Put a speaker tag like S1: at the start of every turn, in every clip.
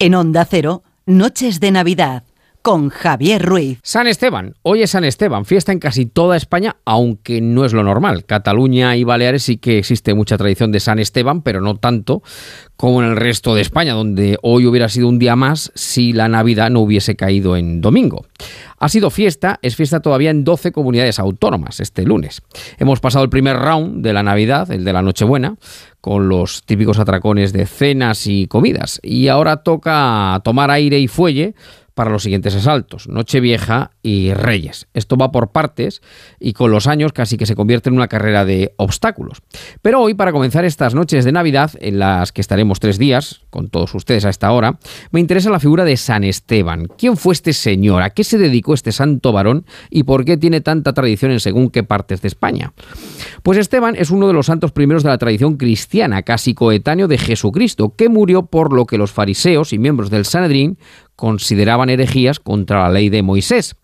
S1: En Onda Cero, Noches de Navidad con Javier Ruiz.
S2: San Esteban. Hoy es San Esteban, fiesta en casi toda España, aunque no es lo normal. Cataluña y Baleares sí que existe mucha tradición de San Esteban, pero no tanto como en el resto de España, donde hoy hubiera sido un día más si la Navidad no hubiese caído en domingo. Ha sido fiesta, es fiesta todavía en 12 comunidades autónomas este lunes. Hemos pasado el primer round de la Navidad, el de la Nochebuena, con los típicos atracones de cenas y comidas. Y ahora toca tomar aire y fuelle para los siguientes asaltos, Nochevieja y Reyes. Esto va por partes y con los años casi que se convierte en una carrera de obstáculos. Pero hoy, para comenzar estas noches de Navidad, en las que estaremos tres días, con todos ustedes a esta hora, me interesa la figura de San Esteban. ¿Quién fue este señor? ¿A qué se dedicó este santo varón? ¿Y por qué tiene tanta tradición en según qué partes de España? Pues Esteban es uno de los santos primeros de la tradición cristiana, casi coetáneo de Jesucristo, que murió por lo que los fariseos y miembros del Sanedrín consideraban herejías contra la ley de Moisés.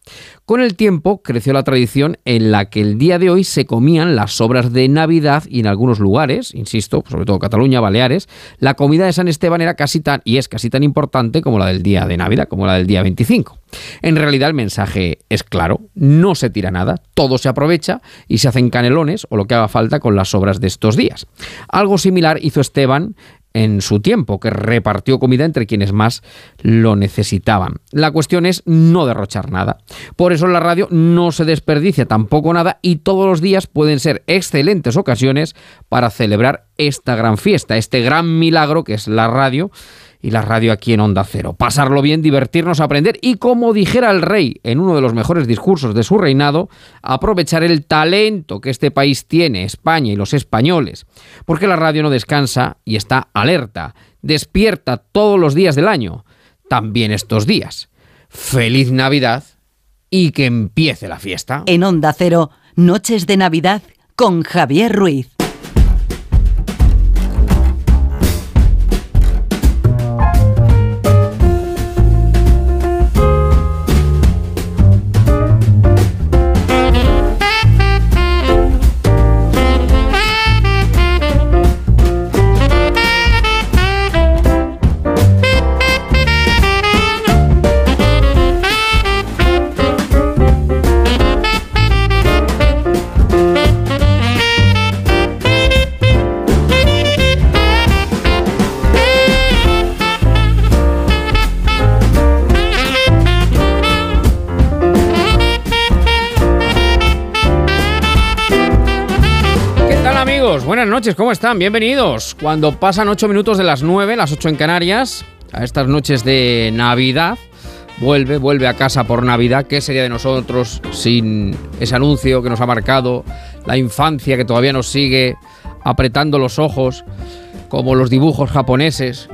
S2: Con el tiempo creció la tradición en la que el día de hoy se comían las sobras de Navidad y en algunos lugares, insisto, sobre todo Cataluña, Baleares, la comida de San Esteban era casi tan y es casi tan importante como la del día de Navidad, como la del día 25. En realidad el mensaje es claro, no se tira nada, todo se aprovecha y se hacen canelones o lo que haga falta con las sobras de estos días. Algo similar hizo Esteban en su tiempo, que repartió comida entre quienes más lo necesitaban. La cuestión es no derrochar nada. Por eso la radio no se desperdicia tampoco nada y todos los días pueden ser excelentes ocasiones para celebrar esta gran fiesta, este gran milagro que es la radio y la radio aquí en Onda Cero. Pasarlo bien, divertirnos, aprender y, como dijera el rey en uno de los mejores discursos de su reinado, aprovechar el talento que este país tiene, España y los españoles. Porque la radio no descansa y está alerta, despierta todos los días del año, también estos días. Feliz Navidad y que empiece la fiesta.
S1: En Onda Cero, Noches de Navidad con Javier Ruiz.
S2: Buenas noches, ¿cómo están? Bienvenidos. Cuando pasan 8 minutos de las 9, las 8 en Canarias, a estas noches de Navidad, vuelve, vuelve a casa por Navidad. ¿Qué sería de nosotros sin ese anuncio que nos ha marcado la infancia que todavía nos sigue apretando los ojos, como los dibujos japoneses,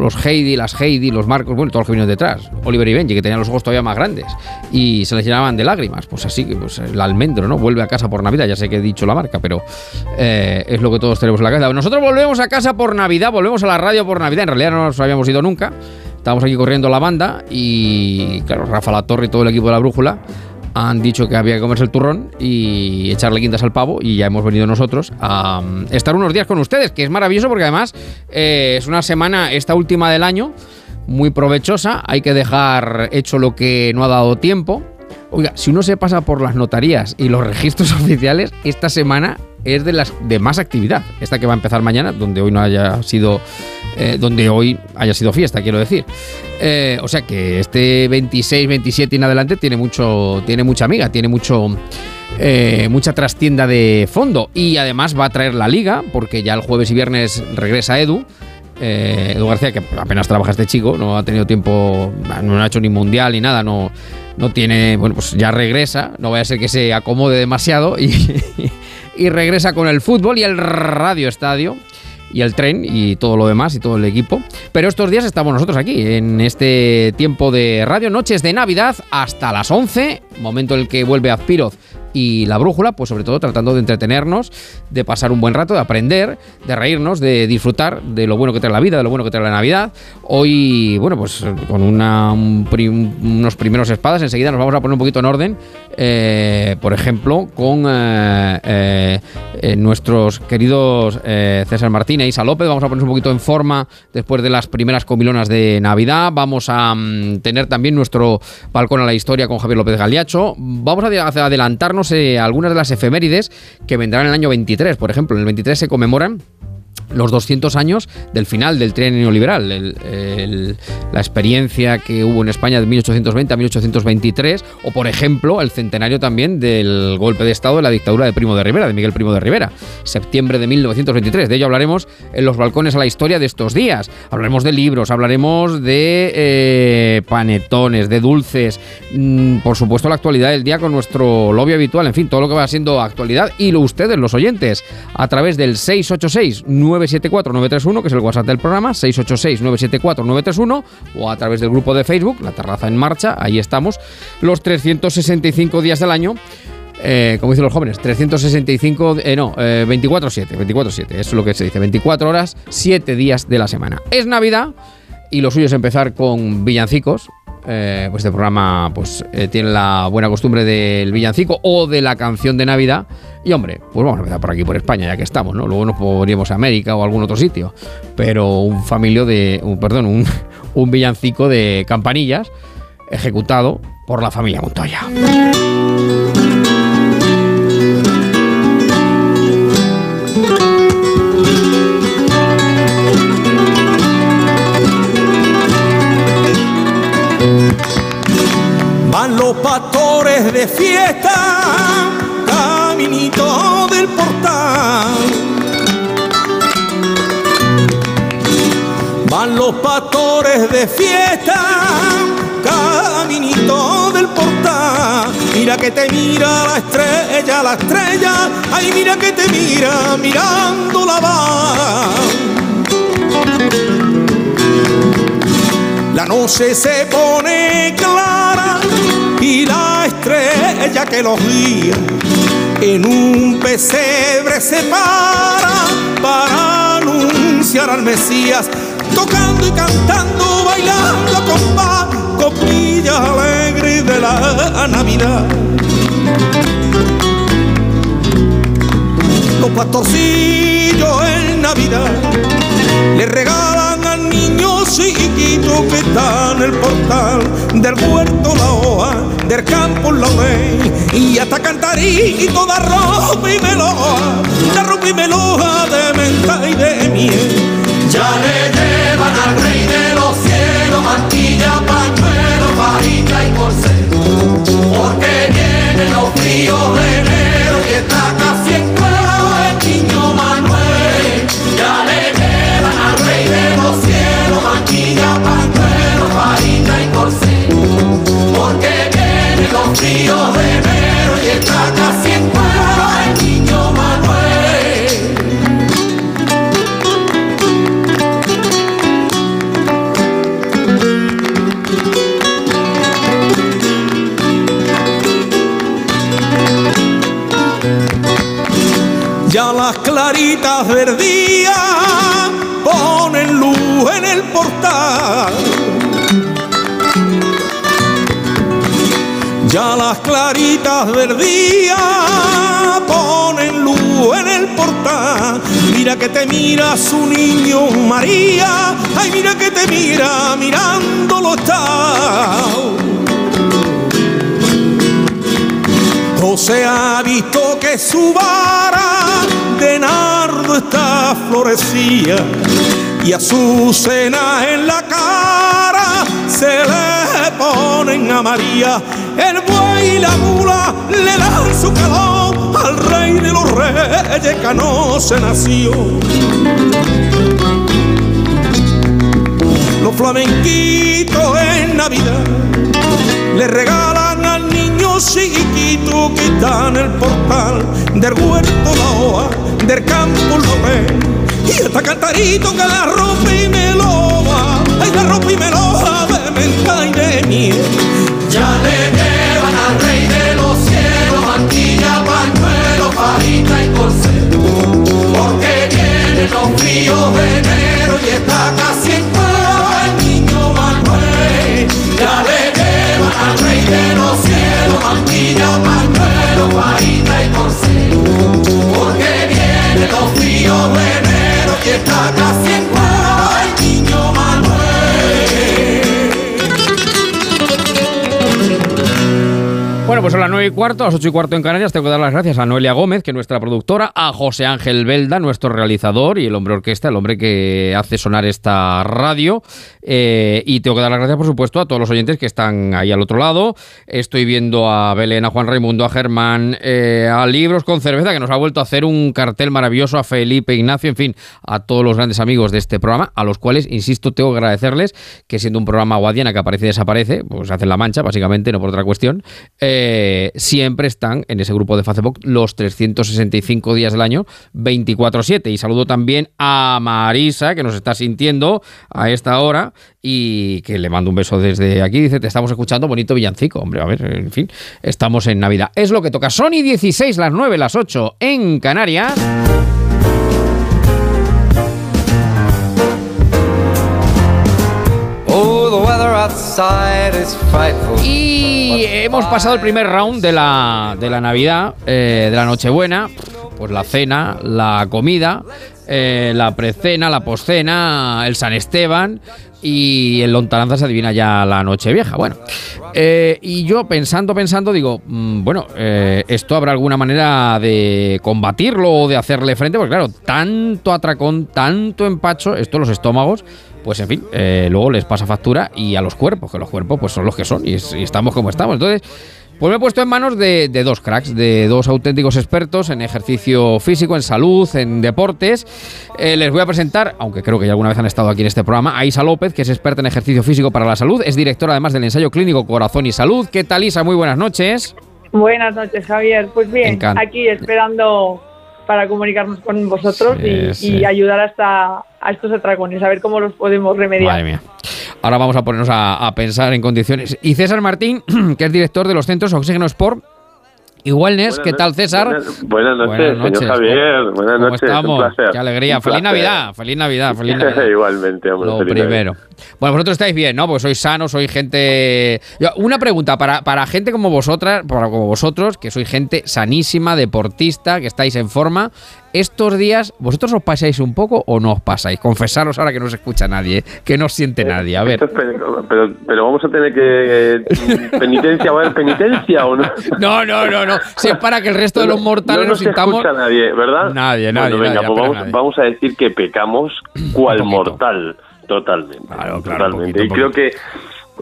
S2: los Heidi, las Heidi, los Marcos, bueno, todos los que vinieron detrás. Oliver y Benji, que tenían los ojos todavía más grandes y se les llenaban de lágrimas. Pues así pues, el almendro, ¿no? Vuelve a casa por Navidad. Ya sé que he dicho la marca, pero eh, es lo que todos tenemos en la casa. Nosotros volvemos a casa por Navidad, volvemos a la radio por Navidad. En realidad no nos habíamos ido nunca. Estábamos aquí corriendo la banda y, claro, Rafa La Torre y todo el equipo de la Brújula han dicho que había que comerse el turrón y echarle quintas al pavo y ya hemos venido nosotros a um, estar unos días con ustedes, que es maravilloso porque además eh, es una semana, esta última del año, muy provechosa, hay que dejar hecho lo que no ha dado tiempo. Oiga, si uno se pasa por las notarías y los registros oficiales, esta semana es de las de más actividad. Esta que va a empezar mañana, donde hoy no haya sido eh, donde hoy haya sido fiesta, quiero decir. Eh, o sea que este 26, 27 y en adelante tiene mucho, tiene mucha amiga, tiene mucho, eh, mucha trastienda de fondo y además va a traer la liga porque ya el jueves y viernes regresa Edu. Edu García, que apenas trabaja este chico, no ha tenido tiempo, no ha hecho ni mundial ni nada, no, no tiene, bueno, pues ya regresa, no vaya a ser que se acomode demasiado y, y regresa con el fútbol y el radio estadio y el tren y todo lo demás y todo el equipo. Pero estos días estamos nosotros aquí, en este tiempo de radio, noches de Navidad hasta las 11, momento en el que vuelve Azpiroz y la brújula, pues sobre todo tratando de entretenernos, de pasar un buen rato, de aprender, de reírnos, de disfrutar de lo bueno que trae la vida, de lo bueno que trae la Navidad. Hoy, bueno, pues con una, unos primeros espadas, enseguida nos vamos a poner un poquito en orden, eh, por ejemplo, con eh, eh, eh, nuestros queridos eh, César Martínez y Isa López. Vamos a ponernos un poquito en forma después de las primeras comilonas de Navidad. Vamos a mm, tener también nuestro balcón a la historia con Javier López Galiacho. Vamos a adelantarnos algunas de las efemérides que vendrán en el año 23. Por ejemplo, en el 23 se conmemoran los 200 años del final del tren neoliberal, la experiencia que hubo en España de 1820 a 1823, o por ejemplo el centenario también del golpe de Estado de la dictadura de Primo de Rivera, de Miguel Primo de Rivera, septiembre de 1923. De ello hablaremos en los balcones a la historia de estos días. Hablaremos de libros, hablaremos de eh, panetones, de dulces, mm, por supuesto la actualidad del día con nuestro lobby habitual, en fin, todo lo que va siendo actualidad y lo ustedes, los oyentes, a través del 686 974-931, que es el WhatsApp del programa, 686-974-931, o a través del grupo de Facebook, La Terraza en Marcha, ahí estamos, los 365 días del año. Eh, como dicen los jóvenes, 365, eh, no, 24-7, eh, 24-7, eso es lo que se dice, 24 horas, 7 días de la semana. Es Navidad y lo suyo es empezar con villancicos, eh, pues este programa pues eh, tiene la buena costumbre del villancico o de la canción de Navidad. Y hombre, pues vamos a empezar por aquí, por España, ya que estamos, ¿no? Luego nos podríamos a América o algún otro sitio. Pero un familio de. Un, perdón, un, un villancico de campanillas ejecutado por la familia Montoya.
S3: Los pastores de fiesta, caminito del portal. Van los pastores de fiesta, caminito del portal. Mira que te mira la estrella, la estrella. Ay, mira que te mira mirando la va. La noche se pone clara y la estrella que los guía en un pesebre se para para anunciar al Mesías, tocando y cantando, bailando con paz, copilla alegre de la Navidad. Los pastorcillos en Navidad le regalan al niño chiquito que está en el portal del huerto la hoja, del campo la ley y hasta cantarito de ropa y meloja, de ropa y meloja de menta y de miel.
S4: Ya le llevan al rey de los cielos mantilla, pañuelo, varita y corsé, porque vienen los fríos de enero y está casi en los fríos de enero y está casi en el niño Manuel.
S3: Ya las claritas del día ponen luz en el portal. Las claritas del día ponen luz en el portal. Mira que te mira su niño María. Ay, mira que te mira mirándolo está. José ha visto que su vara de nardo está florecida y a su cena en la cara se le ponen a María. La mula le dan su calor al rey de los reyes que no se nació. Los flamenquitos en Navidad le regalan al niño chiquito que está en el portal del huerto la hoja, del campo lo ve. Y está cantarito que la rompe y me loba, ay la rompe y me loba de menta y de miel.
S4: Ya le rey de los cielos, mantilla, pañuelo, fajita y corcel. Porque vienen los fríos de enero y está casi en prueba el niño Manuel. Ya le llevan al rey de los cielos, mantilla, pañuelo, fajita y corcel. Porque vienen los fríos de enero y está casi en
S2: pues son las 9 y cuarto, a las 8 y cuarto en Canarias. Tengo que dar las gracias a Noelia Gómez, que es nuestra productora, a José Ángel Belda, nuestro realizador y el hombre orquesta, el hombre que hace sonar esta radio. Eh, y tengo que dar las gracias, por supuesto, a todos los oyentes que están ahí al otro lado. Estoy viendo a Belén, a Juan Raimundo, a Germán, eh, a Libros con Cerveza, que nos ha vuelto a hacer un cartel maravilloso, a Felipe, Ignacio, en fin, a todos los grandes amigos de este programa, a los cuales, insisto, tengo que agradecerles que siendo un programa guadiana que aparece y desaparece, pues hacen la mancha, básicamente, no por otra cuestión. Eh, siempre están en ese grupo de Facebook los 365 días del año, 24-7. Y saludo también a Marisa, que nos está sintiendo a esta hora y que le mando un beso desde aquí. Dice, te estamos escuchando, bonito villancico. Hombre, a ver, en fin, estamos en Navidad. Es lo que toca. Sony 16, las 9, las 8 en Canarias. Y hemos pasado el primer round de la, de la Navidad, eh, de la Nochebuena, pues la cena, la comida, eh, la precena, la poscena, el San Esteban y el lontananza se adivina ya la noche vieja. Bueno, eh, y yo pensando, pensando, digo, mm, bueno, esto habrá alguna manera de combatirlo o de hacerle frente, porque claro, tanto atracón, tanto empacho, esto los estómagos pues en fin, eh, luego les pasa factura y a los cuerpos, que los cuerpos pues son los que son y, estamos como estamos. Entonces, pues me he puesto en manos de, dos cracks, de dos auténticos expertos en ejercicio físico, en salud, en deportes. Eh, les voy a presentar, aunque creo que ya alguna vez han estado aquí en este programa, a Isa López, que es experta en ejercicio físico para la salud, es directora además del ensayo clínico Corazón y Salud. ¿Qué tal Isa? Muy buenas noches.
S5: Buenas noches, Javier. Pues bien, aquí esperando para comunicarnos con vosotros y, ayudar hasta a estos atracones, a ver cómo los podemos remediar.
S2: Madre mía. Ahora vamos a ponernos a, a pensar en condiciones. Y César Martín, que es director de los Centros Oxígeno Sport Igualnes, ¿qué tal César?
S6: Buenas, noches, señor Javier. Buenas
S2: ¿Cómo
S6: noches.
S2: Estamos? Qué alegría. feliz Navidad, feliz Navidad, feliz Navidad.
S6: Igualmente, hombre.
S2: Lo primero. Bueno, vosotros estáis bien, ¿no? Pues sois sanos, sois gente. Una pregunta para, para gente como vosotras, para como vosotros, que sois gente sanísima, deportista, que estáis en forma. Estos días, ¿vosotros os pasáis un poco o no os pasáis? Confesaros ahora que no os escucha nadie, que no os siente nadie. A ver.
S6: Pero, pero vamos a tener que. ¿Penitencia? ¿Va a haber penitencia o no?
S2: No, no, no, no. Si es para que el resto de los mortales
S6: no nos
S2: sintamos.
S6: escucha nadie, ¿verdad?
S2: Nadie, nadie.
S6: Bueno, venga,
S2: pues
S6: vamos, vamos, a decir que pecamos cual mortal. Totalmente. Claro, claro, totalmente. y creo que,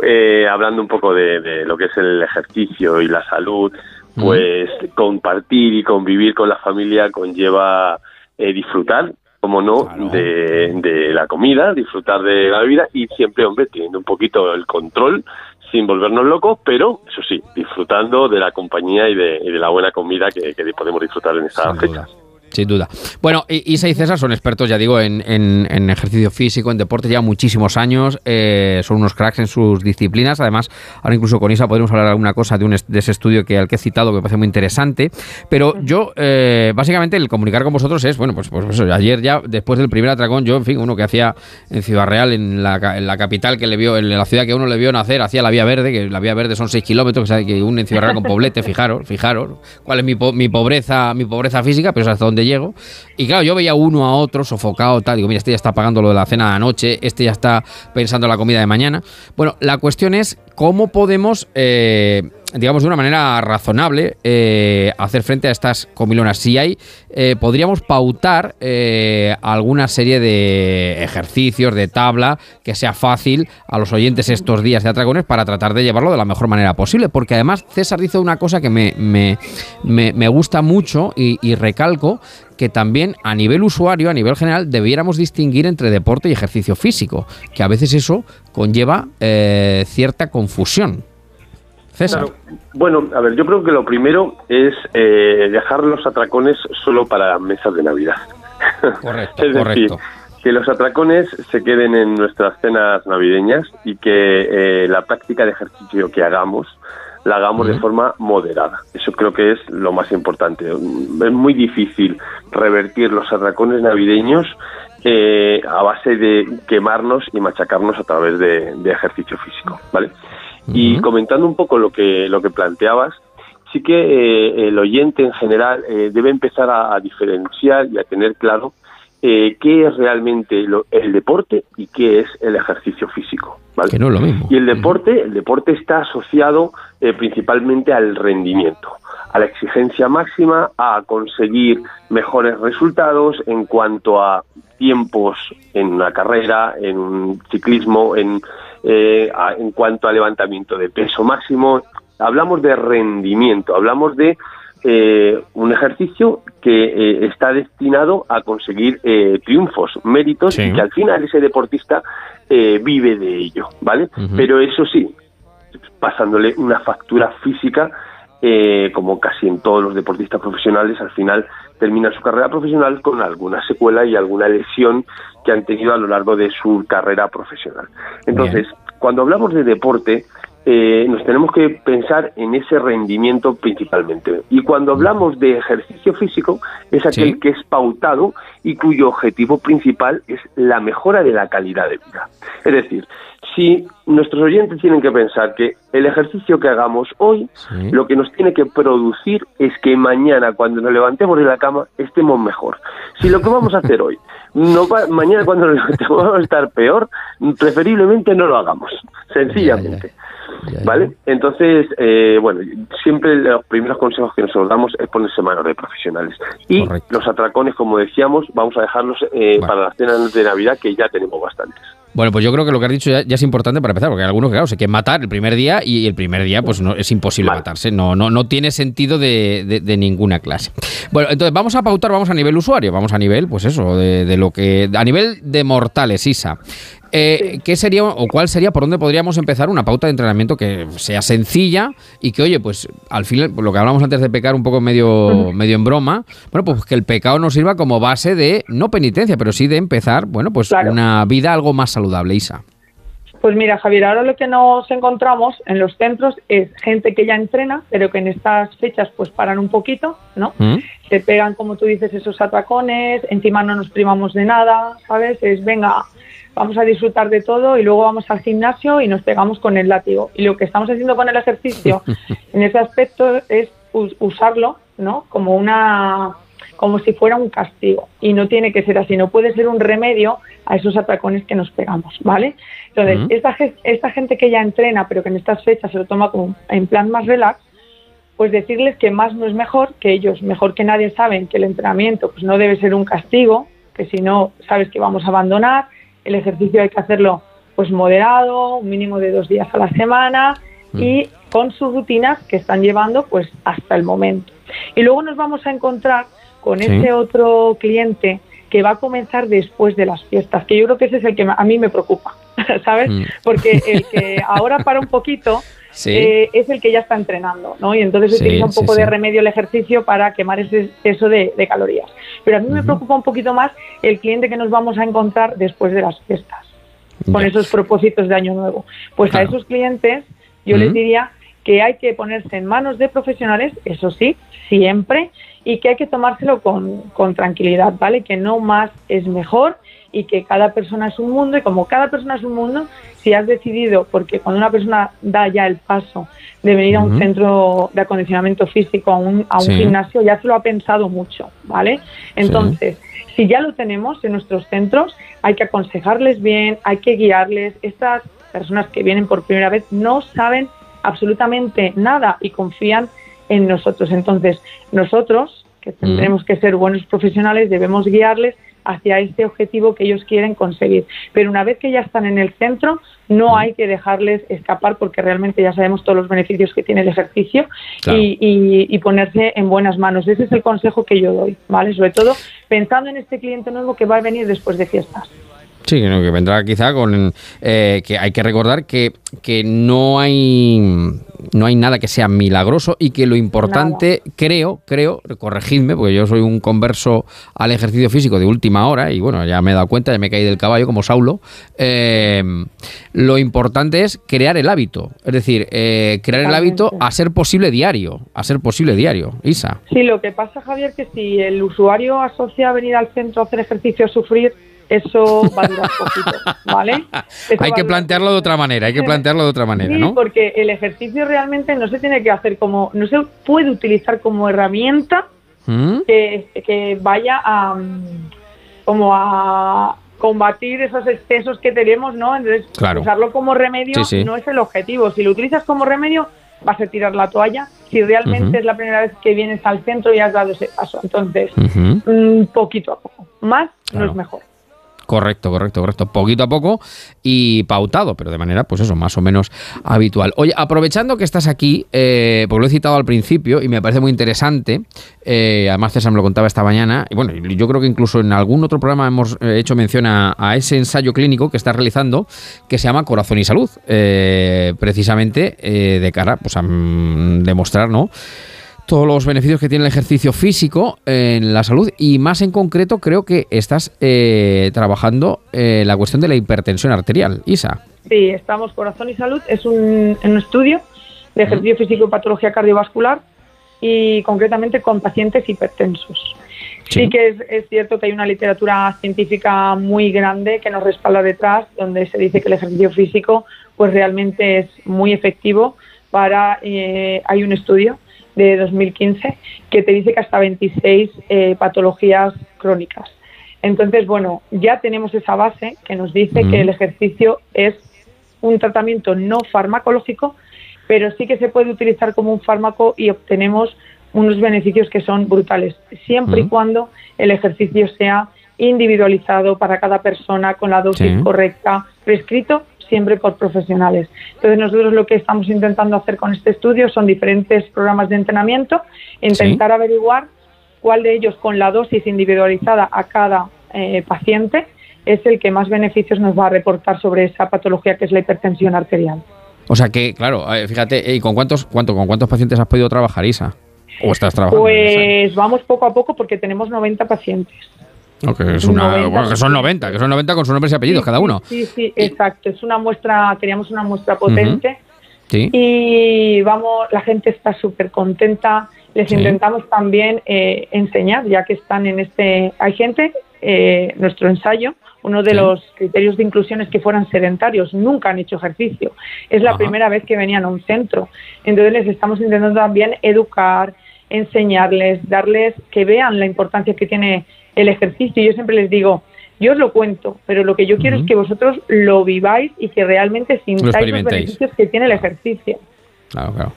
S6: eh, hablando un poco de, lo que es el ejercicio y la salud, pues compartir y convivir con la familia conlleva eh, disfrutar, como no, de, de, la comida, disfrutar de la vida y siempre, hombre, teniendo un poquito el control sin volvernos locos, pero eso sí, disfrutando de la compañía y de, la buena comida que, podemos disfrutar en estas fechas.
S2: Sin duda. Bueno, Isa y César son expertos, ya digo, en, en, ejercicio físico, en deporte, ya muchísimos años. Eh, son unos cracks en sus disciplinas. Además, ahora incluso con Isa podemos hablar alguna cosa de, un, de ese estudio que al que he citado, que me parece muy interesante. Pero yo, eh, básicamente, el comunicar con vosotros es, bueno, pues, pues eso, ayer ya, después del primer atracón, yo, en fin, uno que hacía en Ciudad Real, en la, en la capital que le vio, en la ciudad que uno le vio nacer, hacía la Vía Verde, que la Vía Verde son 6 kilómetros, que, une en Ciudad Real con Poblete, fijaros, fijaros, cuál es mi, mi pobreza, mi pobreza física, pero es hasta donde llego. Y claro, yo veía uno a otro sofocado, tal. Digo, mira, este ya está pagando lo de la cena de anoche, este ya está pensando en la comida de mañana. Bueno, la cuestión es cómo podemos. Eh, digamos, de una manera razonable, eh, hacer frente a estas comilonas. Si hay, eh, podríamos pautar alguna serie de ejercicios, de tabla, que sea fácil a los oyentes estos días de Atragones para tratar de llevarlo de la mejor manera posible. Porque además César dice una cosa que me, me, me, gusta mucho y, y recalco, que también a nivel usuario, a nivel general, debiéramos distinguir entre deporte y ejercicio físico, que a veces eso conlleva eh, cierta confusión. César.
S6: Bueno, a ver, yo creo que lo primero es eh, dejar los atracones solo para mesas de Navidad.
S2: Correcto, es decir,
S6: que los atracones se queden en nuestras cenas navideñas y que eh, la práctica de ejercicio que hagamos la hagamos de forma moderada. Eso creo que es lo más importante. Es muy difícil revertir los atracones navideños eh, a base de quemarnos y machacarnos a través de, ejercicio físico, ¿vale? Y comentando un poco lo que lo que planteabas, sí que eh, el oyente en general eh, debe empezar a, diferenciar y a tener claro qué es realmente el deporte y qué es el ejercicio físico, ¿vale?
S2: Que no es lo mismo.
S6: Y el deporte, el deporte está asociado eh, principalmente al rendimiento, a la exigencia máxima, a conseguir mejores resultados en cuanto a tiempos en una carrera, en un ciclismo, en, eh, en cuanto a levantamiento de peso máximo. Hablamos de rendimiento, hablamos de eh, un ejercicio que eh, está destinado a conseguir eh, triunfos, méritos y que al final ese deportista vive de ello, ¿vale? Pero eso sí, pasándole una factura física, como casi en todos los deportistas profesionales, al final termina su carrera profesional con alguna secuela y alguna lesión que han tenido a lo largo de su carrera profesional. Entonces, cuando hablamos de deporte, eh, nos tenemos que pensar en ese rendimiento principalmente. Y cuando hablamos de ejercicio físico, es aquel que es pautado y cuyo objetivo principal es la mejora de la calidad de vida. Es decir, si nuestros oyentes tienen que pensar que el ejercicio que hagamos hoy, lo que nos tiene que producir es que mañana, cuando nos levantemos de la cama, estemos mejor. Si lo que vamos a hacer hoy, no mañana cuando levantemos vamos a estar peor, preferiblemente no lo hagamos, sencillamente. ¿Vale? Entonces, eh, bueno, siempre los primeros consejos que nosotros damos es ponerse manos de profesionales. Y los atracones, como decíamos, vamos a dejarlos eh, para las cenas de Navidad, que ya tenemos bastantes.
S2: Bueno, pues yo creo que lo que has dicho ya, es importante para empezar, porque hay algunos que, claro, se quieren matar el primer día y el primer día, pues no es imposible matarse. No, no, no tiene sentido de, de, ninguna clase. Bueno, entonces vamos a pautar, vamos a nivel usuario, vamos a nivel, pues eso, de, de lo que. A nivel de mortales, Isa. Eh, ¿Qué sería o cuál sería, por dónde podríamos empezar una pauta de entrenamiento que sea sencilla y que, oye, pues al final, lo que hablamos antes de pecar un poco medio, medio en broma, bueno, pues que el pecado nos sirva como base de, no penitencia, pero sí de empezar, bueno, pues una vida algo más saludable, Isa.
S5: Pues mira, Javier, ahora lo que nos encontramos en los centros es gente que ya entrena, pero que en estas fechas pues paran un poquito, ¿no? Mm. Se pegan, como tú dices, esos atracones, encima no nos primamos de nada, ¿sabes? Es, venga, vamos a disfrutar de todo y luego vamos al gimnasio y nos pegamos con el látigo. Y lo que estamos haciendo con el ejercicio en ese aspecto es usarlo, ¿no? Como una como si fuera un castigo y no tiene que ser así, no puede ser un remedio a esos atracones que nos pegamos, ¿vale? Entonces, esta, esta gente que ya entrena, pero que en estas fechas se lo toma como en plan más relax, pues decirles que más no es mejor, que ellos mejor que nadie saben que el entrenamiento pues no debe ser un castigo, que si no sabes que vamos a abandonar, el ejercicio hay que hacerlo pues moderado, un mínimo de dos días a la semana mm. y con sus rutinas que están llevando pues hasta el momento. Y luego nos vamos a encontrar con ese otro cliente que va a comenzar después de las fiestas, que yo creo que ese es el que a mí me preocupa, ¿sabes? Mm. Porque el que ahora para un poquito eh, es el que ya está entrenando, ¿no? Y entonces utiliza un poco de remedio el ejercicio para quemar ese exceso de, calorías. Pero a mí me preocupa un poquito más el cliente que nos vamos a encontrar después de las fiestas, con esos propósitos de año nuevo. Pues a esos clientes yo les diría que hay que ponerse en manos de profesionales, eso sí, siempre, y que hay que tomárselo con, con tranquilidad, ¿vale? Que no más es mejor y que cada persona es un mundo y como cada persona es un mundo, si has decidido, porque cuando una persona da ya el paso de venir a un centro de acondicionamiento físico, a un, a un gimnasio, ya se lo ha pensado mucho, ¿vale? Entonces, si ya lo tenemos en nuestros centros, hay que aconsejarles bien, hay que guiarles. Estas personas que vienen por primera vez no saben absolutamente nada y confían en nosotros. Entonces, nosotros, que tendremos que ser buenos profesionales, debemos guiarles hacia este objetivo que ellos quieren conseguir. Pero una vez que ya están en el centro, no hay que dejarles escapar porque realmente ya sabemos todos los beneficios que tiene el ejercicio y, ponerse en buenas manos. Ese es el consejo que yo doy, ¿vale? Sobre todo pensando en este cliente nuevo que va a venir después de fiestas.
S2: Sí, que vendrá quizá con eh, que hay que recordar que, que no hay no hay nada que sea milagroso y que lo importante, creo, creo, corregidme, porque yo soy un converso al ejercicio físico de última hora y bueno, ya me he dado cuenta, ya me caí del caballo como Saulo, eh, lo importante es crear el hábito, es decir, eh, crear el hábito a ser posible diario, a ser posible diario, Isa.
S5: Sí, lo que pasa, Javier, que si el usuario asocia venir al centro a hacer ejercicio a sufrir, eso va a durar poquito, ¿vale?
S2: hay que plantearlo de otra manera, hay que plantearlo de otra manera,
S5: sí, porque el ejercicio realmente no se tiene que hacer como, no se puede utilizar como herramienta ¿Mm? que, vaya a como a combatir esos excesos que tenemos, ¿no? Entonces, usarlo como remedio no es el objetivo. Si lo utilizas como remedio, vas a tirar la toalla. Si realmente es la primera vez que vienes al centro y has dado ese paso. Entonces, un poquito a poco. Más no es mejor.
S2: Correcto, correcto, correcto. Poquito a poco y pautado, pero de manera, pues eso, más o menos habitual. Oye, aprovechando que estás aquí, eh, porque lo he citado al principio y me parece muy interesante, eh, además César me lo contaba esta mañana, y bueno, yo creo que incluso en algún otro programa hemos eh, hecho mención a, ese ensayo clínico que estás realizando, que se llama Corazón y Salud, precisamente de cara pues, a mm, demostrar, ¿no? Todos los beneficios que tiene el ejercicio físico en la salud y más en concreto creo que estás eh, trabajando eh, la cuestión de la hipertensión arterial. Isa.
S5: Sí, estamos Corazón y Salud, es un, un estudio de ejercicio físico y patología cardiovascular y concretamente con pacientes hipertensos. Sí, que es, es, cierto que hay una literatura científica muy grande que nos respalda detrás, donde se dice que el ejercicio físico pues realmente es muy efectivo para... Eh, hay un estudio de 2015 que te dice que hasta 26 eh, patologías crónicas. Entonces, bueno, ya tenemos esa base que nos dice que el ejercicio es un tratamiento no farmacológico, pero sí que se puede utilizar como un fármaco y obtenemos unos beneficios que son brutales, siempre y cuando el ejercicio sea individualizado para cada persona con la dosis correcta, prescrito siempre por profesionales. Entonces nosotros lo que estamos intentando hacer con este estudio son diferentes programas de entrenamiento, intentar averiguar cuál de ellos con la dosis individualizada a cada eh, paciente es el que más beneficios nos va a reportar sobre esa patología que es la hipertensión arterial.
S2: O sea que, claro, fíjate, ¿y con cuántos, cuánto, con cuántos pacientes has podido trabajar, Isa? ¿O estás trabajando?
S5: Pues vamos poco a poco porque tenemos 90 pacientes.
S2: Okay, es una, que son 90, que son 90 con sus nombres y apellidos cada uno.
S5: Sí, sí, exacto. Es una muestra, queríamos una muestra potente. Y vamos, la gente está súper contenta. Les intentamos también eh, enseñar, ya que están en este. Hay gente, eh, nuestro ensayo, uno de los criterios de inclusión es que fueran sedentarios, nunca han hecho ejercicio. Es la primera vez que venían a un centro. Entonces les estamos intentando también educar, enseñarles, darles que vean la importancia que tiene el ejercicio. Yo siempre les digo, yo os lo cuento, pero lo que yo quiero es que vosotros lo viváis y que realmente sintáis los beneficios que tiene el ejercicio.
S2: Claro, claro.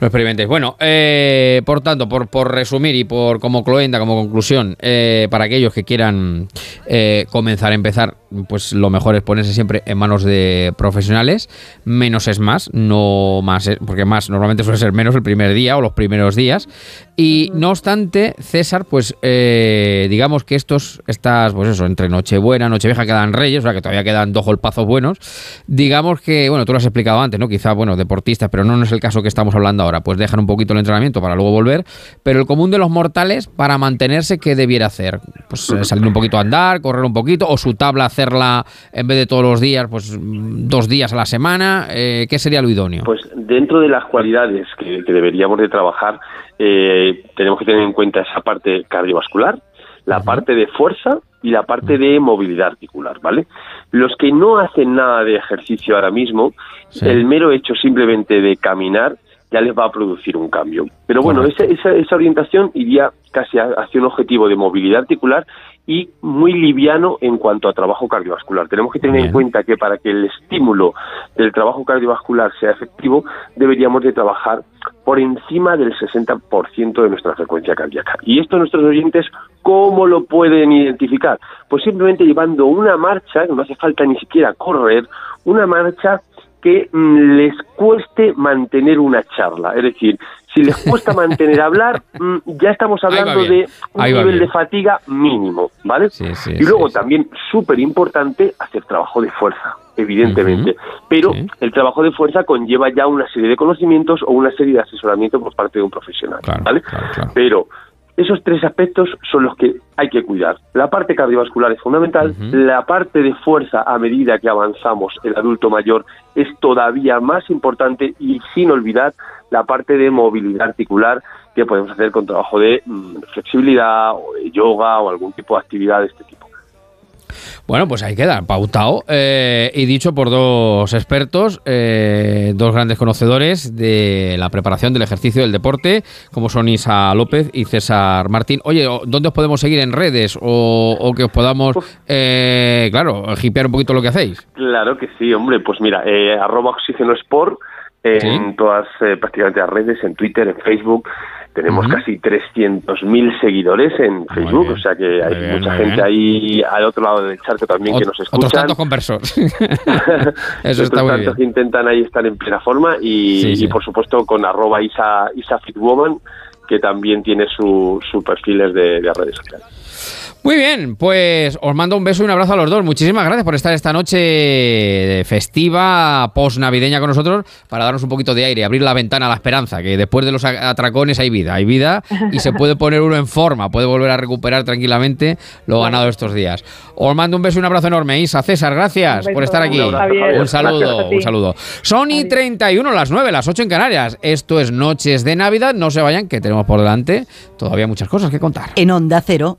S2: Lo experimentéis. Bueno, eh, por tanto, por, por resumir y por como cloenda, como conclusión, eh, para aquellos que quieran eh, comenzar a empezar, pues lo mejor es ponerse siempre en manos de profesionales. Menos es más, no más, porque más normalmente suele ser menos el primer día o los primeros días. Y no obstante, César, pues digamos que estos, estas, pues eso, entre Nochebuena, Nochevieja quedan Reyes, o sea que todavía quedan dos golpazos buenos. Digamos que, bueno, tú lo has explicado antes, ¿no? Quizá, bueno, deportistas, pero no nos el caso que estamos hablando ahora, pues dejan un poquito el entrenamiento para luego volver, pero el común de los mortales, para mantenerse, ¿qué debiera hacer? Pues eh, salir un poquito a andar, correr un poquito, o su tabla hacerla en vez de todos los días, pues dos días a la semana, eh, ¿qué sería lo idóneo?
S6: Pues dentro de las cualidades que, deberíamos de trabajar, eh, tenemos que tener en cuenta esa parte cardiovascular, la parte de fuerza y la parte de movilidad articular, ¿vale? Los que no hacen nada de ejercicio ahora mismo, el mero hecho simplemente de caminar ya les va a producir un cambio. Pero bueno, esa, esa, orientación iría casi hacia un objetivo de movilidad articular y muy liviano en cuanto a trabajo cardiovascular. Tenemos que tener en cuenta que para que el estímulo del trabajo cardiovascular sea efectivo, deberíamos de trabajar por encima del 60% de nuestra frecuencia cardíaca. Y esto nuestros oyentes, ¿cómo lo pueden identificar? Pues simplemente llevando una marcha, no hace falta ni siquiera correr, una marcha que mm, les cueste mantener una charla. Es decir, si les cuesta mantener hablar, mm, ya estamos hablando de un nivel de fatiga mínimo, ¿vale? y luego también, súper importante, hacer trabajo de fuerza, evidentemente. Pero el trabajo de fuerza conlleva ya una serie de conocimientos o una serie de asesoramiento por parte de un profesional, ¿vale? Pero esos tres aspectos son los que hay que cuidar. La parte cardiovascular es fundamental, la parte de fuerza a medida que avanzamos el adulto mayor es todavía más importante y sin olvidar la parte de movilidad articular que podemos hacer con trabajo de mm, flexibilidad o de yoga o algún tipo de actividad de este tipo.
S2: Bueno, pues ahí queda, pautado eh, y dicho por dos expertos, eh, dos grandes conocedores de la preparación del ejercicio del deporte, como son Isa López y César Martín. Oye, ¿dónde os podemos seguir en redes o, que os podamos, eh, claro, hipear un poquito lo que hacéis?
S6: Claro que sí, hombre, pues mira, eh, arroba oxígeno en todas prácticamente las redes, en Twitter, en Facebook. Tenemos casi 300.000 seguidores en Facebook, o sea que hay mucha gente ahí al otro lado del charco también que nos escuchan.
S2: Otros tantos conversos.
S6: Eso está muy tantos que intentan ahí estar en plena forma y, por supuesto con arroba Isa, Isa Fitwoman, que también tiene sus su perfiles de redes sociales.
S2: Muy bien, pues os mando un beso y un abrazo a los dos. Muchísimas gracias por estar esta noche festiva, post-navideña con nosotros, para darnos un poquito de aire, abrir la ventana a la esperanza, que después de los atracones hay vida, hay vida y se puede poner uno en forma, puede volver a recuperar tranquilamente lo ganado estos días. Os mando un beso y un abrazo enorme, Isa. César, gracias por estar aquí. Un, saludo, un saludo. Sony 31, las 9, las 8 en Canarias. Esto es Noches de Navidad. No se vayan, que tenemos por delante todavía muchas cosas que contar.
S1: En Onda Cero.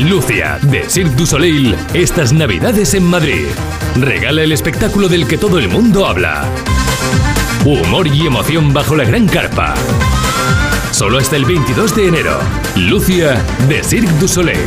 S7: Lucia, de Cirque du Soleil, estas Navidades en Madrid. Regala el espectáculo del que todo el mundo habla. Humor y emoción bajo la gran carpa. Solo hasta el 22 de enero. Lucia, de Cirque du Soleil.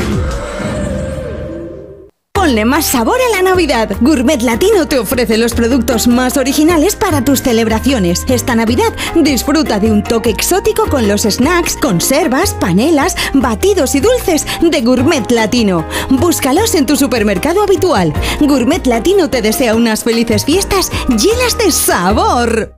S8: Ponle más sabor a la Navidad. Gourmet Latino te ofrece los productos más originales para tus celebraciones. Esta Navidad disfruta de un toque exótico con los snacks, conservas, panelas, batidos y dulces de Gourmet Latino. Búscalos en tu supermercado habitual. Gourmet Latino te desea unas felices fiestas llenas de sabor.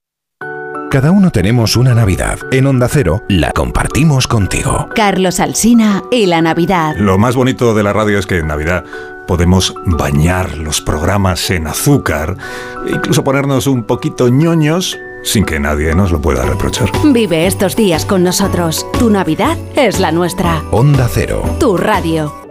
S9: Cada uno tenemos una Navidad. En Onda Cero la compartimos contigo.
S1: Carlos Alsina y la Navidad.
S10: Lo más bonito de la radio es que en Navidad podemos bañar los programas en azúcar e incluso ponernos un poquito ñoños sin que nadie nos lo pueda reprochar.
S1: Vive estos días con nosotros. Tu Navidad es la nuestra.
S9: Onda Cero.
S1: Tu radio.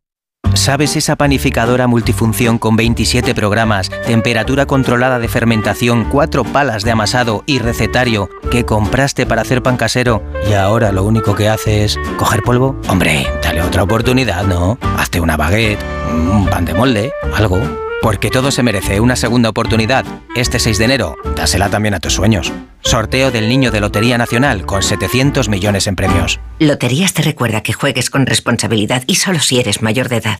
S11: ¿Sabes esa panificadora multifunción con 27 programas, temperatura controlada de fermentación, cuatro palas de amasado y recetario que compraste para hacer pan casero y ahora lo único que hace es coger polvo? Hombre, dale otra oportunidad, ¿no? Hazte una baguette, un pan de molde, algo. Porque todo se merece una segunda oportunidad. Este 6 de enero, dásela también a tus sueños. Sorteo del Niño de Lotería Nacional con 700 millones en premios.
S12: Loterías te recuerda que juegues con responsabilidad y solo si eres mayor de edad.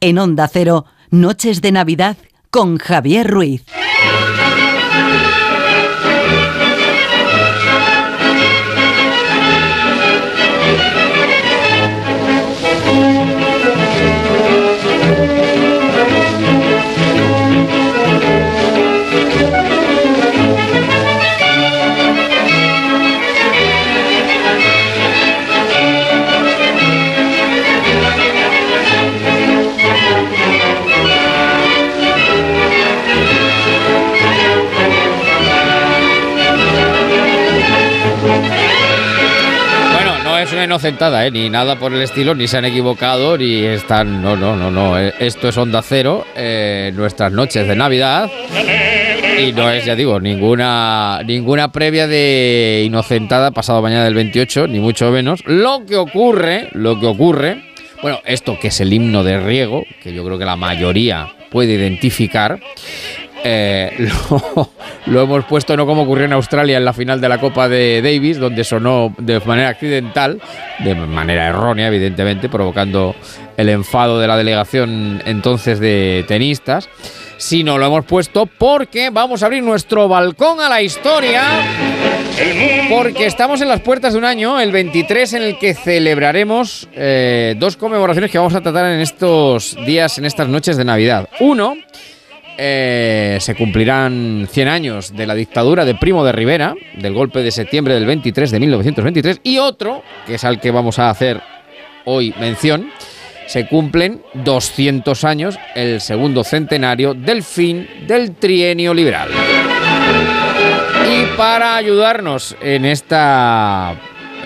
S1: En Onda Cero, Noches de Navidad con Javier Ruiz.
S2: Inocentada, ¿eh? ni nada por el estilo, ni se han equivocado, ni están. No, no, no, no. eh, Esto es Onda Cero, eh, nuestras noches de Navidad. Y no es, ya digo, ninguna, ninguna previa de inocentada pasado mañana del 28, ni mucho menos. Lo que ocurre, lo que ocurre. Bueno, esto que es el himno de riego, que yo creo que la mayoría puede identificar. eh, lo, lo hemos puesto no como ocurrió en Australia en la final de la Copa de Davis, donde sonó de manera accidental, de manera errónea, evidentemente, provocando el enfado de la delegación entonces de tenistas, sino lo hemos puesto porque vamos a abrir nuestro balcón a la historia. Porque estamos en las puertas de un año, el 23, en el que celebraremos eh, dos conmemoraciones que vamos a tratar en estos días, en estas noches de Navidad. Uno, eh, se cumplirán 100 años de la dictadura de Primo de Rivera, del golpe de septiembre del 23 de 1923, y otro, que es al que vamos a hacer hoy mención, se cumplen 200 años, el segundo centenario del fin del trienio liberal. Y para ayudarnos en esta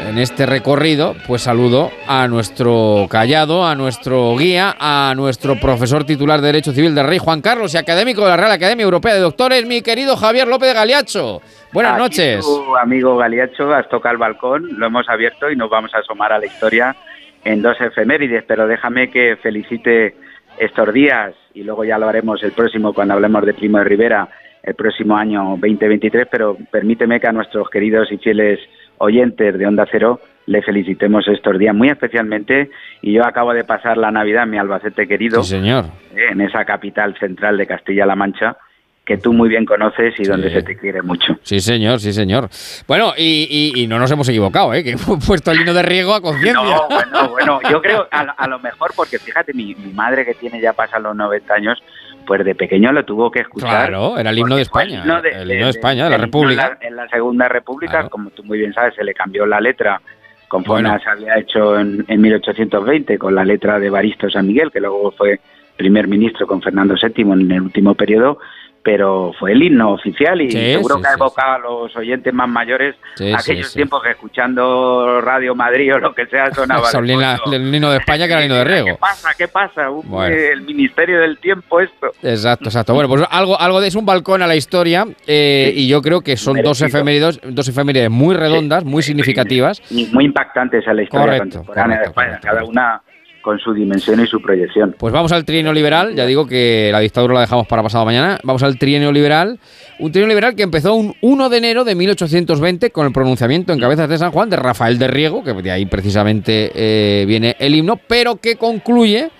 S2: en este recorrido, pues saludo a nuestro callado, a nuestro guía, a nuestro profesor titular de Derecho Civil del Rey Juan Carlos y académico de la Real Academia Europea de Doctores, mi querido Javier López de Galiacho. Buenas
S13: Aquí
S2: noches.
S13: Tu amigo Galiacho, has tocado el balcón, lo hemos abierto y nos vamos a asomar a la historia en dos efemérides, pero déjame que felicite estos días y luego ya lo haremos el próximo cuando hablemos de Primo de Rivera, el próximo año 2023, pero permíteme que a nuestros queridos y fieles oyentes de Onda Cero le felicitemos estos días muy especialmente y yo acabo de pasar la Navidad en mi Albacete querido,
S2: Sí, señor.
S13: en esa capital central de Castilla-La Mancha que tú muy bien conoces y donde se te quiere mucho.
S2: Sí, señor, sí, señor. Bueno, y, y- y no nos hemos equivocado, ¿eh? que hemos puesto el hino de riego a conciencia.
S13: No, bueno, bueno, yo creo a, lo- a lo mejor porque fíjate, mi, mi madre que tiene ya pasan los 90 años, pues de pequeño lo tuvo que escuchar.
S2: Claro, era el himno de España.
S13: himno de-
S2: el himno de España, de la República.
S13: En la, en la Segunda República, como tú muy bien sabes, se le cambió la letra conforme
S2: Bueno.
S13: se había hecho en, en 1820 con la letra de Baristo San Miguel, que luego fue primer ministro con Fernando VII en el último periodo, pero fue el himno oficial y
S2: Sí,
S13: seguro
S2: sí,
S13: que ha
S2: sí,
S13: evocado a los oyentes más mayores
S2: Sí,
S13: aquellos
S2: sí, sí.
S13: tiempos que escuchando Radio Madrid o lo que sea sonaba.
S2: la- el himno de España que era el himno de
S13: ¿Qué
S2: riego.
S13: pasa? ¿Qué pasa?
S2: Bueno.
S13: El Ministerio del Tiempo esto.
S2: Exacto, exacto. Bueno, pues algo, algo de es un balcón a la historia eh, y yo creo que son dos
S13: Merecido.
S2: efemérides, dos efemérides muy redondas, muy significativas.
S13: Y muy impactantes a la historia
S2: Correcto,
S13: contemporánea
S2: correcto,
S13: de España, cada una con su dimensión y su proyección.
S2: Pues vamos al trienio liberal, ya digo que la dictadura la dejamos para pasado mañana. Vamos al trienio liberal, un trienio liberal que empezó un 1 de enero de 1820 con el pronunciamiento en cabezas de San Juan de Rafael de Riego, que de ahí precisamente eh, viene el himno, pero que concluye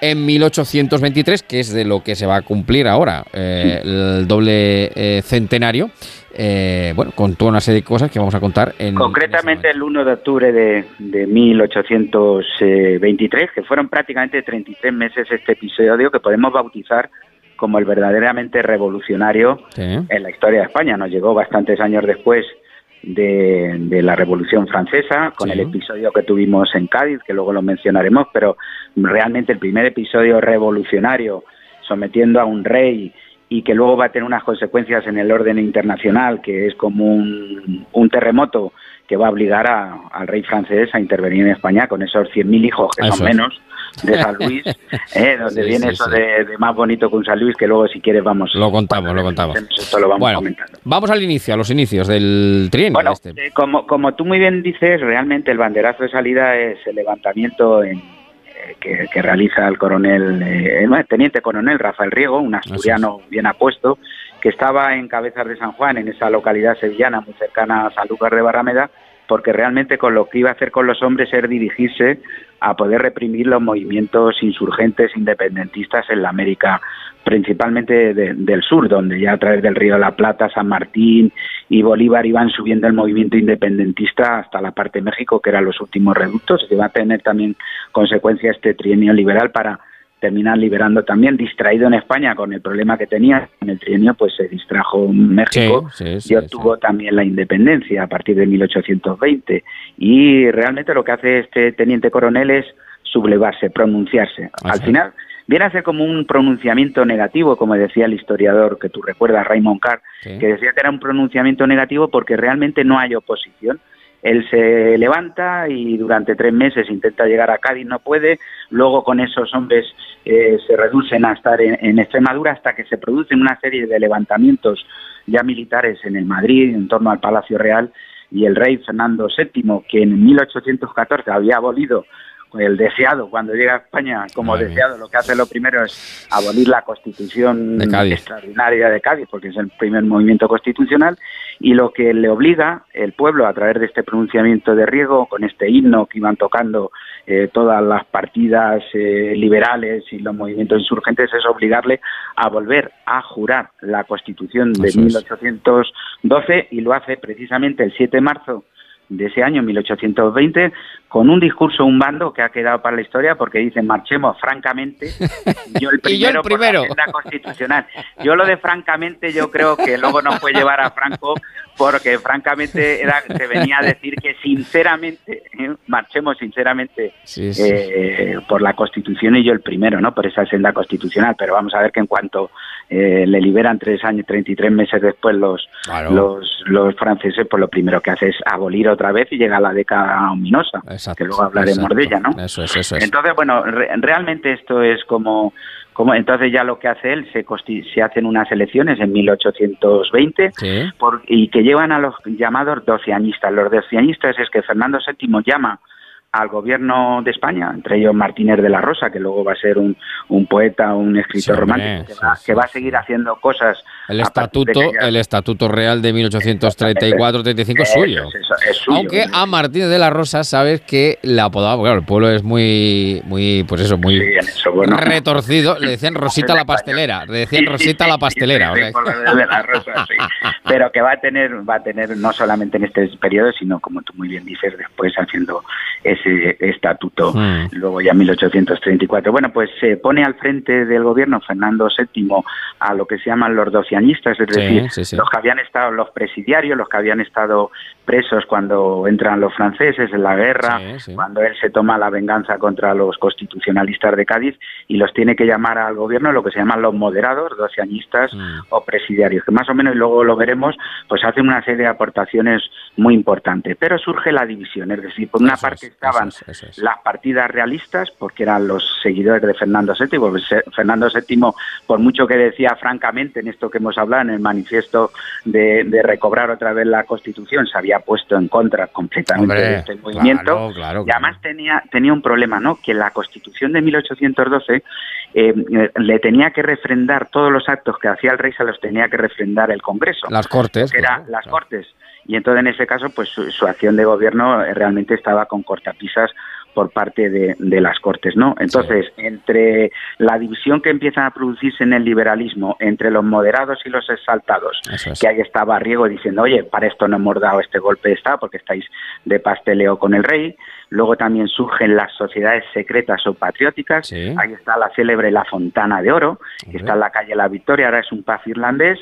S2: en 1823, que es de lo que se va a cumplir ahora, eh, el doble eh, centenario. Eh, bueno, con toda una serie de cosas que vamos a contar en,
S13: Concretamente el 1 de octubre de, de 1823, que fueron prácticamente 33 meses este episodio que podemos bautizar como el verdaderamente revolucionario
S2: Sí.
S13: en la historia de España. Nos llegó bastantes años después de, de la Revolución Francesa, con
S2: Sí.
S13: el episodio que tuvimos en Cádiz, que luego lo mencionaremos, pero realmente el primer episodio revolucionario sometiendo a un rey y que luego va a tener unas consecuencias en el orden internacional, que es como un, un terremoto que va a obligar a- al rey francés a intervenir en España con esos 100.000 hijos, que
S2: Eso
S13: son
S2: es.
S13: menos, de San Luis, eh, donde
S2: Sí,
S13: viene
S2: sí,
S13: eso
S2: sí.
S13: De, de más bonito que un San Luis, que luego si quieres vamos...
S2: Lo contamos, lo contamos.
S13: Esto lo vamos
S2: Bueno,
S13: comentando.
S2: vamos al inicio, a los inicios del trienio.
S13: Bueno,
S2: este.
S13: eh, como, como tú muy bien dices, realmente el banderazo de salida es el levantamiento en- que, que realiza el coronel, eh, el teniente coronel Rafael Riego, un asturiano bien apuesto, que estaba en Cabezas de San Juan, en esa localidad sevillana muy cercana a Sanlúcar de Barrameda, porque realmente con lo que iba a hacer con los hombres era dirigirse a poder reprimir los movimientos insurgentes independentistas en la América, principalmente de- del sur, donde ya a través del río de la Plata, San Martín y Bolívar iban subiendo el movimiento independentista hasta la parte de México, que eran los últimos reductos, que va a tener también consecuencia este trienio liberal para terminar liberando también, distraído en España con el problema que tenía en el trienio, pues se distrajo en México
S2: Sí, sí, sí,
S13: y obtuvo también la independencia a partir de 1820. Y realmente lo que hace este teniente coronel es sublevarse, pronunciarse. Al final viene a ser como un pronunciamiento negativo, como decía el historiador que tú recuerdas, Raymond Carr, que decía que era un pronunciamiento negativo porque realmente no hay oposición. Él se levanta y durante tres meses intenta llegar a Cádiz, no puede. Luego con esos hombres eh, se reducen a estar en, en Extremadura hasta que se producen una serie de levantamientos ya militares en el Madrid, en torno al Palacio Real, y el rey Fernando VII, que en 1814 había abolido el deseado, cuando llega a España como deseado, lo que hace lo primero es abolir la constitución
S2: De
S13: extraordinaria de Cádiz, porque es el primer movimiento constitucional, y lo que le obliga el pueblo a través de este pronunciamiento de riego, con este himno que iban tocando eh, todas las partidas eh, liberales y los movimientos insurgentes, es obligarle a volver a jurar la constitución de
S2: Eso es.
S13: 1812 y lo hace precisamente el 7 de marzo de ese año, 1820, con un discurso, un bando que ha quedado para la historia porque dicen marchemos francamente. Yo el
S2: Y yo el
S13: primero, por la constitucional. Yo lo de francamente yo creo que luego nos puede llevar a Franco porque francamente era, se venía a decir que sinceramente, ¿eh? marchemos sinceramente
S2: Sí, sí.
S13: eh, por la Constitución y yo el primero, ¿no? Por esa senda constitucional. Pero vamos a ver que en cuanto eh, le liberan tres años, 33 meses después los,
S2: Claro.
S13: los, los franceses, pues lo primero que hace es abolir otra vez y llega a la década ominosa, que luego hablaremos
S2: exacto.
S13: de ella, ¿no?
S2: Eso es, eso es.
S13: Entonces, bueno, re- realmente esto es como, como entonces ya lo que hace él, se, se hacen unas elecciones en 1820
S2: Sí.
S13: por- y que llevan a los llamados doceañistas. Los doceañistas es que Fernando VII llama al gobierno de España, entre ellos Martínez de la Rosa, que luego va a ser un, un poeta, un escritor
S2: Sí,
S13: romántico, que, va, que va a seguir haciendo cosas.
S2: El estatuto, el estatuto real de 1834-35 es suyo.
S13: es, es suyo.
S2: Aunque a Martínez de la Rosa sabes que la apodaba, claro, el pueblo es muy, muy, pues eso, muy
S13: bueno.
S2: retorcido. Le decían Rosita la pastelera, le decían Rosita la pastelera. o sea,
S13: de la Rosa, sí. Pero que va a tener, va a tener no solamente en este periodo, sino como tú muy bien dices, después haciendo ese estatuto,
S2: Hmm.
S13: luego ya en 1834. Bueno, pues se pone al frente del gobierno Fernando VII a lo que se llaman los es
S2: Sí,
S13: decir,
S2: sí, sí.
S13: los que habían estado, los presidiarios, los que habían estado presos cuando entran los franceses en la guerra,
S2: Sí, sí.
S13: cuando él se toma la venganza contra los constitucionalistas de Cádiz y los tiene que llamar al gobierno lo que se llaman los moderados, doceañistas
S2: Mm.
S13: o presidiarios, que más o menos, y luego lo veremos, pues hacen una serie de aportaciones muy importantes. Pero surge la división, es decir, por una
S2: Eso
S13: parte
S2: es,
S13: estaban
S2: eso es, eso es.
S13: las partidas realistas, porque eran los seguidores de Fernando VII, porque se- Fernando VII, por mucho que decía francamente en esto que hemos hablado, en el manifiesto de, de recobrar otra vez la Constitución, se había puesto en contra completamente
S2: Hombre,
S13: de este movimiento.
S2: claro, claro,
S13: y además tenía, tenía un problema, ¿no? Que la Constitución de 1812 eh, eh, le tenía que refrendar todos los actos que hacía el rey, se los tenía que refrendar el Congreso
S2: Las cortes.
S13: que era las Cortes. Y entonces, en ese caso, pues su, su acción de gobierno eh, realmente estaba con cortapisas por parte de, de las Cortes, ¿no? Entonces, entre la división que empieza a producirse en el liberalismo entre los moderados y los exaltados,
S2: es.
S13: que ahí estaba Riego diciendo, oye, para esto no hemos dado este golpe de Estado porque estáis de pasteleo con el rey. Luego también surgen las sociedades secretas o patrióticas. Ahí está la célebre La Fontana de Oro, que está en la calle La Victoria, ahora es un pub irlandés,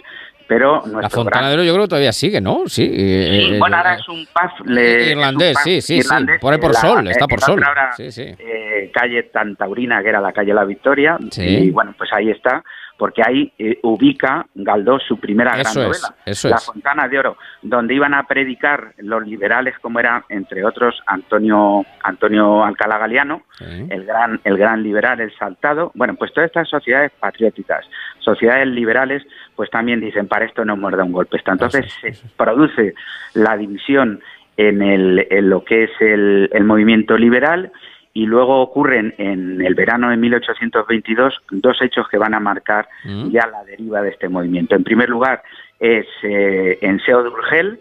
S13: pero
S2: La Fontana de yo creo que todavía sigue, ¿no? Sí. eh, eh,
S13: bueno,
S2: eh,
S13: ahora es un pub le-
S2: irlandés,
S13: es un pub
S2: sí, sí, sí.
S13: irlandés
S2: Pone por
S13: la-
S2: sol, está por sol.
S13: ahora,
S2: Sí, sí.
S13: eh, calle Tantaurina, que era la calle La Victoria.
S2: Sí.
S13: Y bueno, pues ahí está, porque ahí eh, ubica Galdós su primera gran novela, La
S2: es.
S13: Fontana de Oro, donde iban a predicar los liberales, como era, entre otros, Antonio, Antonio Alcalá Galiano, el gran, el gran liberal, el saltado. Bueno, pues todas estas sociedades patrióticas, sociedades liberales, pues también dicen, para esto no dado un golpe. Entonces se produce la división en, el, en lo que es el, el movimiento liberal y luego ocurren en el verano de 1822 dos hechos que van a marcar
S2: Mm.
S13: ya la deriva de este movimiento. En primer lugar, es eh, en Seo de Urgel,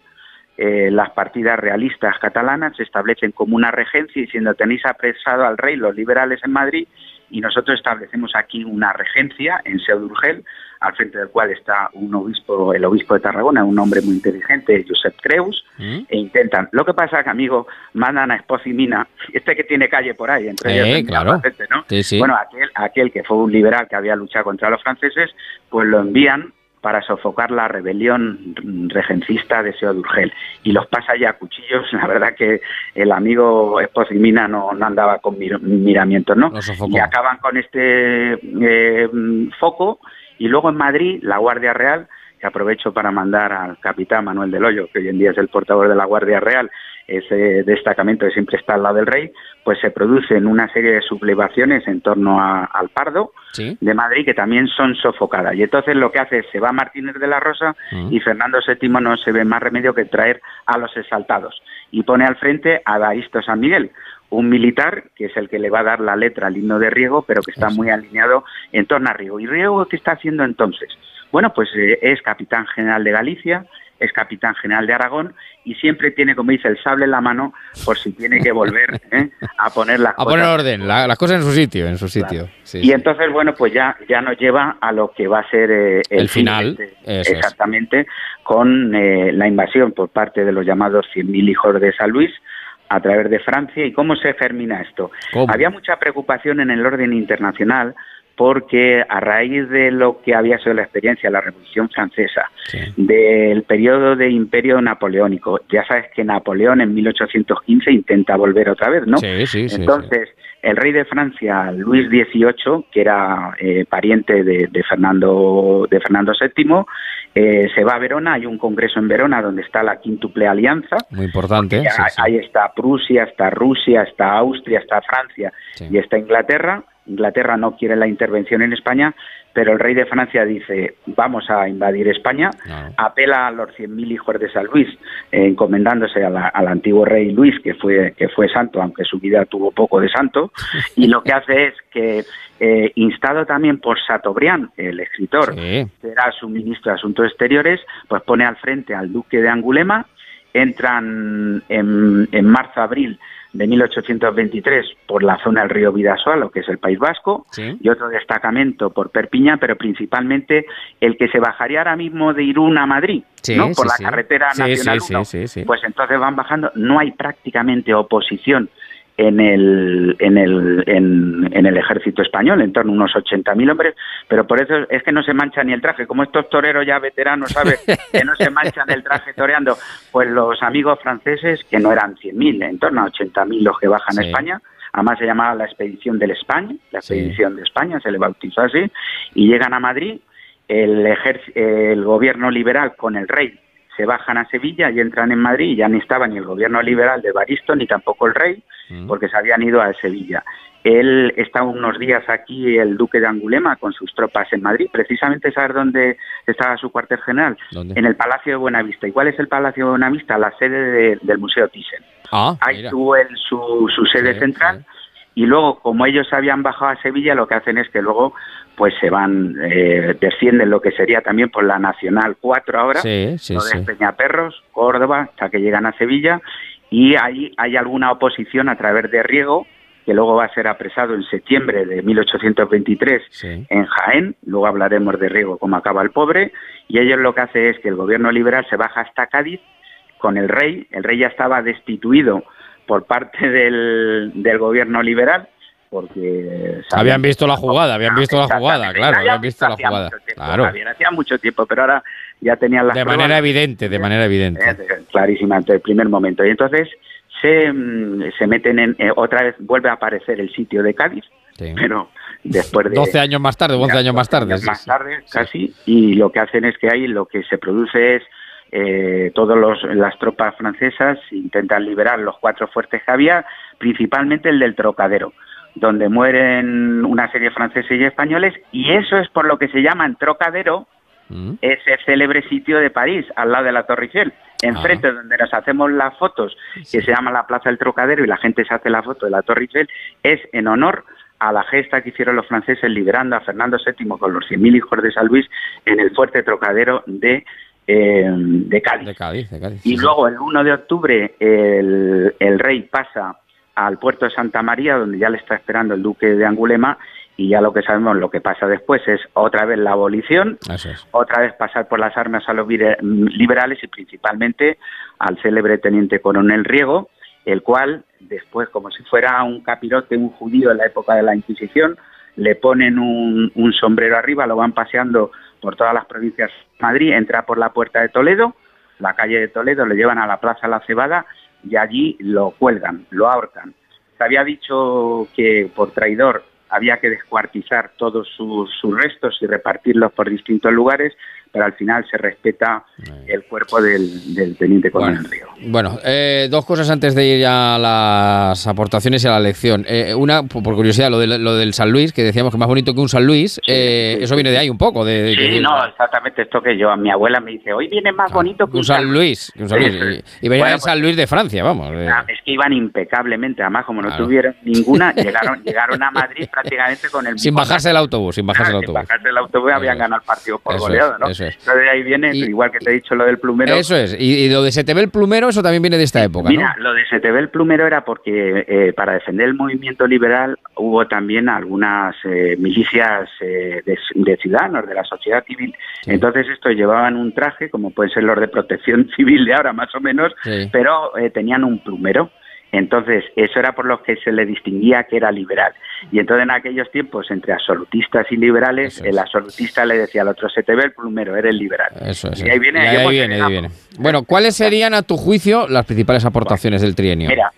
S13: eh, las partidas realistas catalanas se establecen como una regencia diciendo tenéis apresado al rey los liberales en Madrid y nosotros establecemos aquí una regencia en Seu de Urgel, al frente del cual está un obispo, el obispo de Tarragona, un hombre muy inteligente, Josep Creus, e intentan. Lo que pasa que, amigo, mandan a Espoz y Mina, este que tiene calle por ahí, entre
S2: Eh,
S13: ellos el
S2: claro.
S13: ¿no?
S2: Sí, sí.
S13: Bueno, aquel, aquel que fue un liberal que había luchado contra los franceses, pues lo envían para sofocar la rebelión regencista de Seo de Urgel y los pasa ya a cuchillos. La verdad que el amigo Espoz y Mina no, no andaba con mir- miramientos, ¿no? Y acaban con este eh, foco y luego en Madrid la Guardia Real, que aprovecho para mandar al capitán Manuel del Hoyo, que hoy en día es el portador de la Guardia Real, ese destacamento que siempre está al lado del rey, pues se producen una serie de sublevaciones en torno a- al Pardo de Madrid que también son sofocadas. Y entonces lo que hace es se va Martínez de la Rosa y Fernando VII no se ve más remedio que traer a los exaltados y pone al frente a Daisto San Miguel, un militar que es el que le va a dar la letra al himno de Riego, pero que está muy alineado en torno a Riego. ¿Y Riego qué está haciendo entonces? Bueno, pues eh, es capitán general de Galicia, es capitán general de Aragón y siempre tiene, como dice, el sable en la mano por si tiene que volver ¿eh? a poner las
S2: A poner
S13: cosas.
S2: orden, la- las cosas en su sitio, en su sitio. Sí,
S13: y entonces, bueno, pues ya, ya nos lleva a lo que va a ser eh, el,
S2: El
S13: fin
S2: final, es.
S13: exactamente, con eh, la invasión por parte de los llamados 100.000 hijos de San Luis a través de Francia. ¿Y cómo se germina esto?
S2: ¿Cómo?
S13: Había mucha preocupación en el orden internacional porque a raíz de lo que había sido la experiencia de la Revolución Francesa, del periodo de imperio napoleónico, ya sabes que Napoleón en 1815 intenta volver otra vez, ¿no?
S2: Sí, sí, sí,
S13: Entonces, el rey de Francia, Luis XVIII, que era eh, pariente de, de Fernando de Fernando VII, eh, se va a Verona, hay un congreso en Verona donde está la quíntuple alianza,
S2: Muy importante. sí.
S13: Ahí está Prusia, está Rusia, está Austria, está Francia y está Inglaterra. Inglaterra no quiere la intervención en España, pero el rey de Francia dice, vamos a invadir España, apela a los 100.000 hijos de San Luis, eh, encomendándose a la- al antiguo rey Luis, que fue, que fue santo, aunque su vida tuvo poco de santo, y lo que hace es que, eh, instado también por Chateaubriand, el escritor, que era su ministro de Asuntos Exteriores, pues pone al frente al duque de Angulema, entran en, en marzo-abril de 1823 por la zona del río Vidasoa, que es el País Vasco, y otro destacamento por Perpiña, pero principalmente el que se bajaría ahora mismo de Irún a Madrid,
S2: Sí,
S13: ¿no? por
S2: sí,
S13: la carretera nacional
S2: sí,
S13: 1.
S2: sí, sí, sí.
S13: Pues entonces van bajando, no hay prácticamente oposición en el, en el, en, en el ejército español, en torno a unos 80.000 hombres, pero por eso es que no se mancha ni el traje. Como estos toreros ya veteranos, ¿sabes? que no se manchan el traje toreando, pues los amigos franceses, que no eran 100.000, en torno a 80.000 los que bajan a. España, además se llamaba la expedición del España, la expedición de España, se le bautizó así, y llegan a Madrid, el, el gobierno liberal con el rey se bajan a Sevilla y entran en Madrid y ya ni estaba ni el gobierno liberal de Baristo ni tampoco el rey, porque se habían ido a Sevilla. Él está unos días aquí, el duque de Angulema, con sus tropas en Madrid. Precisamente, ¿sabes dónde estaba su cuartel general?
S2: ¿Dónde?
S13: En el Palacio de Buenavista. ¿Y cuál es el Palacio de Buenavista? La sede de- del Museo Thyssen.
S2: Ah,
S13: Ahí
S2: mira.
S13: tuvo él su, su sede central y luego como ellos habían bajado a Sevilla lo que hacen es que luego pues se van eh, descienden lo que sería también por la Nacional 4 ahora
S2: Sí, sí, sí.
S13: Peñaperros Córdoba hasta que llegan a Sevilla y ahí hay alguna oposición a través de Riego que luego va a ser apresado en septiembre de 1823 en Jaén, luego hablaremos de Riego cómo acaba el pobre, y ellos lo que hace es que el gobierno liberal se baja hasta Cádiz con el rey, el rey ya estaba destituido por parte del, del gobierno liberal, porque...
S2: Habían visto la jugada, habían visto la jugada, claro, habían visto la jugada. Claro.
S13: Hacía mucho tiempo, pero ahora ya tenían las
S2: De
S13: pruebas.
S2: manera evidente, de manera evidente.
S13: Clarísima, desde el primer momento. Y entonces se, mm, se meten en, eh, otra vez, vuelve a aparecer el sitio de Cádiz, pero después de...
S2: 12 años más tarde, 11 años más tarde. sí,
S13: más
S2: sí.
S13: tarde, casi, y lo que hacen es que ahí lo que se produce es eh, todas las tropas francesas intentan liberar los cuatro fuertes que había, principalmente el del Trocadero, donde mueren una serie de franceses y españoles, y eso es por lo que se llama en Trocadero ese célebre sitio de París, al lado de la Torre Eiffel, enfrente donde nos hacemos las fotos, que se llama la Plaza del Trocadero, y la gente se hace la foto de la Torre Eiffel, es en honor a la gesta que hicieron los franceses liberando a Fernando VII con los 100.000 hijos de San Luis en el fuerte Trocadero de, eh, de Cádiz.
S2: De Cádiz, de Cádiz.
S13: Y luego el 1 de octubre el, el rey pasa al puerto de Santa María, donde ya le está esperando el duque de Angulema, y ya lo que sabemos, lo que pasa después es otra vez la abolición,
S2: es.
S13: otra vez pasar por las armas a los liberales y principalmente al célebre teniente coronel Riego, el cual después, como si fuera un capirote, un judío en la época de la Inquisición, le ponen un, un sombrero arriba, lo van paseando por todas las provincias de Madrid, entra por la puerta de Toledo, la calle de Toledo, le llevan a la Plaza La Cebada y allí lo cuelgan, lo ahorcan. Se había dicho que por traidor había que descuartizar todos sus, sus restos y repartirlos por distintos lugares, pero al final se respeta el cuerpo del, del teniente coronel Riego.
S2: Bueno, eh, dos cosas antes de ir a las aportaciones y a la lección. Eh, una, por curiosidad, lo, del- lo del San Luis, que decíamos que más bonito que un San Luis, eh, eso viene de ahí un poco. De, de-
S13: Sí,
S2: que-
S13: no, exactamente esto que yo, a mi abuela me dice, hoy viene más bonito que
S2: un San Luis. que un San
S13: Sí,
S2: Luis.
S13: sí.
S2: Y, y venía
S13: Bueno,
S2: el San Luis de Francia, vamos.
S13: Ah, Es que iban impecablemente, además como no
S2: Claro.
S13: tuvieron ninguna, llegaron, llegaron a Madrid prácticamente con el
S2: sin bajarse del autobús, sin bajarse del
S13: Sin
S2: autobús.
S13: bajarse del autobús habían ganado el partido por
S2: Eso
S13: goleado, ¿no?
S2: Eso es.
S13: Entonces ahí viene, igual que te he dicho lo del plumero.
S2: Eso es. Y, y lo de se te ve el plumero, eso también viene de esta época,
S13: Mira,
S2: ¿no?
S13: lo de se te ve el plumero era porque eh, para defender el movimiento liberal hubo también algunas eh, milicias eh, de, de ciudadanos, de la sociedad civil. Entonces estos llevaban un traje, como pueden ser los de protección civil de ahora más o menos,
S2: Sí.
S13: pero eh, tenían un plumero. Entonces, eso era por lo que se le distinguía que era liberal. Y entonces, en aquellos tiempos, entre absolutistas y liberales, el absolutista le decía al otro, se te ve el plumero, eres liberal.
S2: Eso es.
S13: Y ahí viene,
S2: Y ahí viene, ahí viene. Bueno, ¿cuáles serían, a tu juicio, las principales aportaciones del trienio?
S13: Mira,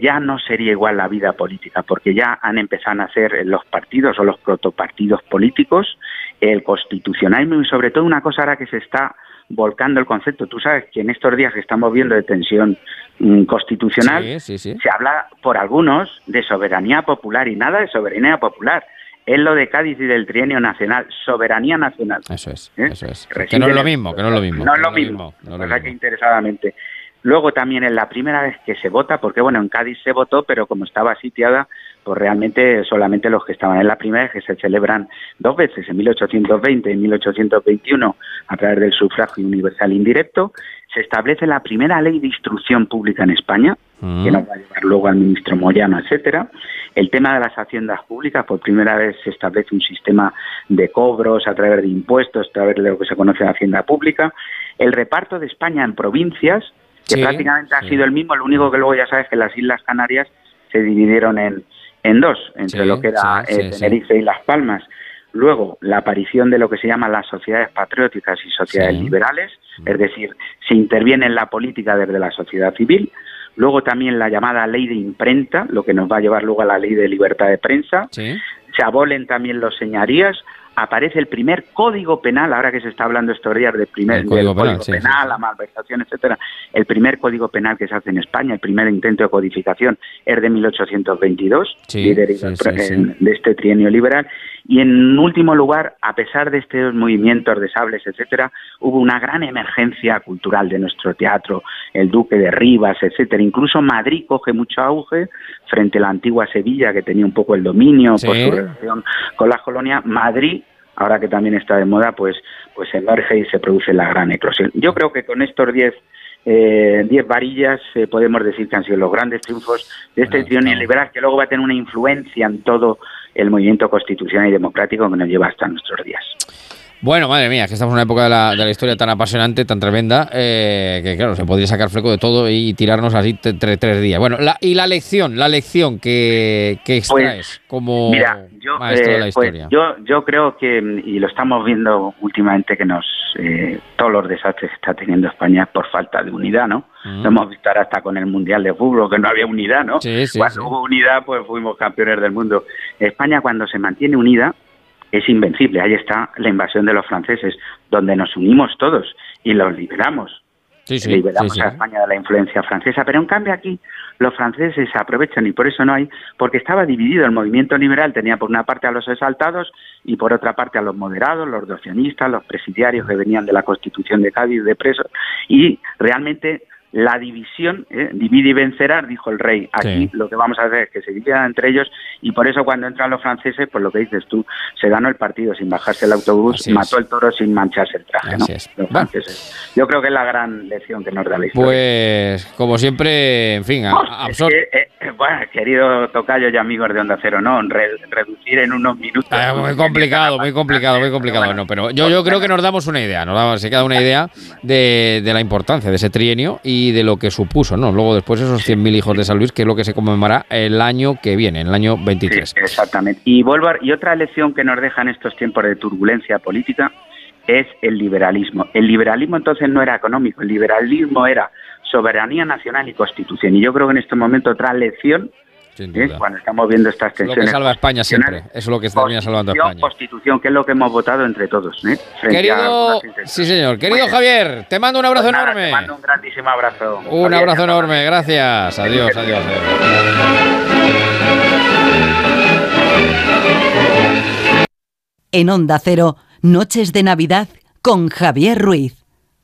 S13: ya no sería igual la vida política, porque ya han empezado a nacer los partidos o los protopartidos políticos, el constitucionalismo y sobre todo una cosa ahora que se está volcando el concepto. Tú sabes que en estos días que estamos viendo de tensión constitucional,
S2: Sí, sí, sí.
S13: se habla por algunos de soberanía popular y nada de soberanía popular. Es lo de Cádiz y del trienio nacional, soberanía nacional.
S2: Eso es,
S13: ¿Eh?
S2: eso es.
S13: Reside
S2: Que no es lo mismo, que no es lo mismo.
S13: No es lo mismo,
S2: no lo mismo.
S13: que interesadamente. Luego también es la primera vez que se vota, porque bueno, en Cádiz se votó, pero como estaba sitiada, pues realmente solamente los que estaban en la primera vez, que se celebran dos veces, en 1820 y en 1821, a través del sufragio universal indirecto, se establece la primera ley de instrucción pública en España,
S2: Mm.
S13: que nos va a llevar luego al ministro Moyano, etcétera. El tema de las haciendas públicas, por primera vez se establece un sistema de cobros a través de impuestos, a través de lo que se conoce de hacienda pública. El reparto de España en provincias, que
S2: Sí,
S13: prácticamente ha sido el mismo, lo único que luego ya sabes que las Islas Canarias se dividieron en, en dos, entre
S2: Sí,
S13: lo que era eh. Tenerife y Las Palmas. Luego, la aparición de lo que se llaman las sociedades patrióticas y sociedades liberales, es decir, se interviene en la política desde la sociedad civil. Luego también la llamada ley de imprenta, lo que nos va a llevar luego a la ley de libertad de prensa.
S2: Sí.
S13: Se abolen también los señarías. Aparece el primer código penal, ahora que se está hablando estos días del primer
S2: El Código
S13: del
S2: Penal,
S13: código
S2: sí, sí,
S13: penal, la malversación, etcétera. El primer código penal que se hace en España, el primer intento de codificación es de 1822,
S2: Sí,
S13: en- de este trienio liberal. Y en último lugar, a pesar de estos movimientos de sables, etcétera, hubo una gran emergencia cultural de nuestro teatro, el Duque de Rivas, etcétera. Incluso Madrid coge mucho auge frente a la antigua Sevilla, que tenía un poco el dominio por su relación con la colonia. Madrid, ahora que también está de moda, pues, pues emerge y se produce la gran eclosión. Yo creo que con estos 10 eh, 10 varillas eh, podemos decir que han sido los grandes triunfos de este trienio liberal que luego va a tener una influencia en todo el movimiento constitucional y democrático que nos lleva hasta nuestros días.
S2: Bueno, madre mía, que estamos en una época de la, de la historia tan apasionante, tan tremenda, eh, que claro, se podría sacar fleco de todo y tirarnos así tre- tre- tres días. Bueno, la- y la lección, la lección que, que extraes como
S13: Pues, Mira, yo,
S2: maestro de la
S13: eh, pues,
S2: historia.
S13: yo, yo creo que, y lo estamos viendo últimamente, que nos eh, todos los desastres que está teniendo España es por falta de unidad, ¿no?
S2: Mm.
S13: Lo hemos visto ahora hasta con el Mundial de Fútbol, que no había unidad, ¿no?
S2: Sí, sí,
S13: cuando
S2: sí.
S13: hubo unidad, pues fuimos campeones del mundo. España, cuando se mantiene unida, es invencible. Ahí está la invasión de los franceses, donde nos unimos todos y los liberamos.
S2: Sí, sí,
S13: liberamos
S2: sí,
S13: a España de la influencia francesa. Pero en cambio aquí los franceses se aprovechan y por eso no hay, porque estaba dividido el movimiento liberal, tenía por una parte a los exaltados y por otra parte a los moderados, los docionistas, los presidiarios que venían de la Constitución de Cádiz de presos y realmente la división, ¿eh? divide y vencerás, dijo el rey. Aquí
S2: Sí.
S13: lo que vamos a hacer es que se dividan entre ellos y por eso cuando entran los franceses, pues lo que dices tú, se ganó el partido sin bajarse el autobús,
S2: Así es.
S13: mató el toro sin mancharse el traje. ¿no?
S2: Es.
S13: Los
S2: Bueno.
S13: franceses. Yo creo que es la gran lección que nos da la historia.
S2: Pues, como siempre, en fin,
S13: Es que, eh, bueno, querido tocayo y amigos de Onda Cero, no, Re- reducir en unos minutos.
S2: Ah, muy complicado, muy complicado, muy complicado. No, pero yo, yo creo que nos damos una idea, nos damos- se queda una idea de, de la importancia de ese trienio y de lo que supuso, ¿no? Luego después esos 100.000 hijos de San Luis, que es lo que se conmemorará el año que viene, el año 23.
S13: Exactamente. Y vuelvo a- y otra lección que nos dejan estos tiempos de turbulencia política es el liberalismo. El liberalismo entonces no era económico, el liberalismo era soberanía nacional y constitución. Y yo creo que en este momento otra lección
S2: Sin
S13: ¿eh? cuando estamos viendo estas
S2: Es lo que
S13: tensiones.
S2: salva a España siempre, eso es lo que termina salvando a
S13: Constitución,
S2: España.
S13: Constitución, que es lo que hemos votado entre todos. ¿eh?
S2: Querido, sí señor, querido. Javier, te mando un abrazo
S13: Pues nada,
S2: enorme.
S13: Te mando un grandísimo abrazo.
S2: Un
S13: Javier.
S2: abrazo enorme, gracias. Adiós, adiós. adiós.
S1: En Onda Cero, Noches de Navidad con Javier Ruiz.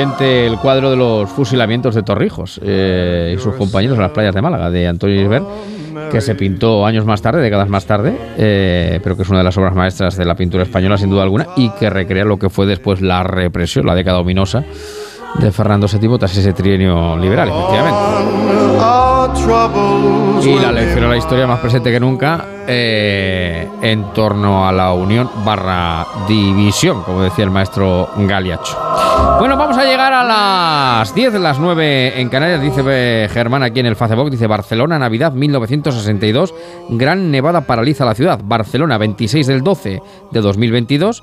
S2: El cuadro de los fusilamientos de Torrijos eh, y sus compañeros en las playas de Málaga, de Antonio Isbert, que se pintó años más tarde, décadas más tarde, eh, pero que es una de las obras maestras de la pintura española, sin duda alguna, y que recrea lo que fue después la represión, la década ominosa de Fernando VII tras ese trienio liberal, efectivamente. Y la lección a la historia más presente que nunca eh, en torno a la unión barra división, como decía el maestro Galiacho. Bueno, vamos a llegar a las 10, las 9 en Canarias, dice Germán aquí en el Facebook, dice Barcelona, Navidad 1962, Gran Nevada paraliza la ciudad. Barcelona, 26 del 12 de 2022.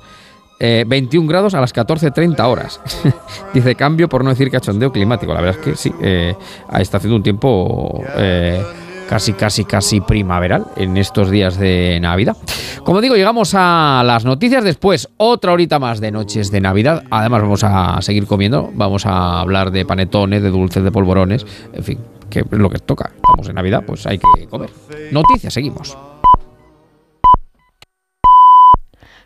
S2: 21 eh, grados a las 14.30 horas. Dice cambio por no decir cachondeo climático. La verdad es que sí, eh, está haciendo un tiempo eh, casi, casi, casi primaveral en estos días de Navidad. Como digo, llegamos a las noticias. Después, otra horita más de noches de Navidad. Además, vamos a seguir comiendo. Vamos a hablar de panetones, de dulces, de polvorones. En fin, que es lo que toca. Estamos en Navidad, pues hay que comer. Noticias, seguimos.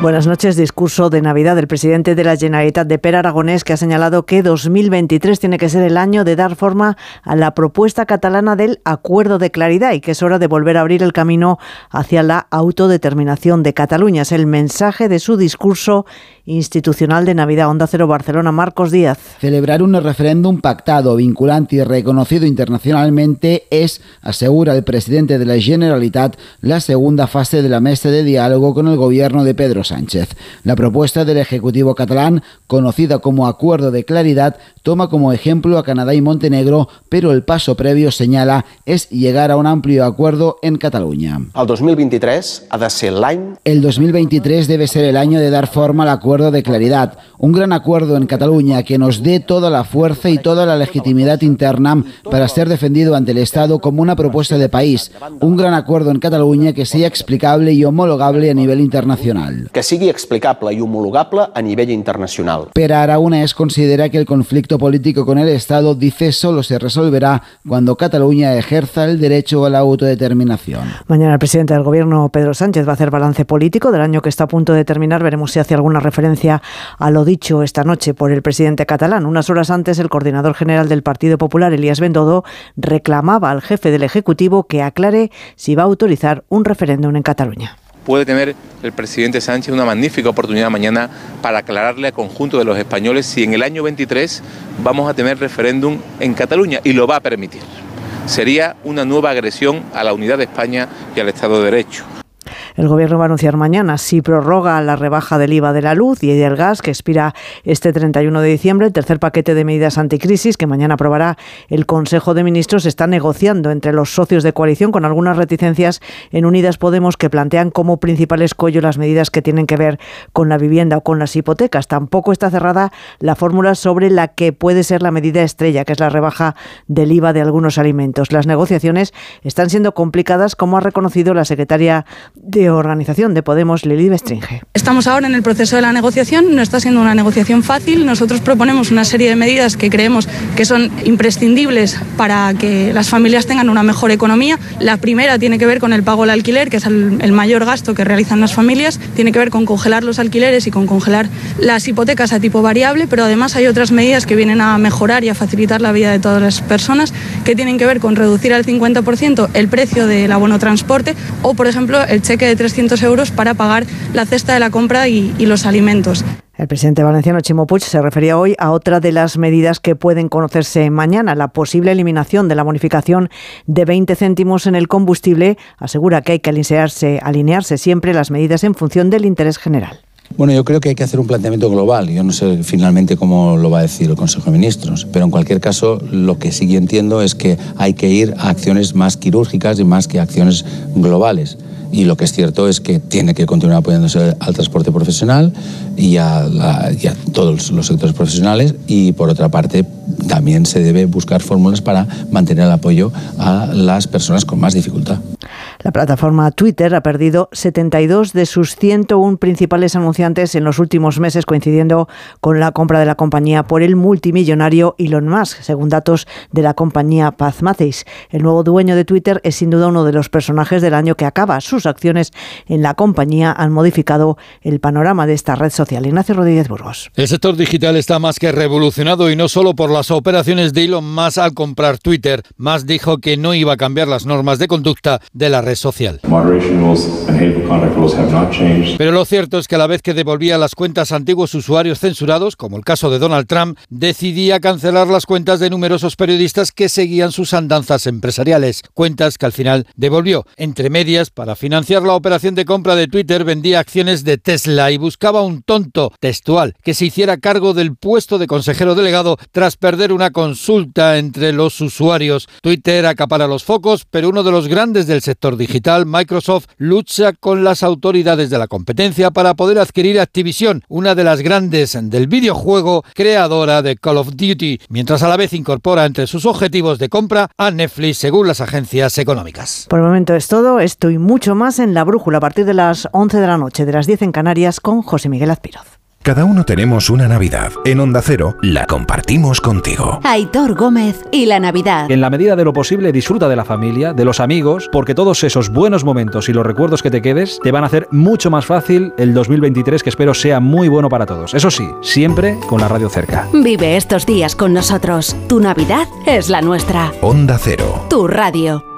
S14: Buenas noches. Discurso de Navidad del presidente de la Generalitat de Per Aragonés que ha señalado que 2023 tiene que ser el año de dar forma a la propuesta catalana del acuerdo de claridad y que es hora de volver a abrir el camino hacia la autodeterminación de Cataluña. Es el mensaje de su discurso institucional de Navidad. Onda Cero Barcelona, Marcos Díaz.
S15: Celebrar un referéndum pactado, vinculante y reconocido internacionalmente es, asegura el presidente de la Generalitat, la segunda fase de la mesa de diálogo con el gobierno de Pedro Sánchez. La propuesta del Ejecutivo catalán, conocida como Acuerdo de Claridad, toma como ejemplo a Canadá y Montenegro, pero el paso previo, señala, es llegar a un amplio acuerdo en Cataluña.
S16: El 2023 ha de ser l'any...
S15: El 2023 debe ser el año de dar forma al acuerdo de claridad, un gran acuerdo en Cataluña que nos dé toda la fuerza y toda la legitimidad interna para ser defendido ante el Estado como una propuesta de país, un gran acuerdo en Cataluña que sea explicable y homologable a nivel internacional.
S16: Que sigui explicable y homologable a nivel internacional.
S15: Pero Aragonés considera que el conflicto político con el Estado, dice, solo se resolverá cuando Cataluña ejerza el derecho a la autodeterminación.
S14: Mañana el presidente del Gobierno, Pedro Sánchez, va a hacer balance político del año que está a punto de terminar. Veremos si hace alguna referencia a lo dicho esta noche por el presidente catalán. Unas horas antes, el coordinador general del Partido Popular, Elías Bendodo, reclamaba al jefe del Ejecutivo que aclare si va a autorizar un referéndum en Cataluña
S17: puede tener el presidente Sánchez una magnífica oportunidad mañana para aclararle al conjunto de los españoles si en el año 23 vamos a tener referéndum en Cataluña y lo va a permitir. Sería una nueva agresión a la unidad de España y al Estado de Derecho.
S14: El Gobierno va a anunciar mañana si prorroga la rebaja del IVA de la luz y del gas que expira este 31 de diciembre. El tercer paquete de medidas anticrisis que mañana aprobará el Consejo de Ministros está negociando entre los socios de coalición con algunas reticencias en Unidas Podemos que plantean como principal escollo las medidas que tienen que ver con la vivienda o con las hipotecas. Tampoco está cerrada la fórmula sobre la que puede ser la medida estrella, que es la rebaja del IVA de algunos alimentos. Las negociaciones están siendo complicadas, como ha reconocido la secretaria de organización de Podemos, Lili Bestringe.
S18: Estamos ahora en el proceso de la negociación, no está siendo una negociación fácil. Nosotros proponemos una serie de medidas que creemos que son imprescindibles para que las familias tengan una mejor economía. La primera tiene que ver con el pago del alquiler, que es el, el mayor gasto que realizan las familias. Tiene que ver con congelar los alquileres y con congelar las hipotecas a tipo variable, pero además hay otras medidas que vienen a mejorar y a facilitar la vida de todas las personas, que tienen que ver con reducir al 50% el precio del abono transporte o, por ejemplo, el cheque de 300 euros para pagar la cesta de la compra y, y los alimentos.
S14: El presidente valenciano Chimo Puig se refería hoy a otra de las medidas que pueden conocerse mañana, la posible eliminación de la bonificación de 20 céntimos en el combustible. Asegura que hay que alinearse, alinearse siempre las medidas en función del interés general.
S19: Bueno, yo creo que hay que hacer un planteamiento global. Yo no sé finalmente cómo lo va a decir el Consejo de Ministros, pero en cualquier caso lo que sí entiendo es que hay que ir a acciones más quirúrgicas y más que acciones globales y lo que es cierto es que tiene que continuar apoyándose al transporte profesional y a, todos los sectores profesionales y por otra parte también se debe buscar fórmulas para mantener el apoyo a las personas con más dificultad.
S14: La plataforma Twitter ha perdido 72 de sus 101 principales anunciantes en los últimos meses, coincidiendo con la compra de la compañía por el multimillonario Elon Musk, según datos de la compañía Mathis. El nuevo dueño de Twitter es sin duda uno de los personajes del año que acaba. Acciones en la compañía han modificado el panorama de esta red social. Ignacio Rodríguez Burgos.
S20: El sector digital está más que revolucionado y no solo por la
S21: las operaciones de Elon Musk al comprar Twitter. Musk dijo que no iba a cambiar las normas de conducta de la red social. Pero lo cierto es que a la vez que devolvía las cuentas a antiguos usuarios censurados, como el caso de Donald Trump, decidía cancelar las cuentas de numerosos periodistas que seguían sus andanzas empresariales, cuentas que al final devolvió. Entre medias, para financiar la operación de compra de Twitter, vendía acciones de Tesla y buscaba un tonto textual que se hiciera cargo del puesto de consejero delegado tras perder una consulta entre los usuarios. Twitter acapara los focos, pero uno de los grandes del sector digital, Microsoft, lucha con las autoridades de la competencia para poder adquirir Activision, una de las grandes del videojuego creadora de Call of Duty, mientras a la vez incorpora entre sus objetivos de compra a Netflix según las agencias económicas.
S14: Por el momento es todo, esto y mucho en La Brújula a partir de las 11 de la noche, de las 10 en Canarias, con José Miguel Azpiroz.
S9: Cada uno tenemos una Navidad. En Onda Cero la compartimos contigo.
S22: Aitor Gómez y la Navidad.
S23: En la medida de lo posible disfruta de la familia, de los amigos, porque todos esos buenos momentos y los recuerdos que te quedes te van a hacer mucho más fácil el 2023 que espero sea muy bueno para todos. Eso sí, siempre con la radio cerca.
S22: Vive estos días con nosotros. Tu Navidad es la nuestra.
S9: Onda Cero.
S22: Tu radio.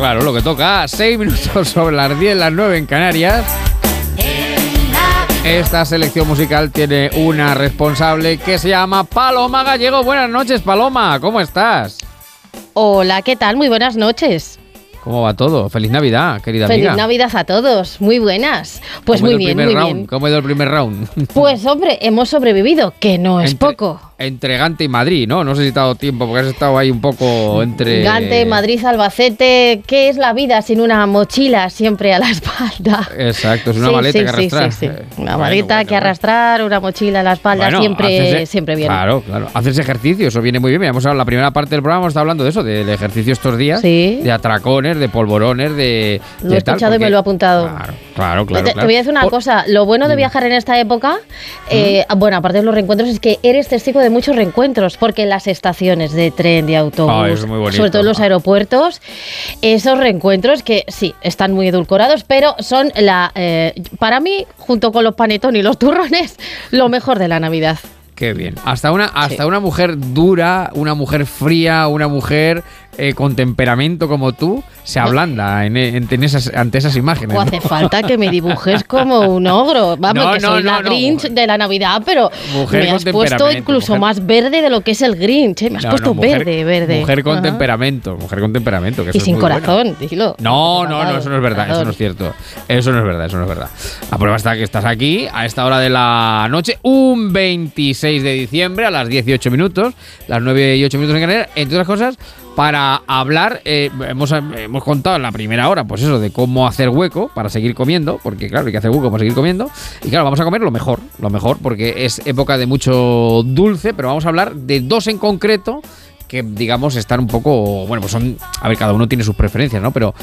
S2: Claro, lo que toca, 6 minutos sobre las 10, las 9 en Canarias. Esta selección musical tiene una responsable que se llama Paloma Gallego. Buenas noches, Paloma, ¿cómo estás?
S24: Hola, ¿qué tal? Muy buenas noches.
S2: ¿Cómo va todo? Feliz Navidad, querida
S24: Feliz
S2: amiga.
S24: Navidad a todos. Muy buenas. Pues
S2: ¿Cómo ha
S24: muy bien, muy
S2: round?
S24: bien.
S2: ¿Cómo ha ido el primer round?
S24: Pues hombre, hemos sobrevivido, que no es poco.
S2: Entre Gante y Madrid, ¿no? No sé si te ha dado tiempo porque has estado ahí un poco entre...
S24: Gante, Madrid, Albacete, ¿qué es la vida sin una mochila siempre a la espalda?
S2: Exacto, es una
S24: Sí,
S2: maleta
S24: sí,
S2: que
S24: sí,
S2: arrastrar.
S24: sí, sí.
S2: Eh,
S24: Una
S2: bueno,
S24: maleta
S2: bueno,
S24: que arrastrar, una mochila a la espalda, siempre,
S2: haces- e-
S24: siempre bien.
S2: Claro, claro. Haces ejercicio, eso viene muy bien. Mira, hemos hablado- la primera parte del programa hemos estado hablando de eso, del ejercicio estos días.
S24: Sí.
S2: De atracones, de polvorones, de.
S24: Lo
S2: de
S24: he
S2: tal,
S24: escuchado y me lo he apuntado.
S2: Claro, claro.
S24: te, te
S2: claro.
S24: voy a decir una
S2: Por-
S24: cosa, lo bueno de viajar en esta época, eh, bueno, aparte de los reencuentros, es que eres testigo de muchos reencuentros, porque en las estaciones de tren, de autobús,
S2: Ah,
S24: sobre todo en los aeropuertos, esos reencuentros que sí, están muy edulcorados, pero son la, eh, para mí, junto con los panetón y los turrones, lo mejor de la Navidad.
S2: Qué bien. Hasta una, hasta una mujer dura, una mujer fría, una mujer eh, con temperamento como tú, se ablanda en, en- en esas, ante esas imágenes.
S24: O
S2: ¿no?
S24: hace falta que me dibujes como un ogro. Vamos,
S2: No,
S24: que
S2: no,
S24: soy la. Grinch de la Navidad, pero
S2: Mujer
S24: me has puesto incluso
S2: mujer-
S24: más verde de lo que es el Grinch. ¿eh? Me has puesto
S2: mujer-
S24: verde, verde.
S2: Mujer con
S24: Ajá.
S2: temperamento, mujer con temperamento. Que
S24: Y sin
S2: muy bueno.
S24: corazón, dilo.
S2: No, no, no, eso no es verdad, eso no es cierto. Eso no es verdad, eso no es verdad. La prueba está que estás aquí a esta hora de la noche, un 26 de diciembre a las 18 minutos, las 9 y 8 minutos en Canarias, entre otras cosas, para hablar, eh, hemos, hemos contado en la primera hora, pues eso, de cómo hacer hueco para seguir comiendo, porque claro, hay que hacer hueco para seguir comiendo. Y claro, vamos a comer lo mejor, lo mejor, porque es época de mucho dulce, pero vamos a hablar de dos en concreto que digamos están un poco, bueno, pues son, a ver, cada uno tiene sus preferencias, ¿no? Pero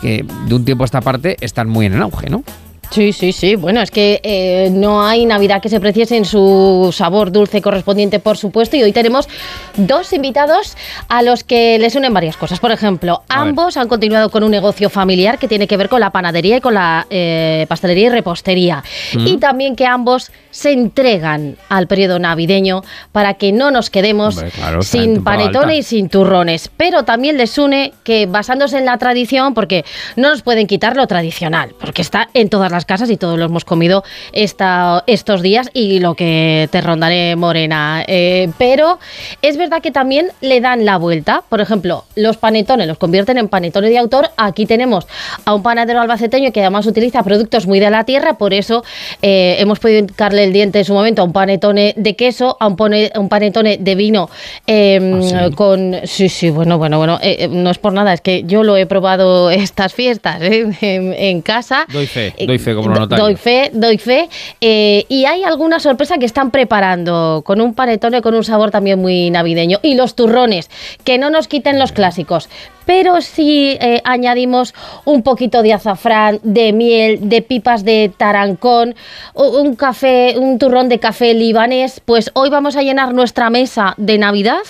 S2: que de un tiempo a esta parte están muy en el auge, ¿no?
S24: Sí, sí, sí. Bueno, es que eh, no hay Navidad que se preciese en su sabor dulce correspondiente, por supuesto. Y hoy tenemos dos invitados a los que les unen varias cosas. Por ejemplo, ambos han continuado con un negocio familiar que tiene que ver con la panadería y con la eh, pastelería y repostería.
S25: Mm.
S24: Y también que ambos se entregan al periodo navideño para que no nos quedemos
S25: Hombre, claro,
S24: sin panetones y sin turrones. Pero también les une que basándose en la tradición, porque no nos pueden quitar lo tradicional, porque está en todas las casas y todos lo hemos comido esta- estos días y lo que te rondaré morena. Eh, pero es verdad que también le dan la vuelta. Por ejemplo, los panetones los convierten en panetones de autor. Aquí tenemos a un panadero albaceteño que además utiliza productos muy de la tierra, por eso eh, hemos podido hincarle el diente en su momento a un panetone de queso, a un, pone- a un panetone de vino eh, con... Sí, sí, bueno, bueno, bueno, eh, no es por nada, es que yo lo he probado estas fiestas en, en casa.
S2: Doy fe, doy fe como notario.
S24: Doy fe, doy fe. Eh, y hay alguna sorpresa que están preparando con un panetone con un sabor también muy navideño. Y los turrones, que no nos quiten los clásicos. Pero si eh, añadimos un poquito de azafrán, de miel, de pipas de tarancón, un café, un turrón de café libanés, pues hoy vamos a llenar nuestra mesa de Navidad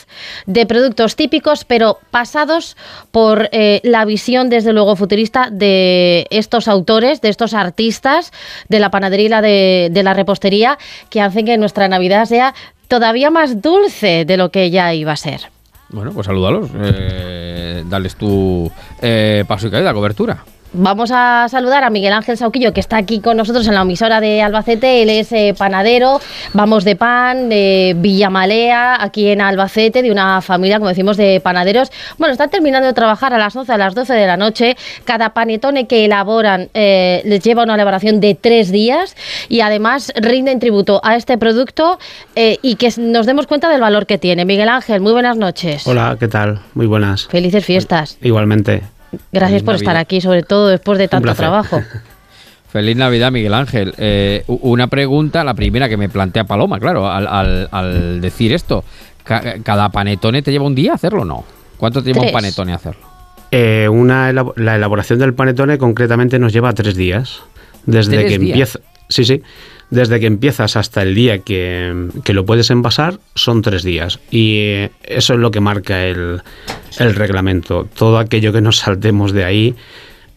S24: de productos típicos, pero pasados por eh, la visión, desde luego, futurista de estos autores, de estos artistas de la panadería y la de, de la repostería, que hacen que nuestra Navidad sea todavía más dulce de lo que ya iba a ser.
S2: Bueno, pues salúdalos. Eh, dales tu eh, paso y caída, cobertura.
S24: Vamos a saludar a Miguel Ángel Sauquillo, que está aquí con nosotros en la emisora de Albacete. Él es eh, panadero, vamos de pan, de Villamalea, aquí en Albacete, de una familia, como decimos, de panaderos. Bueno, están terminando de trabajar a las 11, a las 12 de la noche. Cada panetone que elaboran eh, les lleva una elaboración de tres días y además rinden tributo a este producto eh, y que nos demos cuenta del valor que tiene. Miguel Ángel, muy buenas noches.
S26: Hola, ¿qué tal? Muy buenas.
S24: Felices fiestas.
S26: Igualmente.
S24: Gracias
S2: Feliz
S24: por estar aquí, sobre todo después de tanto trabajo.
S2: Feliz Navidad, Miguel Ángel. Eh, una pregunta, la primera que me plantea Paloma, claro, al, al- al decir esto. Ca- ¿Cada panetone te lleva un día hacerlo o no? ¿Cuánto te lleva
S26: Tres.
S2: un panetone hacerlo?
S26: Eh, una la elaboración del panetone concretamente nos lleva tres días. Desde
S2: ¿Tres
S26: que
S2: días?
S26: empieza. Sí, sí. Desde que empiezas hasta el día que, que lo puedes envasar son tres días. Y eso es lo que marca el, el reglamento. Todo aquello que nos saltemos de ahí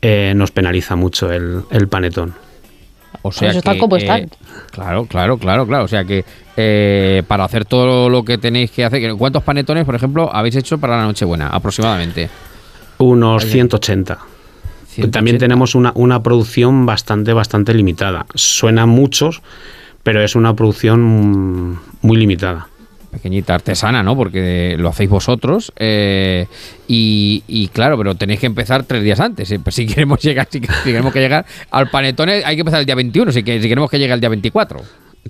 S26: eh, nos penaliza mucho el, el panetón.
S2: O sea
S24: eso está como
S2: eh,
S24: están.
S2: Claro, claro, claro, claro. O sea que eh, para hacer todo lo que tenéis que hacer, ¿cuántos panetones, por ejemplo, habéis hecho para la Nochebuena aproximadamente?
S26: Unos 180. También tenemos una, una producción bastante, bastante limitada. Suenan muchos, pero es una producción muy limitada.
S2: Pequeñita, artesana, ¿no? Porque lo hacéis vosotros. eh, y, y claro, pero tenéis que empezar tres días antes. eh, pues si queremos llegar, si, queremos que llegar al panetone, hay que empezar el día 21, si, que, si queremos que llegue el día 24.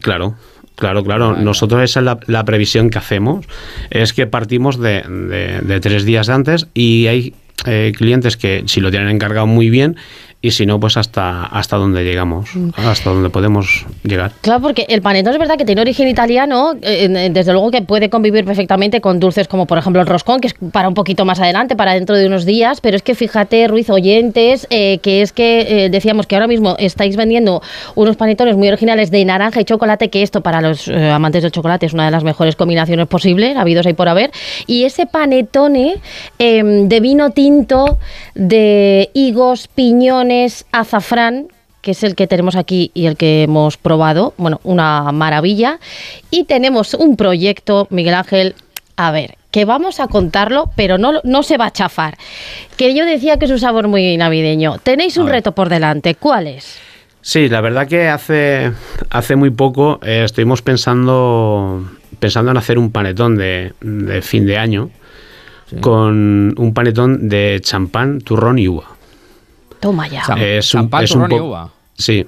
S26: Claro, claro, claro. Nosotros esa es la, la previsión que hacemos. Es que partimos de, de- de tres días antes y hay eh, clientes que si lo tienen encargado muy bien y si no, pues hasta, hasta donde llegamos, hasta donde podemos llegar.
S24: Claro, porque el panetón es verdad que tiene origen italiano, eh, eh, desde luego que puede convivir perfectamente con dulces como por ejemplo el roscón, que es para un poquito más adelante, para dentro de unos días, pero es que fíjate, Ruiz, oyentes, eh, que es que eh, decíamos que ahora mismo estáis vendiendo unos panetones muy originales de naranja y chocolate, que esto para los amantes del chocolate es una de las mejores combinaciones posibles, habidos hay por haber, y ese panetone eh, de vino tinto, de higos, piñones, azafrán, que es el que tenemos aquí y el que hemos probado. Bueno, una maravilla. Y tenemos un proyecto, Miguel Ángel, a ver, que vamos a contarlo, pero no, no se va a chafar. Que yo decía que es un sabor muy navideño. Tenéis un reto por delante. ¿Cuál es?
S26: Sí, la verdad que hace, hace muy poco eh, estuvimos pensando, pensando en hacer un panetón de, de fin de año con un panetón de champán, turrón y uva.
S24: Toma ya.
S26: es un, es un. Sí.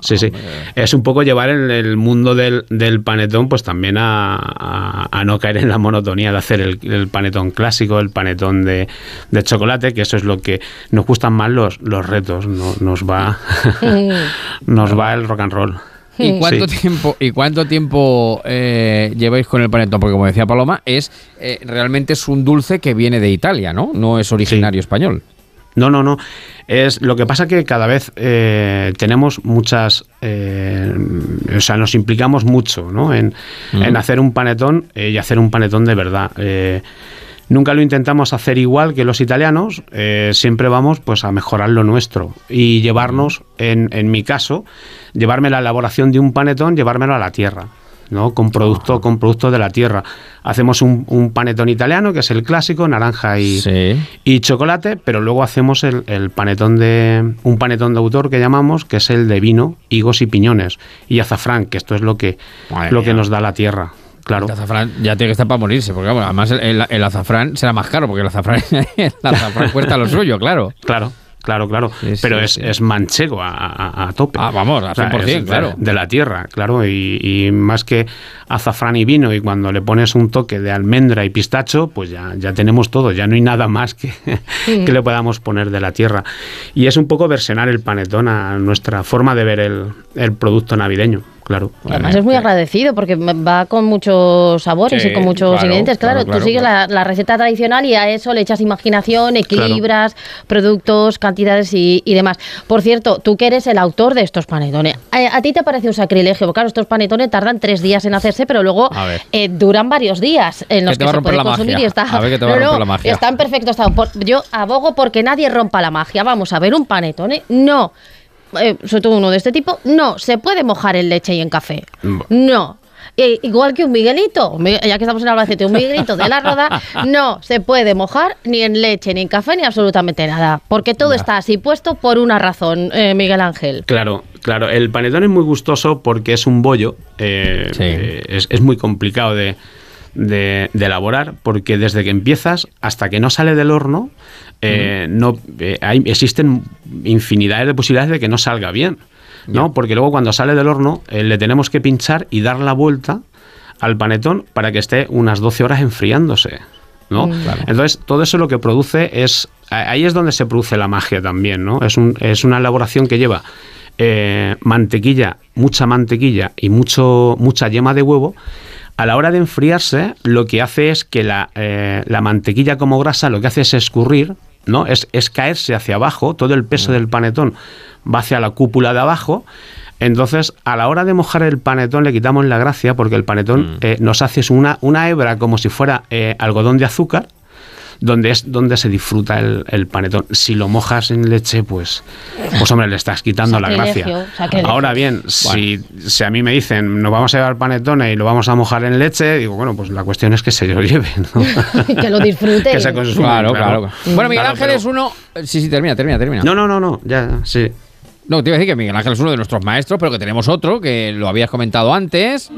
S26: Sí, sí. Es un poco llevar el, el mundo del, del panetón, pues también a, a- a no caer en la monotonía de hacer el, el panetón clásico, el panetón de, de chocolate, que eso es lo que nos gustan más los, los retos. no- nos va nos va el rock and roll.
S2: ¿Y cuánto
S26: Sí.
S2: tiempo, y cuánto tiempo eh, lleváis con el panetón? Porque como decía Paloma, es eh, realmente es un dulce que viene de Italia, ¿no? No es originario español.
S26: No, no, no. Es lo que pasa que cada vez eh, tenemos muchas, eh, o sea, nos implicamos mucho, ¿no? En, en hacer un panetón eh, y hacer un panetón de verdad. Eh, Nunca lo intentamos hacer igual que los italianos, eh, siempre vamos pues a mejorar lo nuestro y llevarnos, en, en mi caso, llevarme la elaboración de un panetón, llevármelo a la tierra. ¿No? Con producto, con producto de la tierra. Hacemos un, un panetón italiano, que es el clásico, naranja y, y chocolate, pero luego hacemos el, el panetón de. un panetón de autor que llamamos, que es el de vino, higos y piñones. Y azafrán, que esto es lo que,
S2: Madre
S26: lo que nos da la tierra. Claro.
S2: El azafrán ya tiene que estar para morirse, porque vamos, además el, el- el azafrán será más caro, porque el azafrán, el azafrán cuesta lo suyo, claro.
S26: Claro. Claro, claro. Pero es, es manchego a, a- a tope.
S2: Ah, vamos, a 100%,
S26: es de-
S2: claro.
S26: De la tierra, claro. Y, y más que azafrán y vino, y cuando le pones un toque de almendra y pistacho, pues ya, ya tenemos todo. Ya no hay nada más que, que le podamos poner de la tierra. Y es un poco versionar el panetón a nuestra forma de ver el, el producto navideño, claro.
S24: Además es muy agradecido porque va con muchos sabores
S26: Sí,
S24: y con muchos
S26: claro,
S24: ingredientes. Claro,
S26: claro,
S24: tú sigues. La, la receta tradicional y a eso le echas imaginación, equilibras productos, cantidades y, y demás. Por cierto, tú que eres el autor de estos panetones, ¿a, a ti te parece un sacrilegio? Porque claro, estos panetones tardan tres días en hacerse, pero luego
S2: A
S24: eh, duran varios días en los que
S2: a
S24: se puede consumir
S2: magia.
S24: y está,
S2: A ver que te va a
S24: No,
S2: romper la magia.
S24: está en perfecto estado. Por- yo abogo porque nadie rompa la magia. Vamos a ver, un panetone, no. Eh, sobre todo uno de este tipo, no, se puede mojar en leche y en café. No. Eh, igual que un Miguelito, ya que estamos en Albacete, un Miguelito de la Roda, no se puede mojar ni en leche, ni en café, ni absolutamente nada. Porque todo está así puesto por una razón, eh, Miguel Ángel.
S26: Claro, claro. El panetón es muy gustoso porque es un bollo. eh, eh, es, es muy complicado de, de- de elaborar porque desde que empiezas hasta que no sale del horno, eh, no, eh, hay, existen infinidades de posibilidades de que no salga bien. ¿no? Porque luego cuando sale del horno eh, le tenemos que pinchar y dar la vuelta al panetón para que esté unas 12 horas enfriándose. ¿no?
S2: Mm. Claro.
S26: Entonces, todo eso lo que produce es. Ahí es donde se produce la magia también, ¿no? Es, un- es una elaboración que lleva eh, mantequilla, mucha mantequilla y mucho, mucha yema de huevo. A la hora de enfriarse, lo que hace es que la, eh, la mantequilla como grasa lo que hace es escurrir, ¿no? Es, es caerse hacia abajo, todo el peso del panetón va hacia la cúpula de abajo. Entonces, a la hora de mojar el panetón le quitamos la gracia porque el panetón eh, nos hace una, una hebra como si fuera eh, algodón de azúcar, donde es donde se disfruta el, el panetón. Si lo mojas en leche, pues, pues hombre, le estás quitando la gracia. Ahora bien, si, si a mí me dicen, nos vamos a llevar panetones y lo vamos a mojar en leche, digo, bueno, pues la cuestión es que se lo lleven. ¿no?
S24: que lo disfruten.
S26: que se consuma.
S2: Claro, claro. Bueno, Miguel
S26: Claro,
S2: Ángel
S26: pero-
S2: es uno. Sí, sí, termina, termina, termina.
S26: No, no, no, no, ya, sí.
S2: No, te iba a decir que Miguel Ángel es uno de nuestros maestros, pero que tenemos otro, que lo habías comentado antes.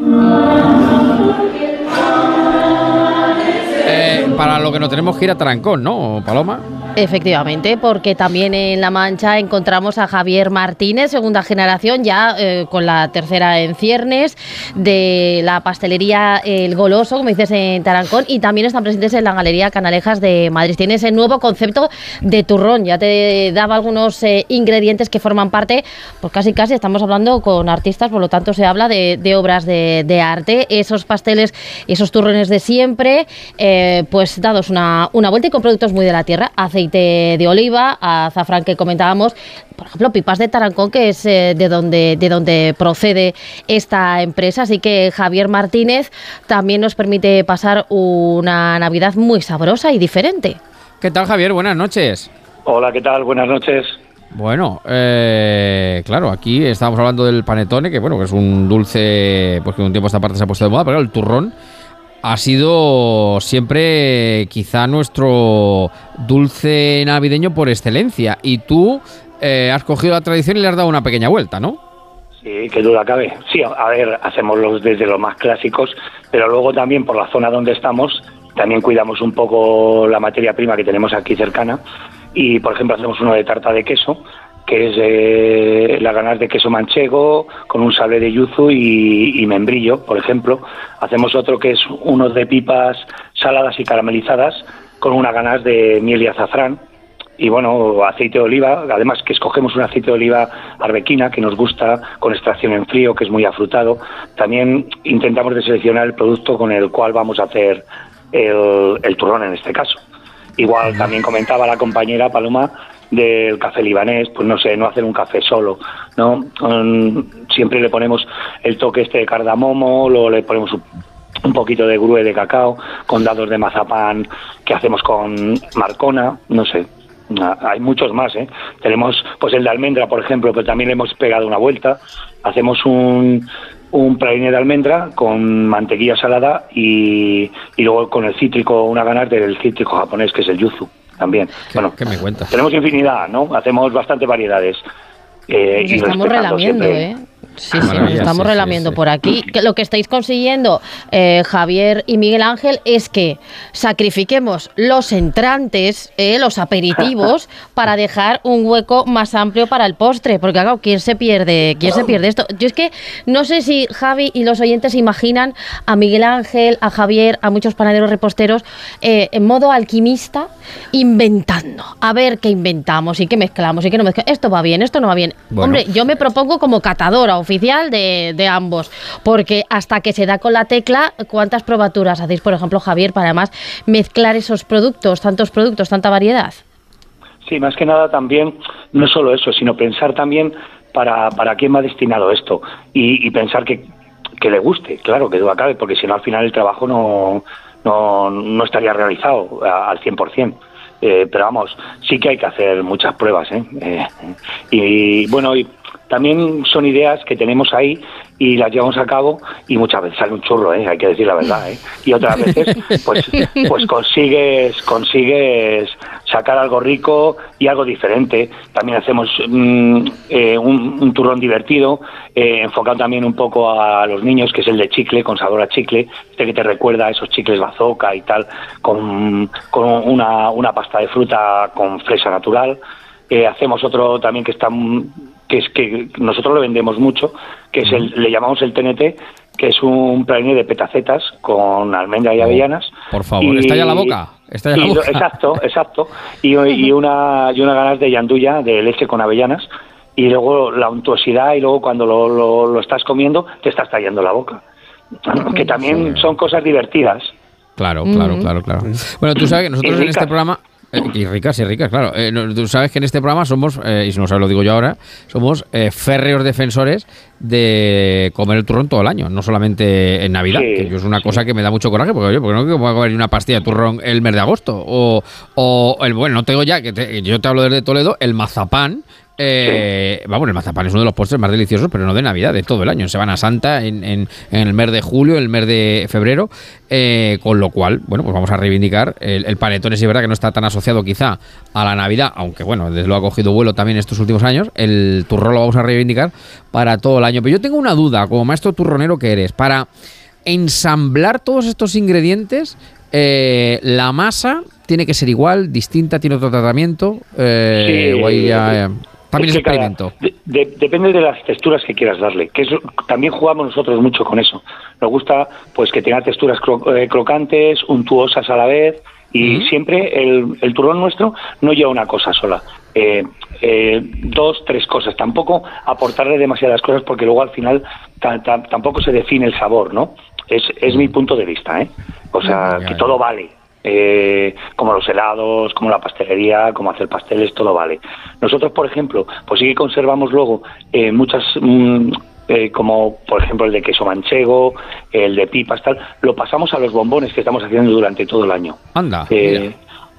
S2: Para lo que nos tenemos que ir a Tarancón, ¿no, Paloma?
S24: Efectivamente, porque también en La Mancha encontramos a Javier Martínez, segunda generación, ya eh, con la tercera en ciernes, de la pastelería El Goloso, como dices, en Tarancón, y también están presentes en la Galería Canalejas de Madrid. Tienes el nuevo concepto de turrón, ya te daba algunos eh, ingredientes que forman parte, pues casi casi estamos hablando con artistas, por lo tanto se habla de, obras de, arte, esos pasteles, esos turrones de siempre, eh, pues dados una, una vuelta y con productos muy de la tierra, aceite de oliva, azafrán que comentábamos, por ejemplo, pipas de Tarancón, que es eh, de, donde, de donde procede esta empresa. Así que Javier Martínez también nos permite pasar una Navidad muy sabrosa y diferente.
S2: ¿Qué tal, Javier? Buenas noches.
S25: Hola, ¿qué tal? Buenas noches.
S2: Bueno, eh, claro, aquí estábamos hablando del panetone, que bueno, que es un dulce, pues que un tiempo esta parte se ha puesto de moda, pero el turrón ha sido siempre quizá nuestro dulce navideño por excelencia. Y tú eh, has cogido la tradición y le has dado una pequeña vuelta, ¿no?
S25: Sí, que duda cabe. Sí, a ver, hacemos los desde los más clásicos, pero luego también por la zona donde estamos, también cuidamos un poco la materia prima que tenemos aquí cercana. Y, por ejemplo, hacemos uno de tarta de queso, que es eh, las ganas de queso manchego con un sable de yuzu y, y membrillo, por ejemplo. Hacemos otro que es uno de pipas saladas y caramelizadas con unas ganas de miel y azafrán. y bueno, aceite de oliva, además que escogemos un aceite de oliva arbequina que nos gusta, con extracción en frío, que es muy afrutado. También intentamos de seleccionar el producto con el cual vamos a hacer el, el turrón en este caso. Igual también comentaba la compañera Paloma del café libanés, pues no sé, no hacer un café solo, ¿no? Mm, siempre le ponemos el toque este de cardamomo, luego le ponemos un, un poquito de grue de cacao, con dados de mazapán que hacemos con marcona, no sé. Hay muchos más, ¿eh? Tenemos, pues el de almendra, por ejemplo, pero también le hemos pegado una vuelta. Hacemos un, un praline de almendra con mantequilla salada y, luego con el cítrico, una ganas del cítrico japonés, que es el yuzu, también. Bueno,
S2: ¿Qué me cuentas?
S25: tenemos infinidad, ¿no? Hacemos bastantes variedades. Eh,
S24: Nos
S25: y
S24: estamos relamiendo,
S25: siempre-
S24: ¿eh? Sí, sí, nos estamos
S2: sí,
S24: relamiendo
S2: sí.
S24: por aquí. Que lo que estáis consiguiendo, eh, Javier y Miguel Ángel, es que sacrifiquemos los entrantes, eh, los aperitivos, para dejar un hueco más amplio para el postre. Porque, claro, ¿quién se pierde, quién se pierde esto? Yo es que no sé si Javi y los oyentes imaginan a Miguel Ángel, a Javier, a muchos panaderos reposteros eh, en modo alquimista, inventando. A ver qué inventamos y qué mezclamos y qué no mezclamos. Esto va bien, esto no va bien.
S2: Bueno.
S24: Hombre, yo me propongo como catadora oficial de, ambos, porque hasta que se da con la tecla, ¿cuántas probaturas hacéis, por ejemplo, Javier, para además mezclar esos productos, tantos productos, tanta variedad?
S25: Sí, más que nada también, no solo eso, sino pensar también para, para quién va destinado esto y, pensar que, que le guste, claro, que duda cabe, porque si no al final el trabajo no, no, no estaría realizado al 100%. Eh, pero vamos, sí que hay que hacer muchas pruebas. ¿eh? Eh, y bueno, y también son ideas que tenemos ahí y las llevamos a cabo y muchas veces sale un churro, ¿eh? hay que decir la verdad. ¿eh? Y otras veces pues, pues consigues, consigues sacar algo rico y algo diferente. También hacemos mm, eh, un, turrón divertido, eh, enfocado también un poco a los niños, que es el de chicle, con sabor a chicle, este que te recuerda a esos chicles bazooka y tal, con, con una, una pasta de fruta con fresa natural. Hacemos otro también que está mm, que es que nosotros lo vendemos mucho, que es el, le llamamos el TNT, que es un praline de petacetas con almendra y avellanas.
S2: Por favor, está ya la boca. Está ya la
S25: y
S2: boca.
S25: exacto, exacto. Y, y una y una ganas de yanduya de leche con avellanas y luego la untuosidad y luego cuando lo, lo, lo estás comiendo te estás tallando la boca. Que también son cosas divertidas.
S2: Claro, claro, claro, claro. Bueno, tú sabes que nosotros
S25: Y
S2: en este programa. Eh, y ricas, y ricas, claro. Eh, no, tú sabes que en este programa somos, eh, y si no sabes lo digo yo ahora, somos férreos defensores de comer el turrón todo el año, no solamente en Navidad,
S25: Sí,
S2: que yo es una cosa que me da mucho coraje, porque oye, porque no que voy a comer una pastilla de turrón el mes de agosto, o, o el, bueno, no tengo ya, que te- yo te hablo desde Toledo, el mazapán, eh, Vamos, el mazapán es uno de los postres más deliciosos, pero no de Navidad, de todo el año. En Semana Santa, en, en- en el mes de julio, en el mes de febrero. eh, con lo cual, bueno, pues vamos a reivindicar el, el panetone. Sí, es verdad que no está tan asociado quizá a la Navidad, aunque bueno, desde luego ha cogido vuelo también estos últimos años. El turrón lo vamos a reivindicar para todo el año. Pero yo tengo una duda, como maestro turronero que eres, para ensamblar todos estos ingredientes. eh, la masa tiene que ser igual, distinta, tiene otro tratamiento. eh,
S25: Sí,
S2: o ahí ya, eh, también es
S25: que cada-
S2: experimento.
S25: de- de- depende de las texturas que quieras darle, que eso, también jugamos nosotros mucho con eso. Nos gusta pues que tenga texturas cro- eh, crocantes, untuosas a la vez y siempre el, el turrón nuestro no lleva una cosa sola. Eh, eh, dos, tres cosas. Tampoco aportarle demasiadas cosas porque luego al final ta- ta- tampoco se define el sabor, ¿no? Es, es mi punto de vista, ¿eh? O sea,
S2: Ya,
S25: que
S2: ya.
S25: todo vale. Eh, como los helados, como la pastelería, como hacer pasteles, todo vale. Nosotros, por ejemplo, pues sí que conservamos luego eh, muchas, mm, eh, como por ejemplo el de queso manchego, el de pipas, tal, lo pasamos a los bombones que estamos haciendo durante todo el año.
S2: Anda,
S25: Eh,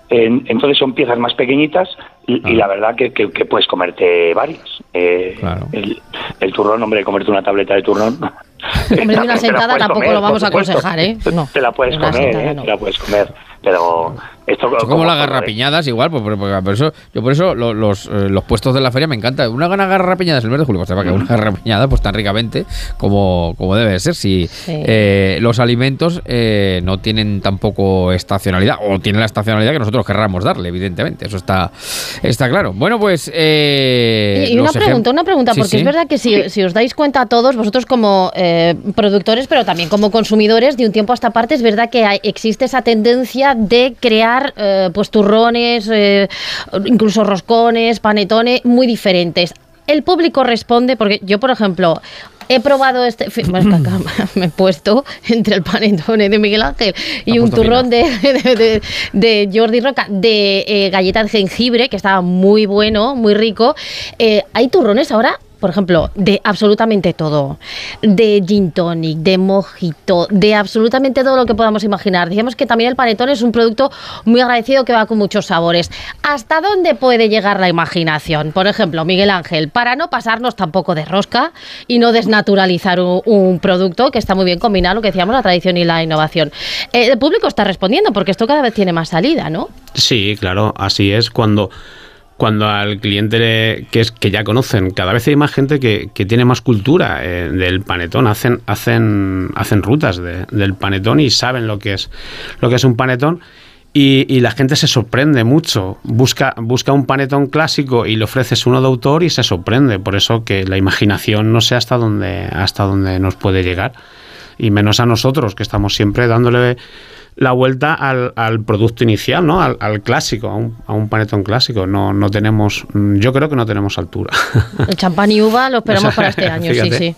S25: en- entonces son piezas más pequeñitas y, y la verdad que, que- que puedes comerte varias. Eh, el, el turrón, hombre, comerte una tableta de turrón.
S24: Hombre, de una sentada tampoco
S25: comer,
S24: lo vamos a aconsejar, ¿eh? No.
S25: Te la puedes comer,
S24: sentada
S25: ¿eh?
S24: no.
S25: Te la puedes comer. Pero esto
S2: como las garrapiñadas igual, pues, por, por- por eso, yo por eso lo- los, eh, los puestos de la feria me encanta. Una gana garrapiñadas el mes de julio, pues se va que una garrapiñada pues tan ricamente como, como debe ser. Si eh, los alimentos eh, no tienen tampoco estacionalidad, o tienen la estacionalidad que nosotros querramos darle, evidentemente. Eso está, está claro. Bueno, pues. eh,
S24: Y una pregunta, una pregunta, porque
S2: sí.
S24: es verdad que si, si os dais cuenta todos, vosotros como eh, productores, pero también como consumidores, de un tiempo a esta parte, es verdad que hay- existe esa tendencia de crear eh, pues turrones, eh, incluso roscones, panetones, muy diferentes. El público responde, porque yo, por ejemplo, He probado este. me he puesto entre el panetone de Miguel Ángel y un turrón de, de, de- de Jordi Roca de eh, galleta de jengibre, que estaba muy bueno, muy rico. Eh, Hay turrones ahora. Por ejemplo, de absolutamente todo. De gin tonic, de mojito, de absolutamente todo lo que podamos imaginar. Decíamos que también el panetone es un producto muy agradecido que va con muchos sabores. ¿Hasta dónde puede llegar la imaginación? Por ejemplo, Miguel Ángel, para no pasarnos tampoco de rosca y no desnaturalizar un, un producto que está muy bien combinado, lo que decíamos, la tradición y la innovación. Eh, el público está respondiendo porque esto cada vez tiene más salida, ¿no?
S26: Sí, claro, así es. Cuando, cuando al cliente que es que ya conocen, cada vez hay más gente que, que tiene más cultura eh, del panetón, hacen, hacen, hacen rutas de- del panetón y saben lo que es, lo que es un panetón. Y, y la gente se sorprende mucho. Busca, busca un panetón clásico y le ofreces uno de autor y se sorprende. Por eso que la imaginación no sé hasta dónde, hasta dónde nos puede llegar. Y menos a nosotros, que estamos siempre dándole la vuelta al, al producto inicial, ¿no? Al, al clásico, a un, a un panetón clásico. No, no tenemos, yo creo que no tenemos altura.
S24: El champán y uva lo esperamos
S26: O sea,
S24: para este año, sí,
S26: fíjate.
S24: sí.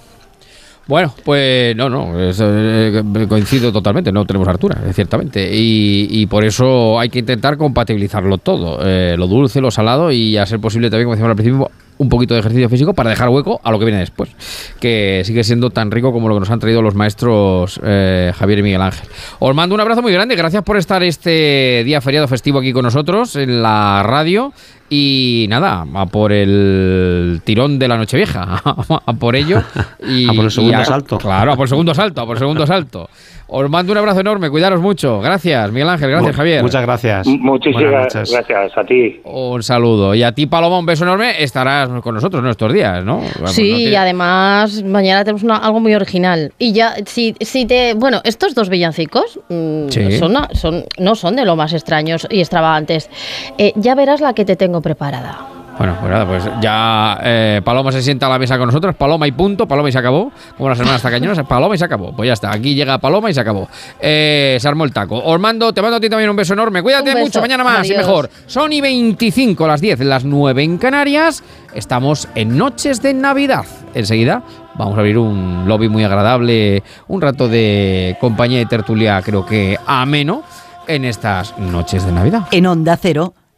S2: Bueno, pues no, no, es, eh, coincido totalmente, no tenemos altura, eh, ciertamente. Y, y por eso hay que intentar compatibilizarlo todo, eh, lo dulce, lo salado y a ser posible también, como decíamos al principio, un poquito de ejercicio físico para dejar hueco a lo que viene después, que sigue siendo tan rico como lo que nos han traído los maestros eh, Javier y Miguel Ángel. Os mando un abrazo muy grande, gracias por estar este día feriado festivo aquí con nosotros en la radio. Y nada, a por el tirón de la Nochevieja, a por ello. Y,
S26: A por el segundo
S2: y a-
S26: salto.
S2: Claro, a por el segundo salto, a por el segundo salto. Os mando un abrazo enorme, cuidaros mucho. Gracias, Miguel Ángel, gracias, Javier.
S26: Muchas gracias.
S25: Muchísimas gracias a ti.
S2: Un saludo. Y a ti, Paloma, un beso enorme. Estarás con nosotros en estos días, ¿no? Vamos,
S24: Sí,
S2: no
S24: y además mañana tenemos una- algo muy original. Y ya, si, si te. Bueno, estos dos villancicos mm,
S2: Sí.
S24: son, no son de lo más extraños y extravagantes. Eh, ya verás la que te tengo preparada.
S2: Bueno, pues nada, pues ya eh, Paloma se sienta a la mesa con nosotros. Paloma y punto. Paloma y se acabó. Como las hermanas tacañonas. Paloma y se acabó. Pues ya está. Aquí llega Paloma y se acabó. Eh, se armó el taco. Os mando, te mando a ti también un beso enorme. Cuídate
S24: beso.
S2: mucho. Mañana más y mejor. Son y 25, las 10, las 9 en Canarias. Estamos en Noches de Navidad. Enseguida vamos a abrir un lobby muy agradable. Un rato de compañía y tertulia, creo que ameno, en estas Noches de Navidad.
S1: En Onda Cero,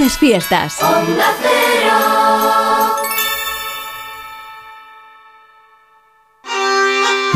S27: Felices fiestas.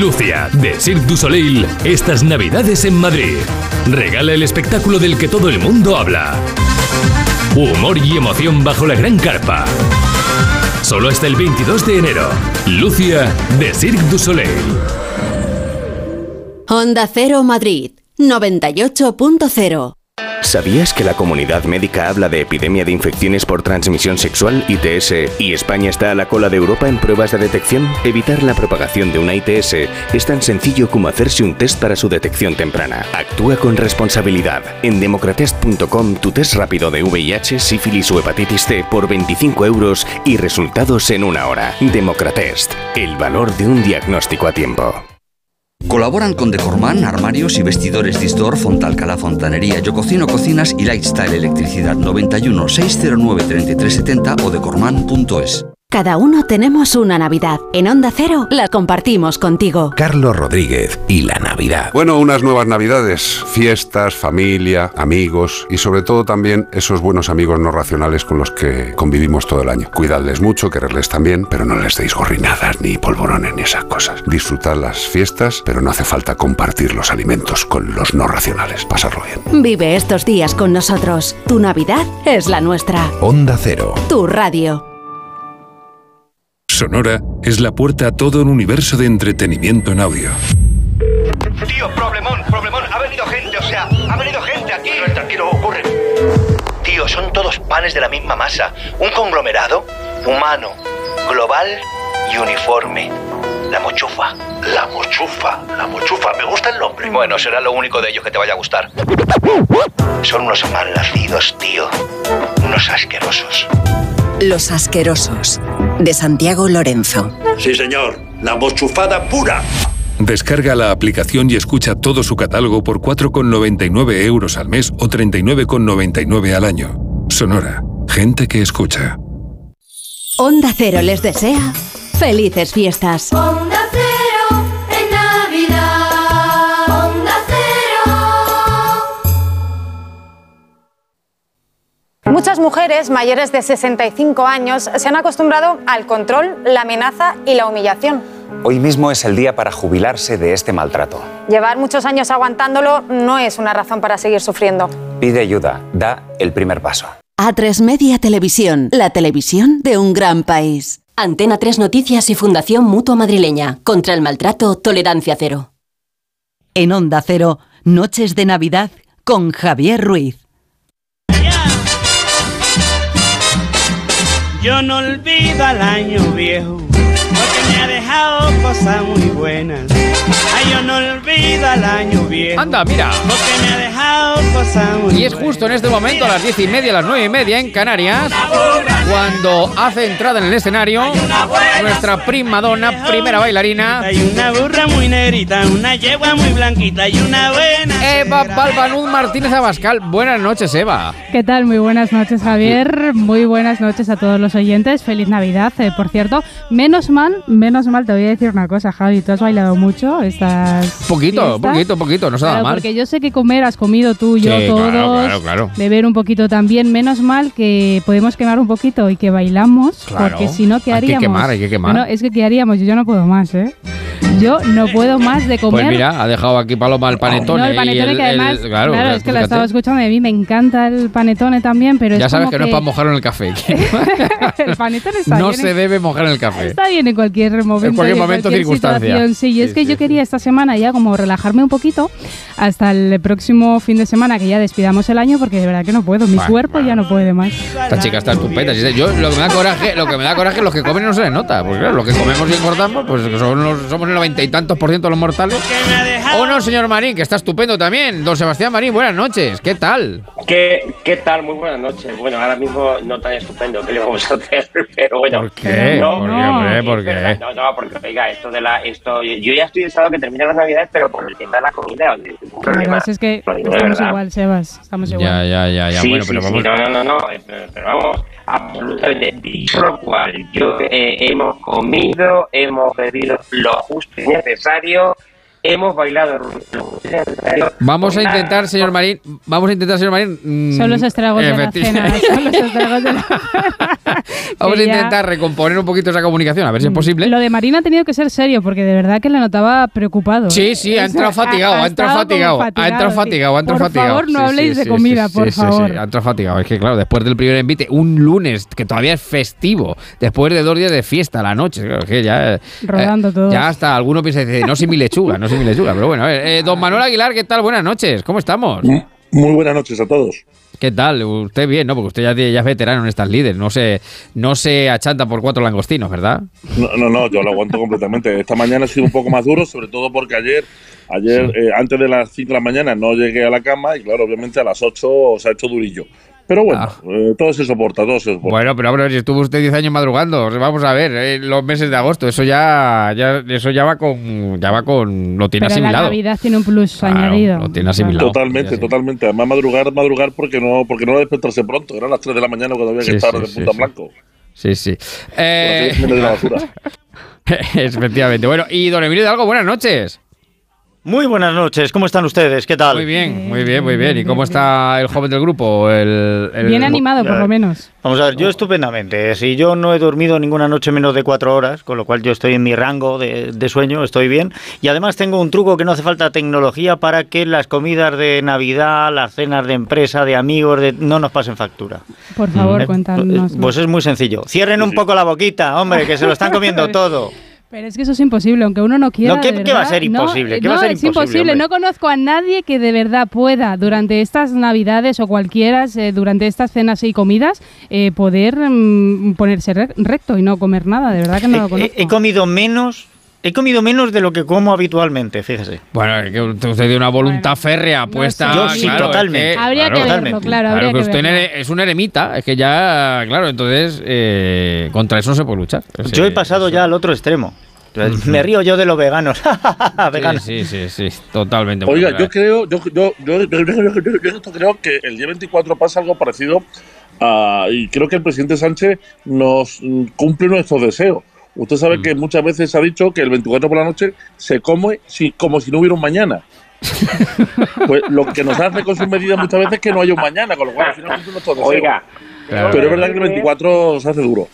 S28: Lucia, de Cirque du Soleil, estas navidades en Madrid. Regala el espectáculo del que todo el mundo habla. Humor y emoción bajo la gran carpa. Solo hasta el 22 de enero. Lucia, de Cirque du Soleil.
S27: Onda Cero Madrid 98.0
S29: ¿Sabías que la comunidad médica habla de epidemia de infecciones por transmisión sexual, ITS, y España está a la cola de Europa en pruebas de detección? Evitar la propagación de una ITS es tan sencillo como hacerse un test para su detección temprana. Actúa con responsabilidad. En democratest.com tu test rápido de VIH, sífilis o hepatitis C por 25 euros y resultados en una hora. Democratest. El valor de un diagnóstico a tiempo.
S30: Colaboran con Decorman, armarios y vestidores Disdor, Fontalcala Fontanería, Yo Cocino Cocinas y Lifestyle Electricidad 91 609 3370 o decorman.es.
S31: Cada uno tenemos una Navidad. En Onda Cero la compartimos contigo.
S9: Carlos Rodríguez y la Navidad.
S32: Bueno, unas nuevas Navidades, fiestas, familia, amigos y sobre todo también esos buenos amigos no racionales con los que convivimos todo el año. Cuidadles mucho, quererles también, pero no les deis gorrinadas ni polvorones ni esas cosas. Disfrutad las fiestas, pero no hace falta compartir los alimentos con los no racionales. Pasarlo bien.
S31: Vive estos días con nosotros. Tu Navidad es la nuestra.
S9: Onda Cero.
S31: Tu radio.
S33: Sonora es la puerta a todo un universo de entretenimiento en audio.
S34: Tío, problemón, problemón. Ha venido gente, o sea, ha venido gente aquí. Tranquilo, ocurre. Tío, son todos panes de la misma masa. Un conglomerado humano, global y uniforme. La mochufa. La mochufa, la mochufa. Me gusta el nombre. Bueno, será lo único de ellos que te vaya a gustar. Son unos mal nacidos, tío. Unos asquerosos.
S35: Los asquerosos. De Santiago Lorenzo.
S33: Sí, señor. La mochufada pura. Descarga la aplicación y escucha todo su catálogo por 4,99 euros al mes o 39,99 al año. Sonora. Gente que escucha.
S31: Onda Cero les desea felices fiestas.
S36: Onda
S37: Muchas mujeres mayores de 65 años se han acostumbrado al control, la amenaza y la humillación.
S38: Hoy mismo es el día para jubilarse de este maltrato.
S37: Llevar muchos años aguantándolo no es una razón para seguir sufriendo.
S38: Pide ayuda, da el primer paso.
S31: A3 Media Televisión, la televisión de un gran país.
S22: Antena 3 Noticias y Fundación Mutua Madrileña. Contra el maltrato, tolerancia cero.
S1: En Onda Cero, Noches de Navidad con Javier Ruiz.
S39: Yo no olvido al año viejo, porque me ha dejado cosas muy buenas. Ay, yo no olvido al año viejo.
S2: Anda, mira.
S39: Porque me ha dejado cosas muy
S2: Y es justo en este momento, a las diez y media, a las nueve y media en Canarias, cuando hace entrada en el escenario nuestra prima donna, primera bailarina,
S39: Hay una burra muy negrita, una yegua muy blanquita y una buena.
S2: Eva Balbanud Martínez Abascal. Buenas noches, Eva.
S40: ¿Qué tal? Muy buenas noches, Javier. Muy buenas noches a todos los oyentes. Feliz Navidad, eh, por cierto. Menos mal, menos mal, te voy a decir una cosa, Javi. Tú has bailado mucho estas
S2: Poquito,
S40: fiestas.
S2: poquito, poquito, no se da
S40: Claro,
S2: mal.
S40: Porque yo sé que comer has comido tú, yo,
S2: Sí,
S40: todos.
S2: claro, claro, claro.
S40: Beber un poquito también. Menos mal que podemos quemar un poquito y que bailamos.
S2: Claro.
S40: Porque si no, ¿qué
S2: Hay que
S40: haríamos?
S2: quemar, hay que quemar.
S40: Bueno, es que ¿qué haríamos? Yo ya no puedo más, ¿eh? Yo no puedo más de comer.
S2: Pues mira, ha dejado aquí Paloma el panetone.
S40: No, el panetone
S2: y el-
S40: que además,
S2: el-
S40: claro,
S2: claro,
S40: es que lo estaba escuchando y a mí me encanta el panetone también, pero
S2: Ya
S40: es
S2: sabes
S40: como
S2: que, no es para mojarlo en el café.
S40: el panetone está
S2: no
S40: bien
S2: se
S40: en-
S2: debe mojar en el café.
S40: Está bien en cualquier momento.
S2: En cualquier momento,
S40: cualquier
S2: circunstancia.
S40: situación, Sí, y
S2: Sí,
S40: es que
S2: sí,
S40: yo quería esta semana ya como relajarme un poquito hasta el próximo fin de semana que ya despidamos el año porque de verdad que no puedo. Mi
S2: Bueno,
S40: cuerpo ya no puede más.
S2: Esta chica está estupenda. Yo lo que me da coraje, lo que me da coraje los que comen no se les nota. Porque claro, los que comemos y engordamos, pues son los- somos el noventa y tantos por ciento de los mortales. O no, señor Marín, que está estupendo también. Don Sebastián Marín, buenas noches. ¿Qué tal?
S41: ¿Qué, ¿Qué tal? Muy buenas noches. Bueno, ahora mismo no tan estupendo, ¿qué le vamos a hacer? Pero bueno.
S2: ¿Por qué?
S41: No,
S2: ¿Por qué,
S41: no,
S2: hombre? ¿Por qué?
S41: No, no, porque oiga, esto de la. esto Yo ya estoy deseando que terminen las navidades, pero por el tema de la comida. oye, es
S40: que estamos igual, Sebas. Estamos igual.
S2: Ya, ya, ya, ya.
S41: Sí,
S2: bueno,
S41: sí,
S2: pero
S41: sí,
S2: vamos.
S41: no, no, no, no, eh, pero, pero vamos, absolutamente. Dicho lo cual, yo eh, hemos comido, hemos bebido lo justo y necesario, hemos bailado.
S2: Vamos a intentar, señor Marín. Vamos a intentar, señor Marín. mm,
S40: Son los estragos de la cena. Son los estragos de la
S2: Vamos a intentar recomponer un poquito esa comunicación, a ver si es posible.
S40: Lo de Marina ha tenido que ser serio porque de verdad que le notaba preocupado.
S2: Sí,
S40: ¿eh?
S2: sí, ha entrado fatigado, ha entrado fatigado, ha entrado
S40: sí.
S2: fatigado, ha entrado
S40: Por
S2: fatigado.
S40: favor, no
S2: Sí,
S40: habléis
S2: sí,
S40: de comida,
S2: sí,
S40: por favor.
S2: sí, ha entrado fatigado. Es que, claro, después del primer envite, un lunes, que todavía es festivo, después de dos días de fiesta a la noche, que ya. eh,
S40: Rodando todos.
S2: Ya hasta alguno piensa, dice, no sin mi lechuga, no sin mi lechuga. Pero bueno, a ver, eh, don Manuel Aguilar, ¿qué tal? Buenas noches, ¿cómo estamos?
S42: Muy buenas noches a todos.
S2: ¿Qué tal? Usted bien, ¿no? Porque usted ya, ya es veterano en estas líderes. No se, no se achanta por cuatro langostinos, ¿verdad?
S42: No, no, no, yo lo aguanto completamente. Esta mañana ha sido un poco más duro, sobre todo porque ayer, ayer eh, antes de las 5 de la mañana no llegué a la cama y claro, obviamente a las 8 se ha hecho durillo. Pero bueno, eh, todo se soporta, todo se soporta.
S2: Bueno, pero hombre, si estuvo usted 10 años madrugando, vamos a ver, eh, los meses de agosto, eso ya, ya, eso ya va con, ya va con, lo tiene
S40: Pero la
S2: asimilado.
S40: Navidad tiene un plus
S2: Claro,
S40: añadido.
S2: lo tiene asimilado.
S42: Totalmente, totalmente. Además, madrugar, madrugar porque no, porque no despertarse pronto. Eran las 3 de la mañana cuando había que
S2: Sí,
S42: estar
S2: sí,
S42: de punta
S2: sí.
S42: blanco.
S2: Sí, sí. Eh,
S42: de la
S2: efectivamente. Bueno, y don Emilio Hidalgo, buenas noches.
S43: Muy buenas noches, ¿cómo están ustedes? ¿Qué tal?
S2: Muy bien, muy bien, muy bien. ¿Y cómo está el joven del grupo? El, el-
S40: Bien animado, por lo menos.
S43: Vamos a ver, yo estupendamente. Si yo no he dormido ninguna noche menos de cuatro horas, con lo cual yo estoy en mi rango de, de sueño, estoy bien. Y además tengo un truco que no hace falta tecnología para que las comidas de Navidad, las cenas de empresa, de amigos, de, no nos pasen factura.
S40: Por favor,
S43: Eh,
S40: cuéntanos.
S43: Pues es muy sencillo. Cierren un poco la boquita, hombre, que se lo están comiendo todo.
S40: Pero es que eso es imposible, aunque uno no quiera.
S43: No, ¿qué- va a ser imposible?
S40: No,
S43: ¿Qué va a
S40: no,
S43: ser
S40: es
S43: imposible?
S40: No conozco a nadie que de verdad pueda, durante estas Navidades o cualquiera, eh, durante estas cenas y comidas, eh, poder mm, ponerse re- recto y no comer nada. De verdad que no lo
S43: He,
S40: conozco.
S43: he comido menos, he comido menos de lo que como habitualmente, fíjese.
S2: Bueno, es que usted tiene una voluntad férrea puesta.
S43: Yo sí,
S2: claro, es
S43: totalmente.
S2: que-
S40: Habría que verlo,
S2: totalmente.
S40: claro, habría
S2: que
S40: que
S2: usted
S40: verlo.
S2: es un eremita, es que ya, claro, entonces eh, contra eso no se puede luchar.
S43: Yo he pasado ya al otro extremo. Me río yo de los veganos. veganos.
S2: Sí, sí, sí, sí, totalmente.
S42: Oiga,
S2: Bueno,
S42: yo creo, yo, yo, yo, yo- yo- yo- yo- yo esto creo que el día 24 pasa algo parecido a- y creo que el presidente Sánchez nos mm, cumple nuestros deseos. Usted sabe
S2: Mm.
S42: que muchas veces ha dicho que el 24 por la noche se come si, como si no hubiera un mañana. pues lo que nos hace con sus medidas muchas veces es que no haya un mañana, con lo cual al final deseos.
S41: Oiga,
S2: Claro.
S42: pero es verdad que el 24 se hace duro.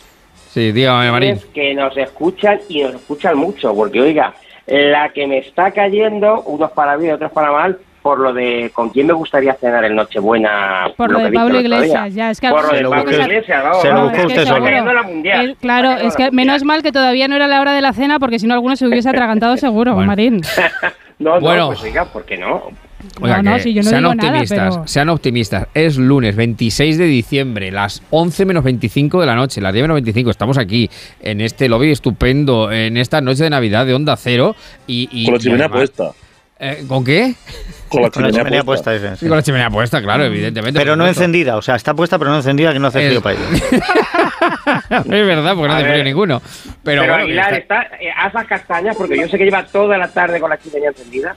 S2: Sí, dígame, Marín.
S41: es que nos escuchan y nos escuchan mucho, porque oiga, la que me está cayendo, unos para bien, otros para mal, por lo de con quién me gustaría cenar el Nochebuena.
S40: Por lo de Pablo. Iglesias, ya, es que
S41: Por lo de Pablo Iglesias, vamos,
S40: se lo
S41: que
S40: usted solo. claro, es que menos mal que todavía no era la hora de la cena, porque si no alguno se hubiese atragantado seguro, Marín.
S41: No,
S2: Bueno.
S41: no, pues oiga, ¿por qué no?
S2: Oiga,
S40: No, no,
S2: que
S40: si yo no
S2: sean
S40: digo nada,
S2: optimistas,
S40: pero-
S2: sean optimistas. Es lunes 26 de diciembre, las 11 menos 25 de la noche, las 10 menos 25. Estamos aquí en este lobby estupendo, en esta noche de Navidad de Onda Cero. Y, y-
S42: Con la chimenea puesta.
S2: Eh, ¿Con qué?
S42: Con la
S43: Con la chimenea puesta, dice,
S2: Sí, con la chimenea puesta, claro, evidentemente.
S43: Pero no
S2: supuesto.
S43: encendida, o sea, está puesta pero no encendida, que no hace
S2: Es-
S43: frío para ella.
S2: es verdad, porque no
S41: A
S2: hace frío ninguno. Pero,
S41: Pero,
S2: bueno,
S41: Aguilar,
S2: está-
S41: está, eh, haz las castañas, porque yo sé que lleva toda la tarde con la chimenea encendida.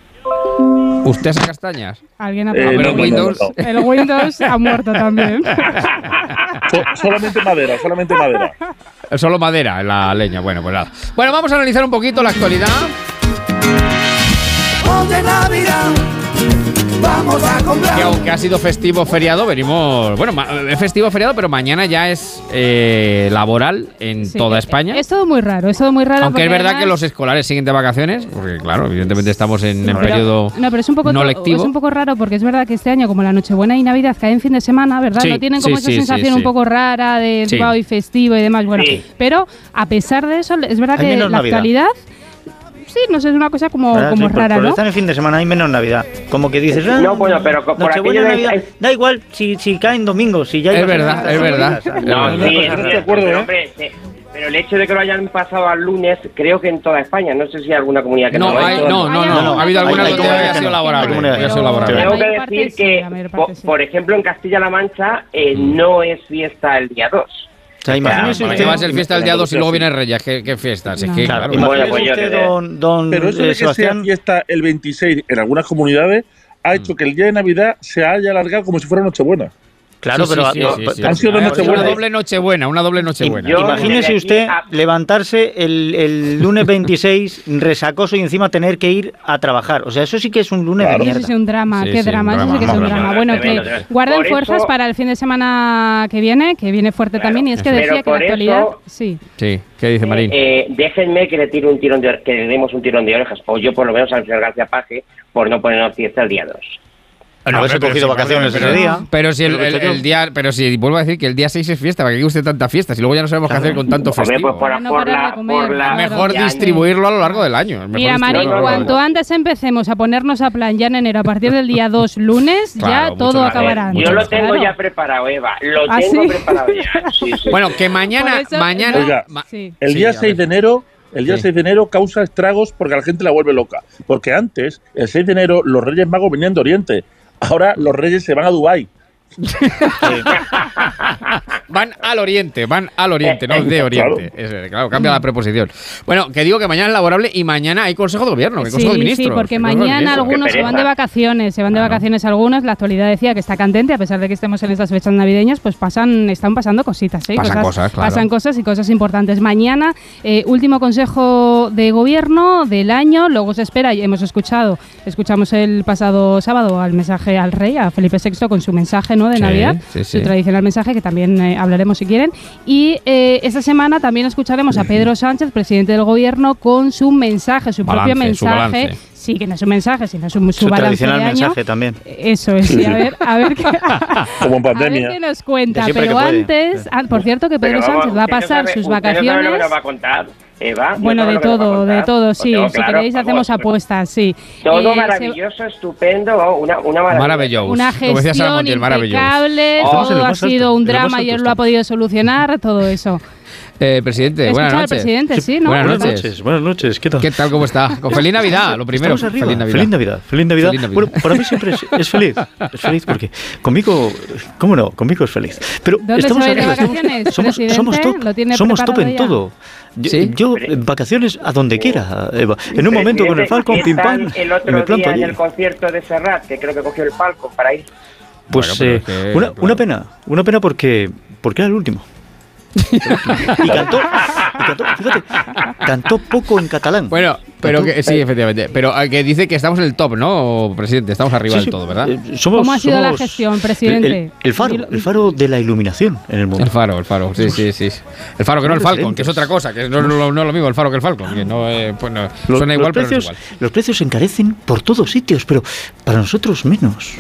S2: ¿Usted hace castañas?
S40: Alguien ha
S42: Eh,
S2: pero
S42: no, no,
S2: Windows.
S42: no, no.
S40: El Windows ha muerto también.
S42: So- solamente madera, solamente madera.
S2: Solo madera, la leña. Bueno, pues nada. Bueno, vamos a analizar un poquito la actualidad.
S44: De Navidad vamos a comprar.
S2: Que aunque ha sido festivo feriado, venimos. Bueno, ma- es festivo feriado, pero mañana ya es eh, laboral en
S40: Sí,
S2: toda
S40: eh,
S2: España.
S40: Es todo muy raro, es todo muy raro.
S2: Aunque es verdad que
S40: además-
S2: los escolares siguen de vacaciones, porque claro, evidentemente estamos en, en
S40: Pero-
S2: periodo
S40: no, pero es un poco
S2: no lectivo.
S40: Es un poco raro porque es verdad que este año, como la Nochebuena y Navidad caen fin de semana, ¿verdad?
S2: Sí,
S40: no tienen como
S2: sí,
S40: esa
S2: sí,
S40: sensación
S2: sí,
S40: un
S2: sí.
S40: poco rara de
S2: Sí.
S40: wow, y festivo y demás. Bueno,
S43: Sí.
S40: pero a pesar de eso, es verdad
S43: Hay
S40: que la
S43: Navidad.
S40: actualidad, sí, no sé, es una cosa como,
S43: ¿Verdad?
S40: como
S43: Sí, por-
S40: rara,
S43: por
S40: ¿no?
S43: estar en fin de semana hay menos Navidad. Como que dices, ah,
S41: No, bueno, pero por
S43: Nochebuena,
S41: aquello de-
S43: Navidad. Da igual si, si caen domingos, si ya
S2: Es verdad, es verdad.
S41: No,
S43: Una
S41: sí, es
S43: rara.
S41: cierto, pero, hombre, eh, pero el hecho de que lo hayan pasado al lunes, creo que en toda España, no sé si hay alguna comunidad que
S2: No,
S41: lo ha
S2: hay-
S41: hecho.
S2: no, no, no, no, ha habido alguna
S43: Hay- hay
S2: haya
S43: que no. Hay que
S2: sido
S43: no.
S2: laborable.
S41: Tengo que decir
S40: sí,
S41: que,
S40: la mayor
S41: po-
S40: parte sí.
S41: por ejemplo, en Castilla-La Mancha eh,
S2: Mm.
S41: no es fiesta el día 2.
S43: O sea, imagínese
S2: ¿Para
S43: usted,
S2: va a ser fiesta el día 2 y luego viene Reyes? ¿Qué, qué fiestas? Es
S40: No.
S2: que,
S43: Claro,
S2: claro,
S41: Bueno,
S43: imagínese
S41: pues
S43: usted, don, don
S42: Pero eso
S43: eh,
S42: de que sea fiesta el 26 en algunas comunidades ha hecho que el día de Navidad se haya alargado como si fuera Nochebuena.
S43: Claro,
S2: Sí,
S43: pero
S2: sí,
S43: no,
S2: sí,
S43: pero-
S2: sí,
S42: han
S2: sí.
S42: sido dos
S2: Una doble nochebuena, una doble nochebuena.
S41: Yo-
S43: Imagínese usted
S41: a-
S43: levantarse el, el lunes 26 resacoso y encima tener que ir a trabajar. O sea, eso sí que es un lunes
S42: Claro.
S43: de
S40: Eso sí
S43: mierda.
S40: es un drama,
S2: Sí,
S40: qué drama, eso sí que es un drama. Bueno, que guarden fuerzas
S41: eso-
S40: para el fin de semana que viene, que viene fuerte
S41: Claro.
S40: también, y es que decía que la
S41: por
S40: actualidad,
S41: eso-
S40: sí.
S2: Sí, ¿qué dice Marín?
S41: Eh, déjenme que le tire un tirón de que le demos un tirón de orejas, o yo por lo menos al señor García Paje, por no ponernos fiesta el día 2.
S43: Haberse
S2: pero
S43: cogido
S2: si-
S43: vacaciones
S2: pero-
S43: ese día.
S2: Pero si el,
S43: yo-
S2: día, pero si vuelvo a decir que el día 6 es fiesta, ¿para qué usted tanta fiesta? Si luego ya no sabemos qué hacer con tanto
S41: Hombre,
S2: festivo.
S41: pues por,
S40: no
S41: por
S40: parar de
S41: la,
S40: comer,
S41: por la-
S2: Mejor distribuirlo a lo largo del año. mejor
S40: Mira,
S2: largo
S40: cuanto antes empecemos a ponernos a plan ya en enero, a partir del día 2 lunes,
S2: Claro,
S40: ya todo acabará.
S41: Yo
S40: antes,
S41: lo tengo
S40: claro.
S41: ya preparado, Eva. Lo
S40: ¿Ah,
S41: tengo
S40: sí?
S41: preparado ya. Sí, sí.
S2: Bueno, que mañana, mañana,
S42: Oiga,
S2: ma-
S40: Sí.
S42: El día
S2: a
S42: 6 de enero, el día
S2: Sí.
S42: 6 de enero causa estragos porque a la gente la vuelve loca. Porque antes, el 6 de enero, los Reyes Magos venían de Oriente. Ahora los Reyes se van a Dubái.
S2: van al oriente, van al oriente, no de oriente. Es, eh, claro, cambia la preposición. Bueno, que digo que mañana es laborable y mañana hay Consejo de Gobierno, que Consejo de
S40: Sí,
S2: Ministros.
S40: sí, porque mañana algunos se van de vacaciones, se van de vacaciones algunos. La actualidad decía que está candente, a pesar de que estemos en estas fechas navideñas, pues pasan, están pasando cositas, ¿eh?
S2: Pasan cosas, claro.
S40: Pasan cosas y cosas importantes. Mañana, eh, último consejo de gobierno del año, luego se espera, y hemos escuchado, escuchamos el pasado sábado al mensaje al rey, a Felipe VI, con su mensaje ¿no? de
S2: Sí,
S40: Navidad,
S2: sí, sí.
S40: su tradicional mensaje, que también eh, hablaremos si quieren. Y eh, esta semana también escucharemos a Pedro Sánchez, presidente del gobierno, con su mensaje, su propio
S2: Balance,
S40: mensaje. Sí, que no es un mensaje, sino su, su
S43: Su
S40: balance
S43: tradicional
S40: de año.
S43: mensaje también.
S40: Eso es, sí, a ver, a ver qué,
S42: Como en
S40: a ver
S42: pandemia.
S40: qué nos cuenta. Pero antes, ah, por cierto, que Pedro
S41: vamos,
S40: Sánchez va a pasar
S41: sabe-
S40: sus
S41: no sabe lo que
S40: vacaciones.
S41: nos va a contar, Eva.
S40: Bueno, de todo, de todo,
S41: Lo
S40: sí.
S41: tengo
S40: Si
S41: claro,
S40: queréis,
S41: vamos,
S40: hacemos apuestas, sí.
S41: Todo
S40: Eh, se-
S41: maravilloso, estupendo, una, una maravilla.
S2: Maravilloso.
S40: Una
S2: Como decía Sara
S40: gestión
S2: Montiel, maravilloso.
S40: impecable,
S41: en
S40: todo ha
S43: alto,
S40: sido un drama y él lo ha podido solucionar, todo eso.
S2: Eh, presidente, buenas noches.
S40: presidente, sí, ¿no?
S2: Buenas
S43: Buenas
S2: noches.
S43: buenas noches, ¿qué tal?
S2: ¿Qué tal? ¿Cómo está? Con feliz Navidad, lo primero.
S43: Estamos arriba.
S2: Feliz Navidad.
S43: Feliz Navidad. Feliz Navidad.
S2: Feliz Navidad.
S43: Bueno, para mí siempre es, es feliz. Es feliz porque conmigo, ¿cómo no? Conmigo es feliz. Pero
S40: ¿Dónde
S43: estamos
S40: se va a ir de
S43: arriba, estamos-
S40: vacaciones,
S43: somos, somos top.
S40: ¿Lo tiene
S43: somos top en
S40: ya?
S43: todo. Yo,
S2: ¿Sí?
S43: yo, en vacaciones a donde quiera, Eva. En un momento con el Falcon,
S41: ¿Qué
S43: pim pam,
S41: El
S43: me
S41: otro
S43: planto
S41: día en
S43: allí.
S41: el concierto de Serrat, que creo que cogió el Falcon para ir.
S43: Pues
S2: Bueno,
S43: eh,
S2: que,
S43: una,
S2: claro.
S43: una pena, una pena porque, porque era el último. Y cantó, y cantó, fíjate, cantó poco en catalán.
S2: Bueno, pero
S43: Cantó-
S2: que sí, efectivamente. Pero eh, que dice que estamos en el top, ¿no, presidente? Estamos arriba
S43: Sí,
S2: del
S43: sí,
S2: todo, ¿verdad?
S43: eh, somos-
S40: ¿Cómo ha sido la gestión,
S43: el-
S40: presidente?
S43: El, el faro, el faro de la iluminación en el mundo.
S2: El faro, el faro, sí, sí, sí. El faro que no el Falcon, que es otra cosa, que no, no- no es lo mismo el faro que el Falcon, que no, eh, pues no,
S43: Los,
S2: suena
S43: los
S2: igual, pero no es
S43: precios,
S2: igual.
S43: los precios se encarecen por todos sitios, pero para nosotros menos.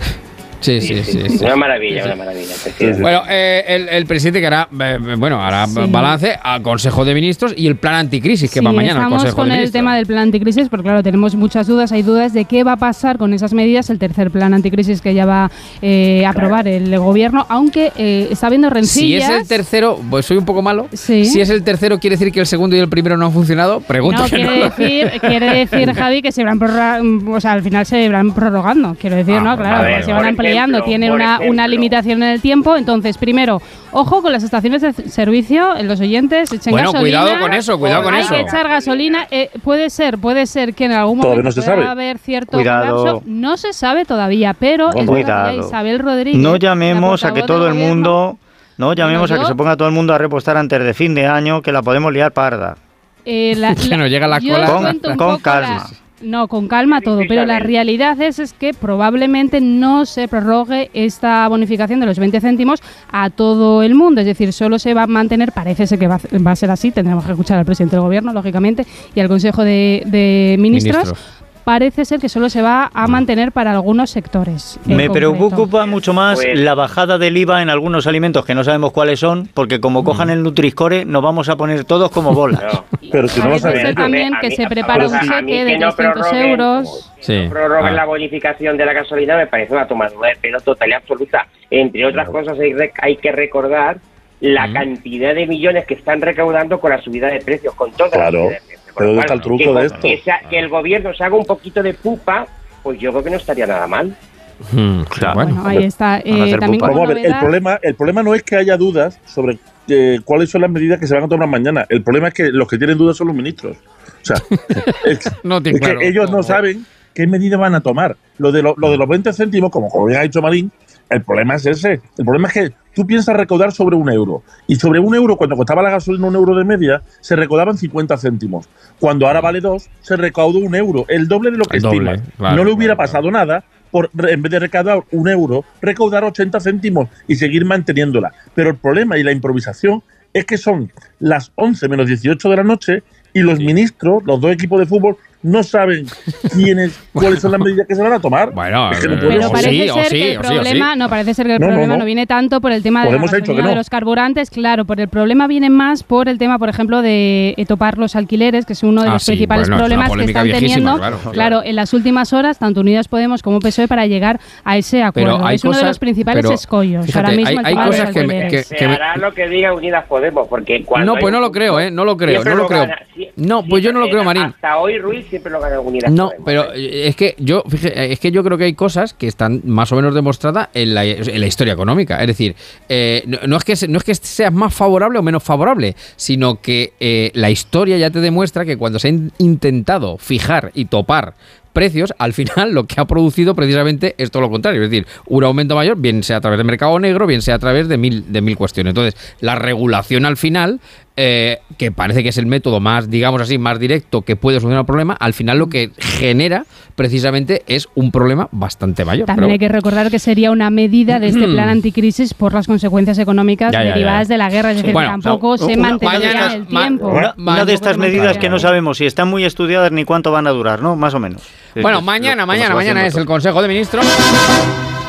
S2: Sí, sí, sí. sí.
S41: Una maravilla, una maravilla.
S2: Bueno, eh, el, el presidente que hará, eh, bueno, hará
S40: Sí.
S2: balance al Consejo de Ministros y el plan anticrisis que
S40: Sí,
S2: va mañana al
S40: estamos
S2: Consejo
S40: con
S2: de
S40: el
S2: Ministros.
S40: tema del plan anticrisis, porque claro, tenemos muchas dudas. Hay dudas de qué va a pasar con esas medidas, el tercer plan anticrisis que ya va eh, a aprobar el gobierno, aunque eh, está habiendo
S2: Si
S40: rencillas.
S2: es el tercero, pues soy un poco malo.
S40: Sí.
S2: Si es el tercero, ¿quiere decir que el segundo y el primero no han funcionado? Pregunto
S40: no,
S2: que
S40: quiere
S2: no.
S40: decir, quiere decir, Javi, que se van o sea, al final se van prorrogando, quiero decir,
S2: Ah,
S40: ¿no? Claro,
S2: a
S40: que
S2: ver,
S40: se van ampliando, tienen una,
S41: ejemplo.
S40: una limitación en el tiempo. Entonces, primero, ojo con las estaciones de servicio, en los oyentes, echen
S2: Bueno,
S40: gasolina.
S2: cuidado con eso, cuidado con
S40: Hay
S2: eso.
S40: que echar gasolina. eh, puede ser, puede ser que en algún momento
S42: no se
S40: pueda
S42: sabe.
S40: haber cierto
S43: Cuidado.
S40: colapso. No se sabe todavía, pero es
S43: Cuidado.
S40: Isabel Rodríguez.
S43: No
S40: la
S43: llamemos a que todo el mundo, no llamemos a que se ponga todo el mundo a repostar antes de fin de año, que la podemos liar parda.
S40: Eh, la-
S2: Que nos llega la cola.
S43: Con-
S40: la-
S43: calma.
S40: No, con calma todo, pero la realidad es, es que probablemente no se prorrogue esta bonificación de los 20 céntimos a todo el mundo, es decir, solo se va a mantener, parece ser que va, a- va a ser así, tendremos que escuchar al presidente del gobierno, lógicamente, y al Consejo de, de Ministros.
S2: Ministros.
S40: Parece ser que solo se va a mantener para algunos sectores.
S43: Me
S40: concreto.
S43: preocupa mucho más
S41: Pues-
S43: la bajada del IVA en algunos alimentos que no sabemos cuáles son, porque como cojan el Nutriscore nos vamos a poner todos como bolas.
S41: No.
S42: Pero si no
S40: ser también
S41: A
S40: que
S41: mí-
S40: se prepara un cheque de
S41: que no
S40: 300
S41: prorroguen-
S40: euros.
S2: Sí.
S41: prorroguen
S2: Ah.
S41: la bonificación de la gasolina me parece una tomadura de pelo total y absoluta. Entre otras cosas hay que recordar la
S2: Mm.
S41: cantidad de millones que están recaudando con la subida de precios, con toda
S42: Claro.
S41: la subida de precios.
S42: Pero ¿dónde
S41: cual,
S42: está el truco
S41: que,
S42: de esto?
S41: Que, sea- que el gobierno se haga un poquito de pupa, pues yo creo que no estaría nada mal.
S2: Hmm,
S43: Claro.
S2: bueno.
S40: Bueno, ahí está. Eh,
S43: hacer
S40: también
S43: pupa.
S40: como
S42: Vamos a ver, el problema, el problema no es que haya dudas sobre eh, cuáles son las medidas que se van a tomar mañana. El problema es que los que tienen dudas son los ministros. O sea, es,
S2: No tiene
S42: es que
S2: claro.
S42: ellos no saben qué medidas van a tomar. Lo de, lo, lo de los 20 céntimos, como, como bien ha dicho Marín, el problema es ese. El problema es que tú piensas recaudar sobre un euro. Y sobre un euro, cuando costaba la gasolina un euro de media, se recaudaban 50 céntimos. Cuando ahora vale dos, se recaudó un euro, el doble de lo que
S2: El doble,
S42: estimas.
S2: claro,
S42: no le hubiera
S2: claro,
S42: pasado nada por en vez de recaudar un euro, recaudar 80 céntimos y seguir manteniéndola. Pero el problema y la improvisación es que son las 11 menos 18 de la noche y los ministros, los dos equipos de fútbol, no saben quiénes, cuáles son las medidas que se van a tomar.
S2: Bueno,
S42: es que no
S2: eh,
S40: Pero parece ser
S2: sí,
S40: que el problema, no, parece ser que el problema no,
S42: no.
S40: viene tanto por el tema de la los carburantes, claro, por el problema viene más por el tema, por ejemplo, de eh, topar los alquileres, que es uno de
S2: Ah,
S40: los
S2: sí,
S40: principales
S2: bueno, es
S40: problemas que están teniendo,
S2: claro,
S40: claro, en las últimas horas, tanto Unidas Podemos como PSOE para llegar a ese acuerdo.
S2: hay
S40: es uno de
S2: cosas-
S40: los principales
S2: pero,
S40: escollos.
S2: fíjate,
S40: ahora mismo
S2: hay-
S40: el
S2: hay
S40: tema de los
S2: cosas que me-
S40: alquileres.
S2: que-
S41: Se hará lo que diga Unidas Podemos, porque cuando
S2: No, pues no lo creo, ¿eh? No lo creo, lo No, pues yo no lo creo, Marín.
S41: Hasta hoy Ruiz siempre lo gana Unidas
S2: No, pero eh, es que yo, fíjate, es que yo creo que hay cosas que están más o menos demostradas en la, en la historia económica. Es decir, eh, no, no es que no es que seas más favorable o menos favorable, sino que eh, la historia ya te demuestra que cuando se ha in- intentado fijar y topar precios, al final lo que ha producido precisamente es todo lo contrario, es decir, un aumento mayor, bien sea a través del mercado negro, bien sea a través de mil, de mil cuestiones. Entonces, la regulación al final, eh, que parece que es el método más, digamos así, más directo que puede solucionar el problema, al final lo que genera precisamente es un problema bastante mayor.
S40: También
S2: Pero
S40: hay que recordar que sería una medida de este plan anticrisis por las consecuencias económicas
S2: Ya, ya, ya.
S40: derivadas de la guerra. Es decir,
S2: Bueno,
S40: tampoco se
S43: una-
S40: mantendría el
S2: ma-
S40: tiempo.
S43: Una, una de estas medidas que no sabemos si están muy estudiadas ni cuánto van a durar, ¿no? Más o menos.
S2: Bueno,
S43: es
S2: mañana,
S43: lo-
S2: mañana, mañana es el Consejo de Ministros.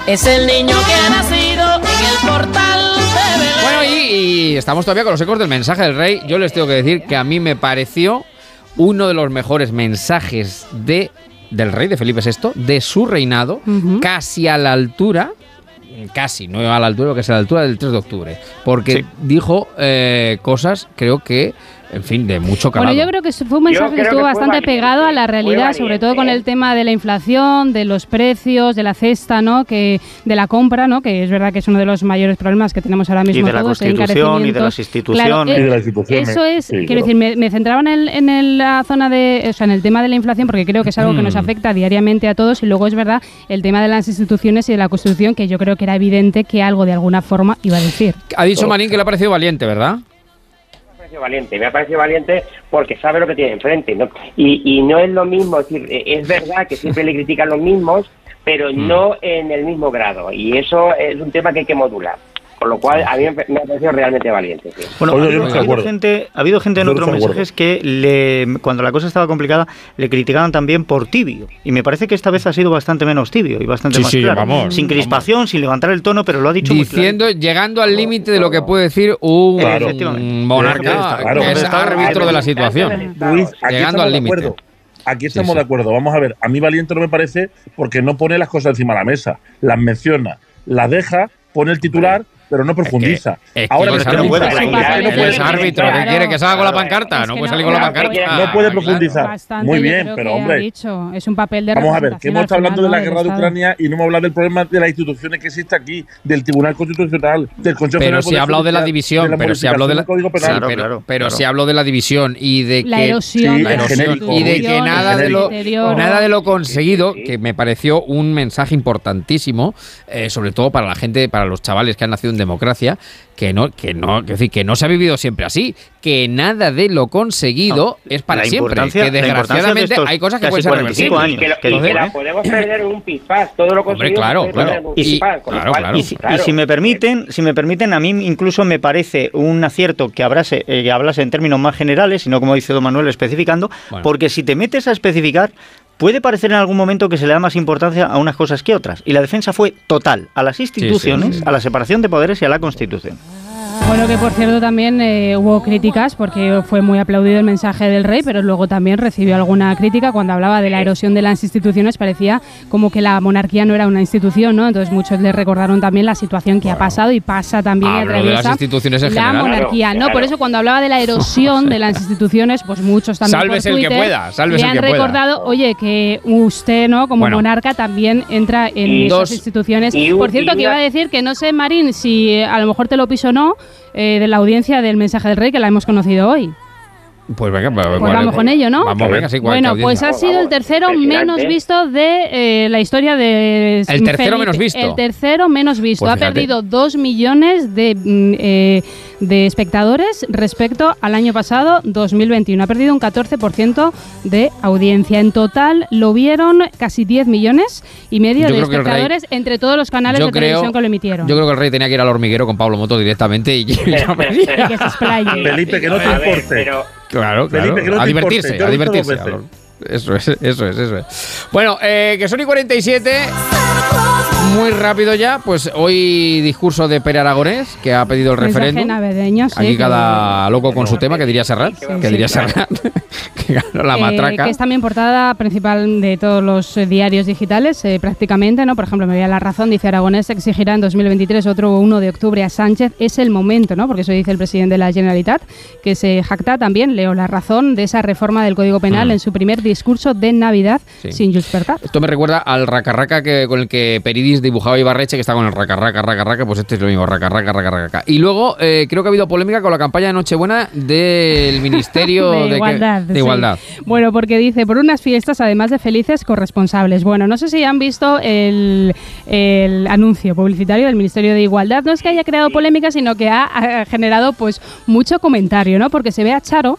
S45: Es el niño que ha nacido en el portal
S2: y, estamos todavía con los ecos del mensaje del rey. Yo les tengo que decir que a mí me pareció uno de los mejores mensajes de, del rey, de Felipe VI, de su reinado, casi a la altura, casi, no a la altura, lo que es a la altura del 3 de octubre, porque
S43: Sí.
S2: dijo eh, cosas, creo que, en fin, de mucho calado.
S40: Bueno, yo creo que fue un mensaje que estuvo
S41: que
S40: bastante
S41: valiente,
S40: pegado a la realidad, sobre todo con el tema de la inflación, de los precios, de la cesta, ¿no? Que de la compra, ¿no? Que es verdad que es uno de los mayores problemas que tenemos ahora mismo
S43: de la
S40: todos,
S43: Constitución y de las instituciones.
S40: Claro,
S42: Y de
S40: eh,
S42: las instituciones.
S40: Eso es,
S42: Sí,
S40: quiero
S42: claro.
S40: decir, me, me centraba en, el- en el- la zona de, o sea, en el tema de la inflación, porque creo que es algo que nos
S2: Mm.
S40: afecta diariamente a todos, y luego es verdad el tema de las instituciones y de la Constitución, que yo creo que era evidente que algo de alguna forma iba a decir.
S2: Ha dicho Marín que le ha parecido valiente, ¿verdad?
S41: Me ha parecido valiente, me ha parecido valiente porque sabe lo que tiene enfrente, ¿no? Y, y no es lo mismo, es decir, eh, es verdad que siempre le critican los mismos, pero
S2: Mm.
S41: no en el mismo grado, y eso es un tema que hay que modular. Con lo cual, a mí me ha parecido realmente valiente. sí.
S43: Bueno,
S42: Oye,
S43: ha habido,
S42: no
S43: ha gente, ha habido gente en
S42: no
S43: otros mensajes que le, cuando la cosa estaba complicada le criticaban también por tibio. Y me parece que esta vez ha sido bastante menos tibio y bastante
S2: Sí,
S43: más
S2: sí,
S43: claro.
S2: vamos,
S43: Sin crispación, sin levantar el tono, pero lo ha dicho muy claro.
S2: Diciendo, llegando al límite de lo que puede decir un
S42: Claro.
S43: Efectivamente.
S2: monarca
S42: Claro.
S2: que es
S42: Claro.
S2: árbitro de la situación.
S42: Luis, aquí
S2: Llegando
S42: estamos
S2: al
S42: de
S2: límite.
S42: acuerdo. Aquí
S2: Sí,
S42: estamos
S2: sí.
S42: de acuerdo. Vamos a ver, a mí valiente no me parece porque no pone las cosas encima de la mesa. Las menciona, las deja, pone el titular, pero no profundiza.
S2: Es que
S42: Ahora
S2: es
S42: que no puede
S2: Él es árbitro, ¿qué quiere? ¿Que salga con la pancarta? No puede salir con la pancarta.
S42: no puede profundizar. Muy bien, pero hombre.
S40: es un papel de
S42: Vamos a ver, que hemos estado hablando de la guerra de. Ucrania y no hemos hablado del problema de las instituciones que existe aquí, del Tribunal Constitucional, del Consejo
S2: Pero si ha hablado de la división, pero si ha hablado de la,
S42: modificación del Código
S2: Sí,
S42: Penal.
S2: pero,
S43: claro,
S2: pero
S43: claro.
S2: si hablado de la división y de que y de que nada de lo nada de lo conseguido, que me pareció un mensaje importantísimo, eh, sobre todo para la gente, para los chavales que han nacido en democracia, que no, que no, es decir, que no se ha vivido siempre así, que nada de lo conseguido es para siempre, que
S43: de
S2: desgraciadamente
S43: estos
S2: hay cosas que pueden ser
S43: 45
S2: reversibles.
S43: años.
S41: Y que, lo-
S43: que
S41: y que la
S43: ¿eh?
S41: podemos perder en un pispás, todo lo
S2: Hombre,
S41: conseguido
S2: claro, claro.
S43: Y si-
S41: pispás, con lo
S2: claro,
S41: cual-
S2: claro.
S43: Y si, y
S41: claro.
S43: si me permiten, si me permiten, a mí incluso me parece un acierto que hablase, eh, que hablase en términos más generales, y no como dice Don Manuel especificando,
S2: Bueno.
S43: porque si te metes a especificar, puede parecer en algún momento que se le da más importancia a unas cosas que otras. Y la defensa fue total a las instituciones,
S2: sí.
S43: a la separación de poderes y a la Constitución.
S40: Bueno, que por cierto también eh, hubo críticas porque fue muy aplaudido el mensaje del rey, pero luego también recibió alguna crítica cuando hablaba de la erosión de las instituciones. Parecía como que la monarquía no era una institución, ¿no? Entonces muchos le recordaron también la situación que ha pasado y pasa también y
S2: Habló de las
S40: atraviesa
S2: instituciones en
S40: la
S2: general.
S40: monarquía.
S41: Claro,
S40: no, por eso cuando hablaba de la erosión de las instituciones, pues muchos también por
S2: el que
S40: Twitter
S2: pueda, sálvese
S40: le
S2: el
S40: han
S2: que pueda.
S40: recordado, oye, que usted, ¿no? Como
S2: Bueno.
S40: monarca también entra en
S41: Y
S40: esas instituciones.
S41: y
S40: por cierto,
S41: y
S40: que iba a decir que no sé, Marín, si eh, a lo mejor te lo piso o no, eh, de la audiencia del mensaje del rey que la hemos conocido hoy.
S2: Pues venga, pues,
S40: Pues vamos con ello, ¿no?
S2: Vamos, venga, sí, ¿cuál-
S40: Bueno, pues
S2: audiencia?
S40: ha sido el tercero menos visto de eh, la historia de
S2: El tercero
S40: Felipe.
S2: menos visto.
S40: El tercero menos visto.
S2: Pues
S40: ha
S2: fíjate.
S40: perdido dos millones de, mm, eh, de espectadores respecto al año pasado, 2021. Ha perdido un 14% de audiencia. En total lo vieron casi 10 millones y medio
S2: Yo
S40: de
S2: rey-
S40: espectadores entre todos los canales de
S2: creo,
S40: televisión que lo emitieron.
S2: yo creo que el rey tenía que ir al hormiguero con Pablo Moto directamente y.
S40: Y que se.
S42: Felipe, que no te importe.
S2: Claro, claro.
S42: Felipe, no
S2: a divertirse,
S42: importe,
S2: a divertirse.
S42: veces.
S2: Eso es, eso es, eso es. Bueno, eh, que son y 47. Muy rápido ya, pues hoy discurso de Pere Aragonés, que ha pedido el referéndum.
S40: navideño, sí,
S2: Aquí cada loco con su tema, que diría Serrat, que diría Serrat, que ganó la
S40: Eh,
S2: matraca.
S40: que es también portada principal de todos los eh, diarios digitales, eh, prácticamente, ¿no? Por ejemplo, me voy a La Razón, dice Aragonés exigirá en 2023 otro 1 de octubre a Sánchez. Es el momento, ¿no? Porque eso dice el presidente de la Generalitat, que se jacta también, leo La Razón, de esa reforma del Código Penal
S2: Mm.
S40: en su primer discurso de Navidad
S2: Sí.
S40: sin Juspertat.
S2: Esto me recuerda al raca raca que, con el que Dibujaba Ibarreche, que está con el raca raca raca raca, pues este es lo mismo, raca raca raca raca. Y luego eh, creo que ha habido polémica con la campaña de Nochebuena del Ministerio
S40: de igualdad.
S2: de
S40: sí.
S2: igualdad.
S40: Bueno, porque dice, por unas fiestas, además de felices corresponsables. Bueno, no sé si han visto el, el anuncio publicitario del Ministerio de Igualdad. No es que haya creado polémica, sino que ha, ha generado pues mucho comentario, ¿no? Porque se ve a Charo.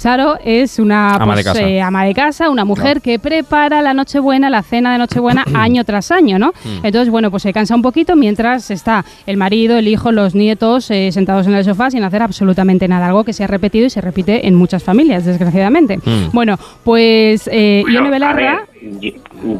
S40: Charo es una
S2: Ama de
S40: pues,
S2: casa.
S40: eh, ama de casa, una mujer que prepara la Nochebuena, la cena de Nochebuena año tras año, ¿no?
S2: Mm.
S40: Entonces, bueno, pues se cansa un poquito mientras está el marido, el hijo, los nietos eh, sentados en el sofá sin hacer absolutamente nada. Algo que se ha repetido y se repite en muchas familias, desgraciadamente.
S41: Mm.
S40: Bueno, pues eh,
S41: Bueno,
S40: Ione Belarra...
S41: yo,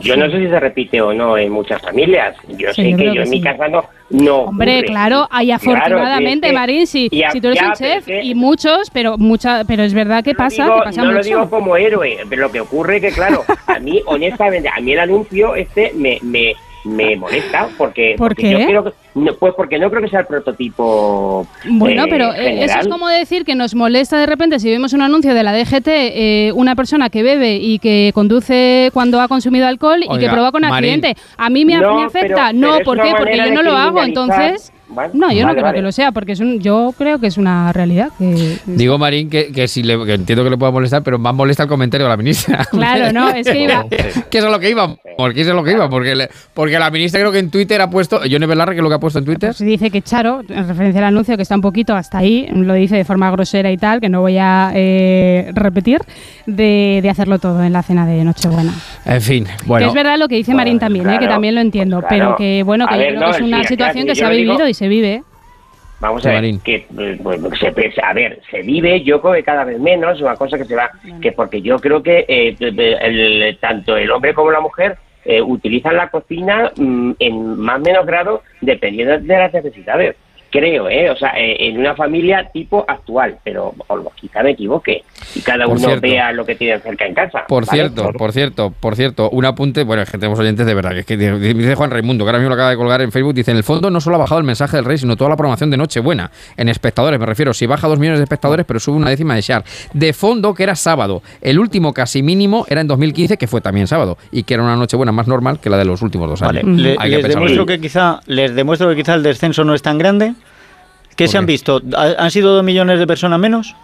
S41: yo no sé si se repite o no en muchas familias. Yo
S40: Sí,
S41: sé
S40: yo
S41: que yo
S40: que
S41: en mi casa no. no
S40: Hombre,
S41: ocurre.
S40: claro, hay
S41: Claro,
S40: afortunadamente,
S41: que-
S40: Marín, si,
S41: y a-
S40: si tú eres
S41: ya,
S40: un chef
S41: es
S40: y muchos, pero mucha, pero es verdad que pasa,
S41: digo-
S40: que pasa
S41: no lo digo como héroe, pero lo que ocurre es que, claro, a mí, honestamente, a mí el anuncio este me, me, me molesta porque,
S40: ¿Por
S41: porque
S40: qué?
S41: yo creo que, no, pues porque no creo que sea el prototipo
S40: Bueno,
S41: eh,
S40: pero eh, eso es como decir que nos molesta de repente si vemos un anuncio de la DGT, eh, una persona que bebe y que conduce cuando ha consumido alcohol y que provoca un
S2: Marín.
S40: accidente. A mí me,
S41: No,
S40: me afecta.
S41: pero-
S40: no,
S41: pero
S40: ¿por qué? Porque yo no lo hago. Entonces,
S41: Vale,
S40: no, yo no creo
S41: vale.
S40: que lo sea, porque es un, yo creo que es una realidad. Que,
S2: Digo, Marín, que, que si le, que entiendo que le pueda molestar, pero más molesta el comentario de la ministra.
S40: Claro, no, es que iba-
S2: que eso es lo que iba. Porque eso es lo que iba. Porque, le- porque la ministra creo que en Twitter ha puesto. Yone Belarra, que es lo que ha puesto en Twitter.
S40: Pues dice que Charo, en referencia al anuncio, que está un poquito hasta ahí, lo dice de forma grosera y tal, que no voy a eh, repetir, de, de hacerlo todo en la cena de Nochebuena.
S2: En fin,
S40: que
S2: bueno.
S40: es verdad lo que dice Marín también, ¿eh? que también lo entiendo,
S41: pues claro.
S40: pero que bueno, que yo
S41: ver,
S40: creo
S41: no,
S40: que es una
S41: sí,
S40: situación que se ha
S41: lo digo-
S40: vivido y se vive.
S41: Vamos a ver, que eh, pues, se, a ver, se vive, yo creo que cada vez menos, es una cosa que se va, que porque yo creo que eh, el- el- tanto el hombre como la mujer eh, utilizan la cocina mm, en más o menos grado dependiendo de las necesidades. Creo, ¿eh? O sea, eh, en una familia tipo actual, pero o, quizá me equivoque y cada
S2: Por
S41: uno
S2: cierto.
S41: vea lo que tiene cerca en casa.
S2: Por
S41: ¿vale?
S2: cierto, por cierto, por cierto, un apunte, bueno, es que tenemos oyentes de verdad, que es que dice Juan Raimundo, que ahora mismo lo acaba de colgar en Facebook, dice, en el fondo no solo ha bajado el mensaje del rey, sino toda la programación de Nochebuena, en espectadores, me refiero, si baja dos millones de espectadores, pero sube una décima de share. De fondo, que era sábado, el último casi mínimo era en 2015, que fue también sábado, y que era una Nochebuena más normal que la de los últimos dos años.
S43: Le-
S2: Hay que
S43: les, demuestro que quizá, les demuestro que quizá el descenso no es tan grande. ¿Qué
S2: ¿Por
S43: se han visto? ¿Ha- ¿Han sido dos millones de personas menos?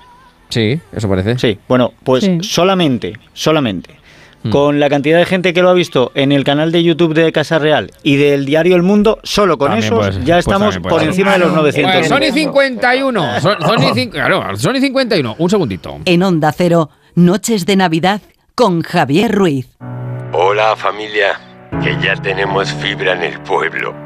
S2: Sí, eso parece.
S43: Sí, bueno, pues
S40: Sí.
S43: solamente, solamente,
S2: Hmm.
S43: con la cantidad de gente que lo ha visto en el canal de YouTube de Casa Real y del diario El Mundo, solo con
S2: ser,
S43: ya
S2: pues
S43: estamos por
S2: ser.
S43: encima de los 900.
S2: Bueno, Sony 51, Son- Sony, claro, Sony 51, un segundito.
S1: En Onda Cero, Noches de Navidad con Javier Ruiz.
S46: Hola familia, que ya tenemos fibra en el pueblo.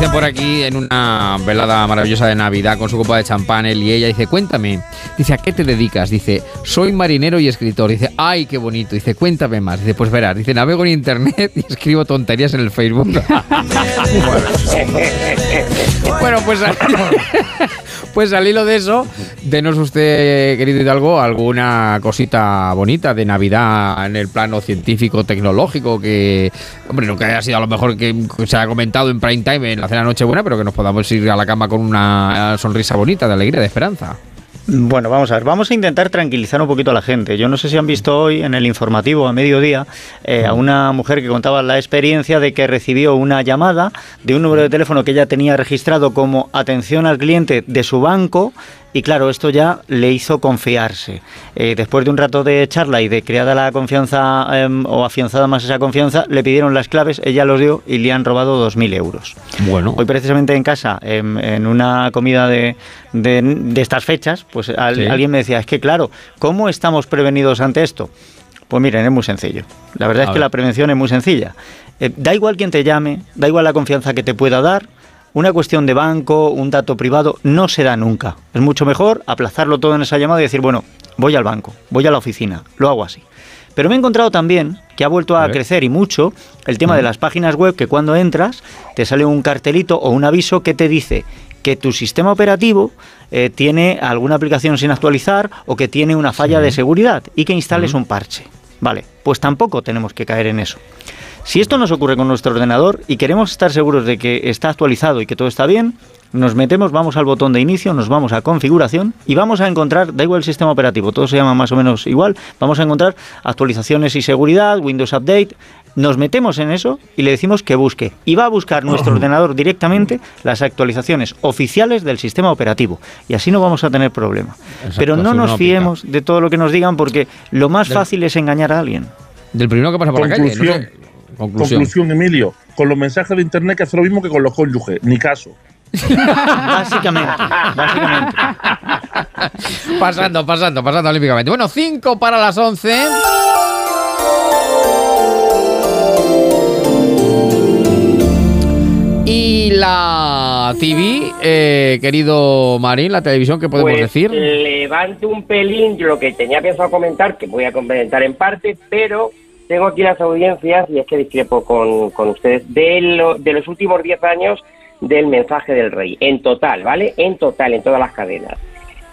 S44: Sabanero.
S2: Dice por aquí en una velada maravillosa de Navidad con su copa de champán él y ella dice, cuéntame, dice, ¿a qué te dedicas? Dice, soy marinero y escritor. Dice, ay, qué bonito. Dice, cuéntame más. Dice, pues verás, dice, navego en internet y escribo tonterías en el Facebook. bueno, pues Pues al hilo de eso, denos usted, querido Hidalgo, alguna cosita bonita de Navidad en el plano científico, tecnológico, que, hombre, no que haya sido a lo mejor que se ha comentado en prime time en la cena Nochebuena, pero que nos podamos ir a la cama con una sonrisa bonita, de alegría, de esperanza.
S43: Bueno, vamos a ver, vamos a intentar tranquilizar un poquito a la gente. Yo no sé si han visto hoy en el informativo a mediodía eh, a una mujer que contaba la experiencia de que recibió una llamada de un número de teléfono que ella tenía registrado como atención al cliente de su banco y claro, esto ya le hizo confiarse. Eh, después de un rato de charla y de creada la confianza em, o afianzada más esa confianza, le pidieron las claves, ella los dio y le han robado 2.000 euros.
S2: Bueno.
S43: Hoy precisamente en casa, em, en una comida de, de- de estas fechas, pues al-
S2: Sí.
S43: alguien me decía, es que claro, ¿cómo estamos prevenidos ante esto? Pues miren, es muy sencillo. La verdad
S2: A
S43: es que la prevención es muy sencilla. Eh, da igual quién te llame, da igual la confianza que te pueda dar. Una cuestión de banco, un dato privado, no se da nunca. Es mucho mejor aplazarlo todo en esa llamada y decir, bueno, voy al banco, voy a la oficina, lo hago así. Pero me he encontrado también que ha vuelto a crecer y mucho el tema de las páginas web que cuando entras te sale un cartelito o un aviso que te dice que tu sistema operativo eh, tiene alguna aplicación sin actualizar o que tiene una falla de seguridad y que instales un parche. Vale, pues tampoco tenemos que caer en eso. Si esto nos ocurre con nuestro ordenador y queremos estar seguros de que está actualizado y que todo está bien, nos metemos, vamos al botón de inicio, nos vamos a configuración y vamos a encontrar, da igual el sistema operativo, todo se llama más o menos igual, vamos a encontrar actualizaciones y seguridad, Windows Update, nos metemos en eso y le decimos que busque. Y va a buscar nuestro ordenador directamente las actualizaciones oficiales del sistema operativo. Y así no vamos a tener problema. Pero no nos
S2: no
S43: fiemos de todo lo que nos digan porque lo más
S2: Del-
S43: fácil es engañar a alguien.
S2: Del primero que pasa por la calle. no
S42: Conclusión.
S2: sé. Conclusión.
S42: Conclusión, Emilio. Con los mensajes de internet que hace lo mismo que con los cónyuges. Ni caso.
S43: Básicamente, básicamente.
S2: pasando, pasando, pasando olímpicamente. Bueno, 5 para las 11. Y la TV, eh, querido Marín, la televisión, ¿qué podemos
S41: Pues,
S2: decir?
S41: Levanto un pelín lo que tenía pensado comentar, que voy a comentar en parte, pero tengo aquí las audiencias y es que discrepo con, con ustedes de, lo- de los últimos 10 años del mensaje del rey, en total, ¿vale? En total, en todas las cadenas.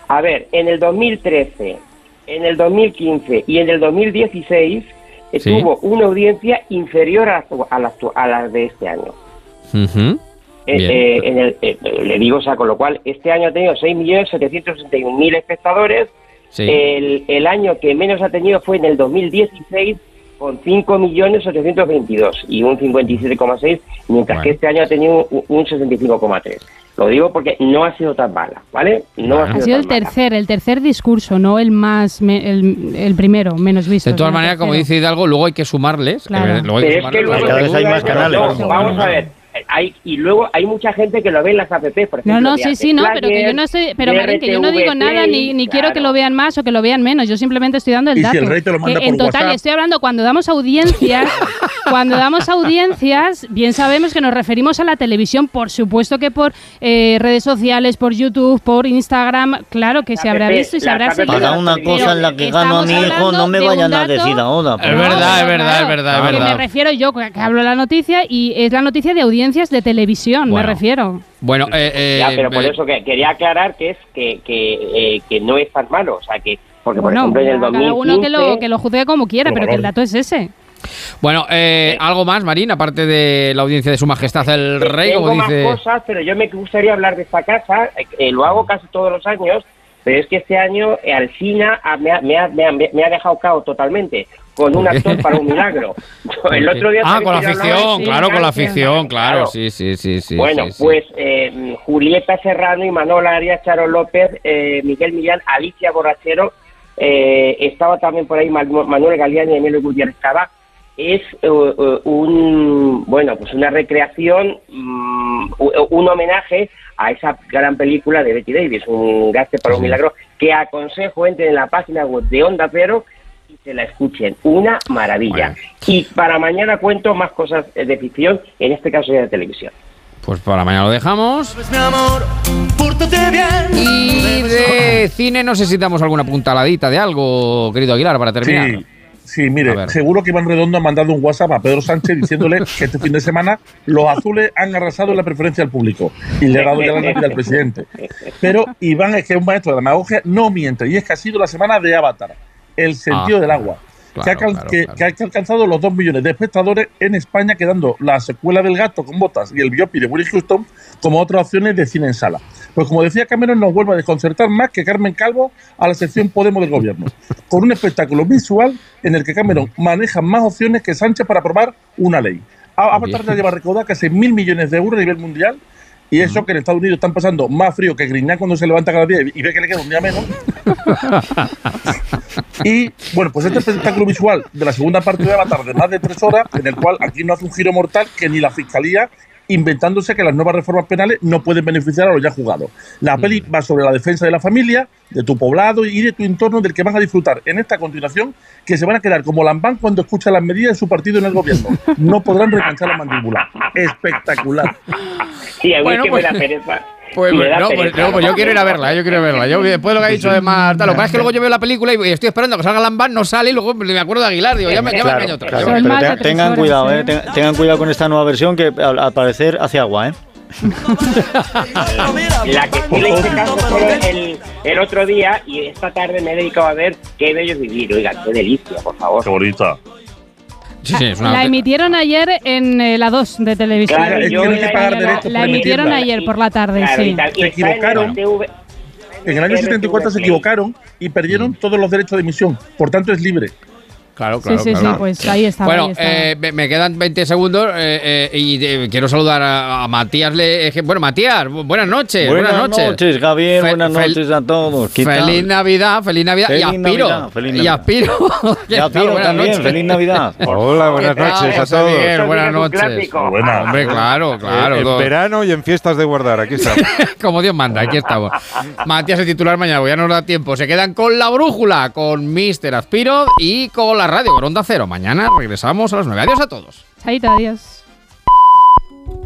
S41: A ver, en el 2013, en el 2015 y en el 2016 eh,
S2: Sí.
S41: tuvo una audiencia inferior a, a la, actu- a la de este año. Eh, eh, en el- eh, le digo, o sea, con lo cual, este año ha tenido 6.761.000 espectadores.
S2: Sí.
S41: El, el año que menos ha tenido fue en el 2016, con 5.822.000 y un 57,6, mientras que este año ha tenido un, un 65,3. Lo digo porque no ha sido tan mala, ¿vale? No ha
S40: Ha
S41: sido,
S40: sido
S41: tan
S40: el
S41: mala.
S40: tercer, el tercer discurso, no el más, me- el, el primero, menos visto.
S2: De todas maneras, como dice Hidalgo, luego hay que sumarles.
S40: Claro.
S2: eh, luego hay que
S41: Pero es que
S2: sumarles.
S41: luego
S43: Cada vez hay más canales.
S41: no, vamos a ver. Hay, y luego hay mucha gente que lo ve en las apps, por ejemplo.
S40: No, no, sí, sí, no, pero que yo no estoy, pero Marín, que yo no digo nada ni, ni quiero que lo vean más o que lo vean menos, yo simplemente estoy dando el
S42: si
S40: dato.
S42: el rey te lo manda
S40: Que en total,
S42: WhatsApp.
S40: estoy hablando cuando damos audiencias, cuando damos audiencias, bien sabemos que nos referimos a la televisión, por supuesto que por eh, redes sociales, por YouTube, por Instagram, claro que se habrá visto y se habrá seguido.
S43: Para una cosa en la que gano a mi hijo, no me vayan a decir ahora.
S2: Es verdad, es verdad, es verdad, es
S40: Que me refiero yo, que hablo de la noticia y es la noticia de audiencias de televisión,
S2: Bueno.
S40: me refiero.
S2: Bueno, eh, eh,
S41: Ya, pero por
S2: eh,
S41: eso que quería aclarar que es que, que, eh, que no es tan malo. O sea, que. Porque, por
S40: Bueno,
S41: ejemplo, en el
S40: cada
S41: 2015.
S40: uno que lo, que lo juzgue como quiera, pero que el dato es ese.
S2: Bueno, eh, algo más, Marín, aparte de la audiencia de Su Majestad el Rey,
S41: Tengo
S2: como
S41: más cosas, pero yo me gustaría hablar de esta casa. eh, lo hago casi todos los años, pero es que este año eh, Alsina ha- me, ha, me, ha, me, ha, me ha dejado cao totalmente con un actor para un milagro. El otro día
S2: Ah, con la afición, claro, con la afición, claro, sí, sí, sí, sí.
S41: bueno,
S2: sí, sí.
S41: pues eh, Julieta Serrano y Manuel Arias, Charo López, eh, Miguel Millán, Alicia Borrachero, eh, estaba también por ahí Manu- Manuel Galeani y Emilio Gutiérrez Cava. Es eh, un, bueno, pues una recreación, mm, un homenaje a esa gran película de Betty Davis, un gaste para un milagro, que aconsejo entren en la página web de Onda Cero y se la escuchen. Una maravilla. Y para mañana cuento más cosas eh, de ficción, en este caso ya de televisión.
S2: Pues para mañana lo dejamos.
S44: Bien.
S2: Y de cine, no sé si damos alguna puntaladita de algo, querido Aguilar, para terminar.
S42: Sí, Sí, mire, seguro que Iván Redondo ha mandado un WhatsApp a Pedro Sánchez diciéndole que este fin de semana los azules han arrasado la preferencia al público y le ha dado ya la Navidad al presidente. Pero Iván es que es un maestro de la demagogia, no miente, y es que ha sido la semana de Avatar, el sentido
S2: Ah.
S42: del agua. Que, ha,
S2: Claro, claro,
S42: que-
S2: claro.
S42: que ha alcanzado los 2 millones de espectadores en España, quedando la secuela del gato con botas y el biopic de Willy Houston como otras opciones de cine en sala. Pues como decía Cameron, nos vuelve a desconcertar más que Carmen Calvo a la sección Podemos del gobierno, con un espectáculo visual en el que Cameron maneja más opciones que Sánchez para aprobar una ley. A- Avatar ya lleva recaudado casi mil millones de euros a nivel mundial y eso que en Estados Unidos están pasando más frío que Grignán cuando se levanta cada día y ve que le queda un día menos. Y bueno, pues este espectáculo visual de la segunda parte de Avatar de más de tres horas, en el cual aquí no hace un giro mortal que ni la fiscalía inventándose que las nuevas reformas penales no pueden beneficiar a los ya jugados. La peli va sobre la defensa de la familia, de tu poblado y de tu entorno del que van a disfrutar en esta continuación, que se van a quedar como lambán cuando escuchan las medidas de su partido en el gobierno. No podrán recanchar la mandíbula. Espectacular.
S41: Sí, a mí
S2: Bueno,
S41: es que
S2: pues-
S41: me da pereza.
S2: Pues,
S41: da
S2: no, pues, no, pues yo quiero ir a verla, yo quiero verla. Yo después de lo que ha dicho de más tal, lo que pasa es que luego yo veo la película y estoy esperando a que salga Lambán, no sale y luego me acuerdo de Aguilar, digo, ya me, ya me
S43: Claro,
S2: engaño otra
S43: claro,
S2: vez.
S43: pero te- tengan cuidado, eh, tengan, tengan cuidado con esta nueva versión que al, al parecer hace agua, ¿eh?
S41: La que sí le hice caso fue el, el otro día y esta tarde me he dedicado a ver qué bello es vivir. Oiga, qué delicia, por favor.
S42: Qué bonita.
S2: Sí, sí, es
S40: La emitieron ayer en eh, la 2 de televisión.
S41: Claro,
S42: tienen que pagar
S41: la-
S42: derechos
S40: La
S42: por
S40: emitieron
S42: emitirla.
S40: ayer por la tarde,
S41: Claro,
S40: sí.
S41: y tal, y
S42: Se equivocaron. En el año 74 se equivocaron y perdieron todos los derechos de emisión. Por tanto, es libre.
S2: Claro,
S40: Sí,
S2: claro,
S40: sí, sí,
S2: claro.
S40: pues ahí está.
S2: Bueno,
S40: ahí está.
S2: eh, me, quedan 20 segundos eh, eh, y eh, quiero saludar a, a Matías. Le, bueno, Matías, bu- buenas noches.
S43: Buenas,
S2: Buenas,
S43: noches.
S2: Fe-
S43: buenas noches a todos. ¿Qué tal?
S2: Feliz Navidad, feliz Navidad.
S43: Feliz
S2: y aspiro.
S43: Navidad, feliz
S2: Y
S43: Navidad.
S2: aspiro.
S43: Y aspiro
S2: Buenas
S43: también,
S2: noches.
S43: feliz Navidad.
S47: Hola, buenas
S2: ¿Qué tal,
S47: noches a todos.
S2: Miguel? Buenas
S41: sí
S2: noches.
S42: Buenas.
S2: Hombre, claro, claro.
S47: en verano y en fiestas de guardar, aquí está.
S2: Como Dios manda, aquí estamos. Matías, el titular mañana, ya nos da tiempo. Se quedan con la brújula, con Mr. Aspiro y con la radio, Onda Cero. Mañana regresamos a las 9. Adiós a todos.
S40: Chaito, adiós.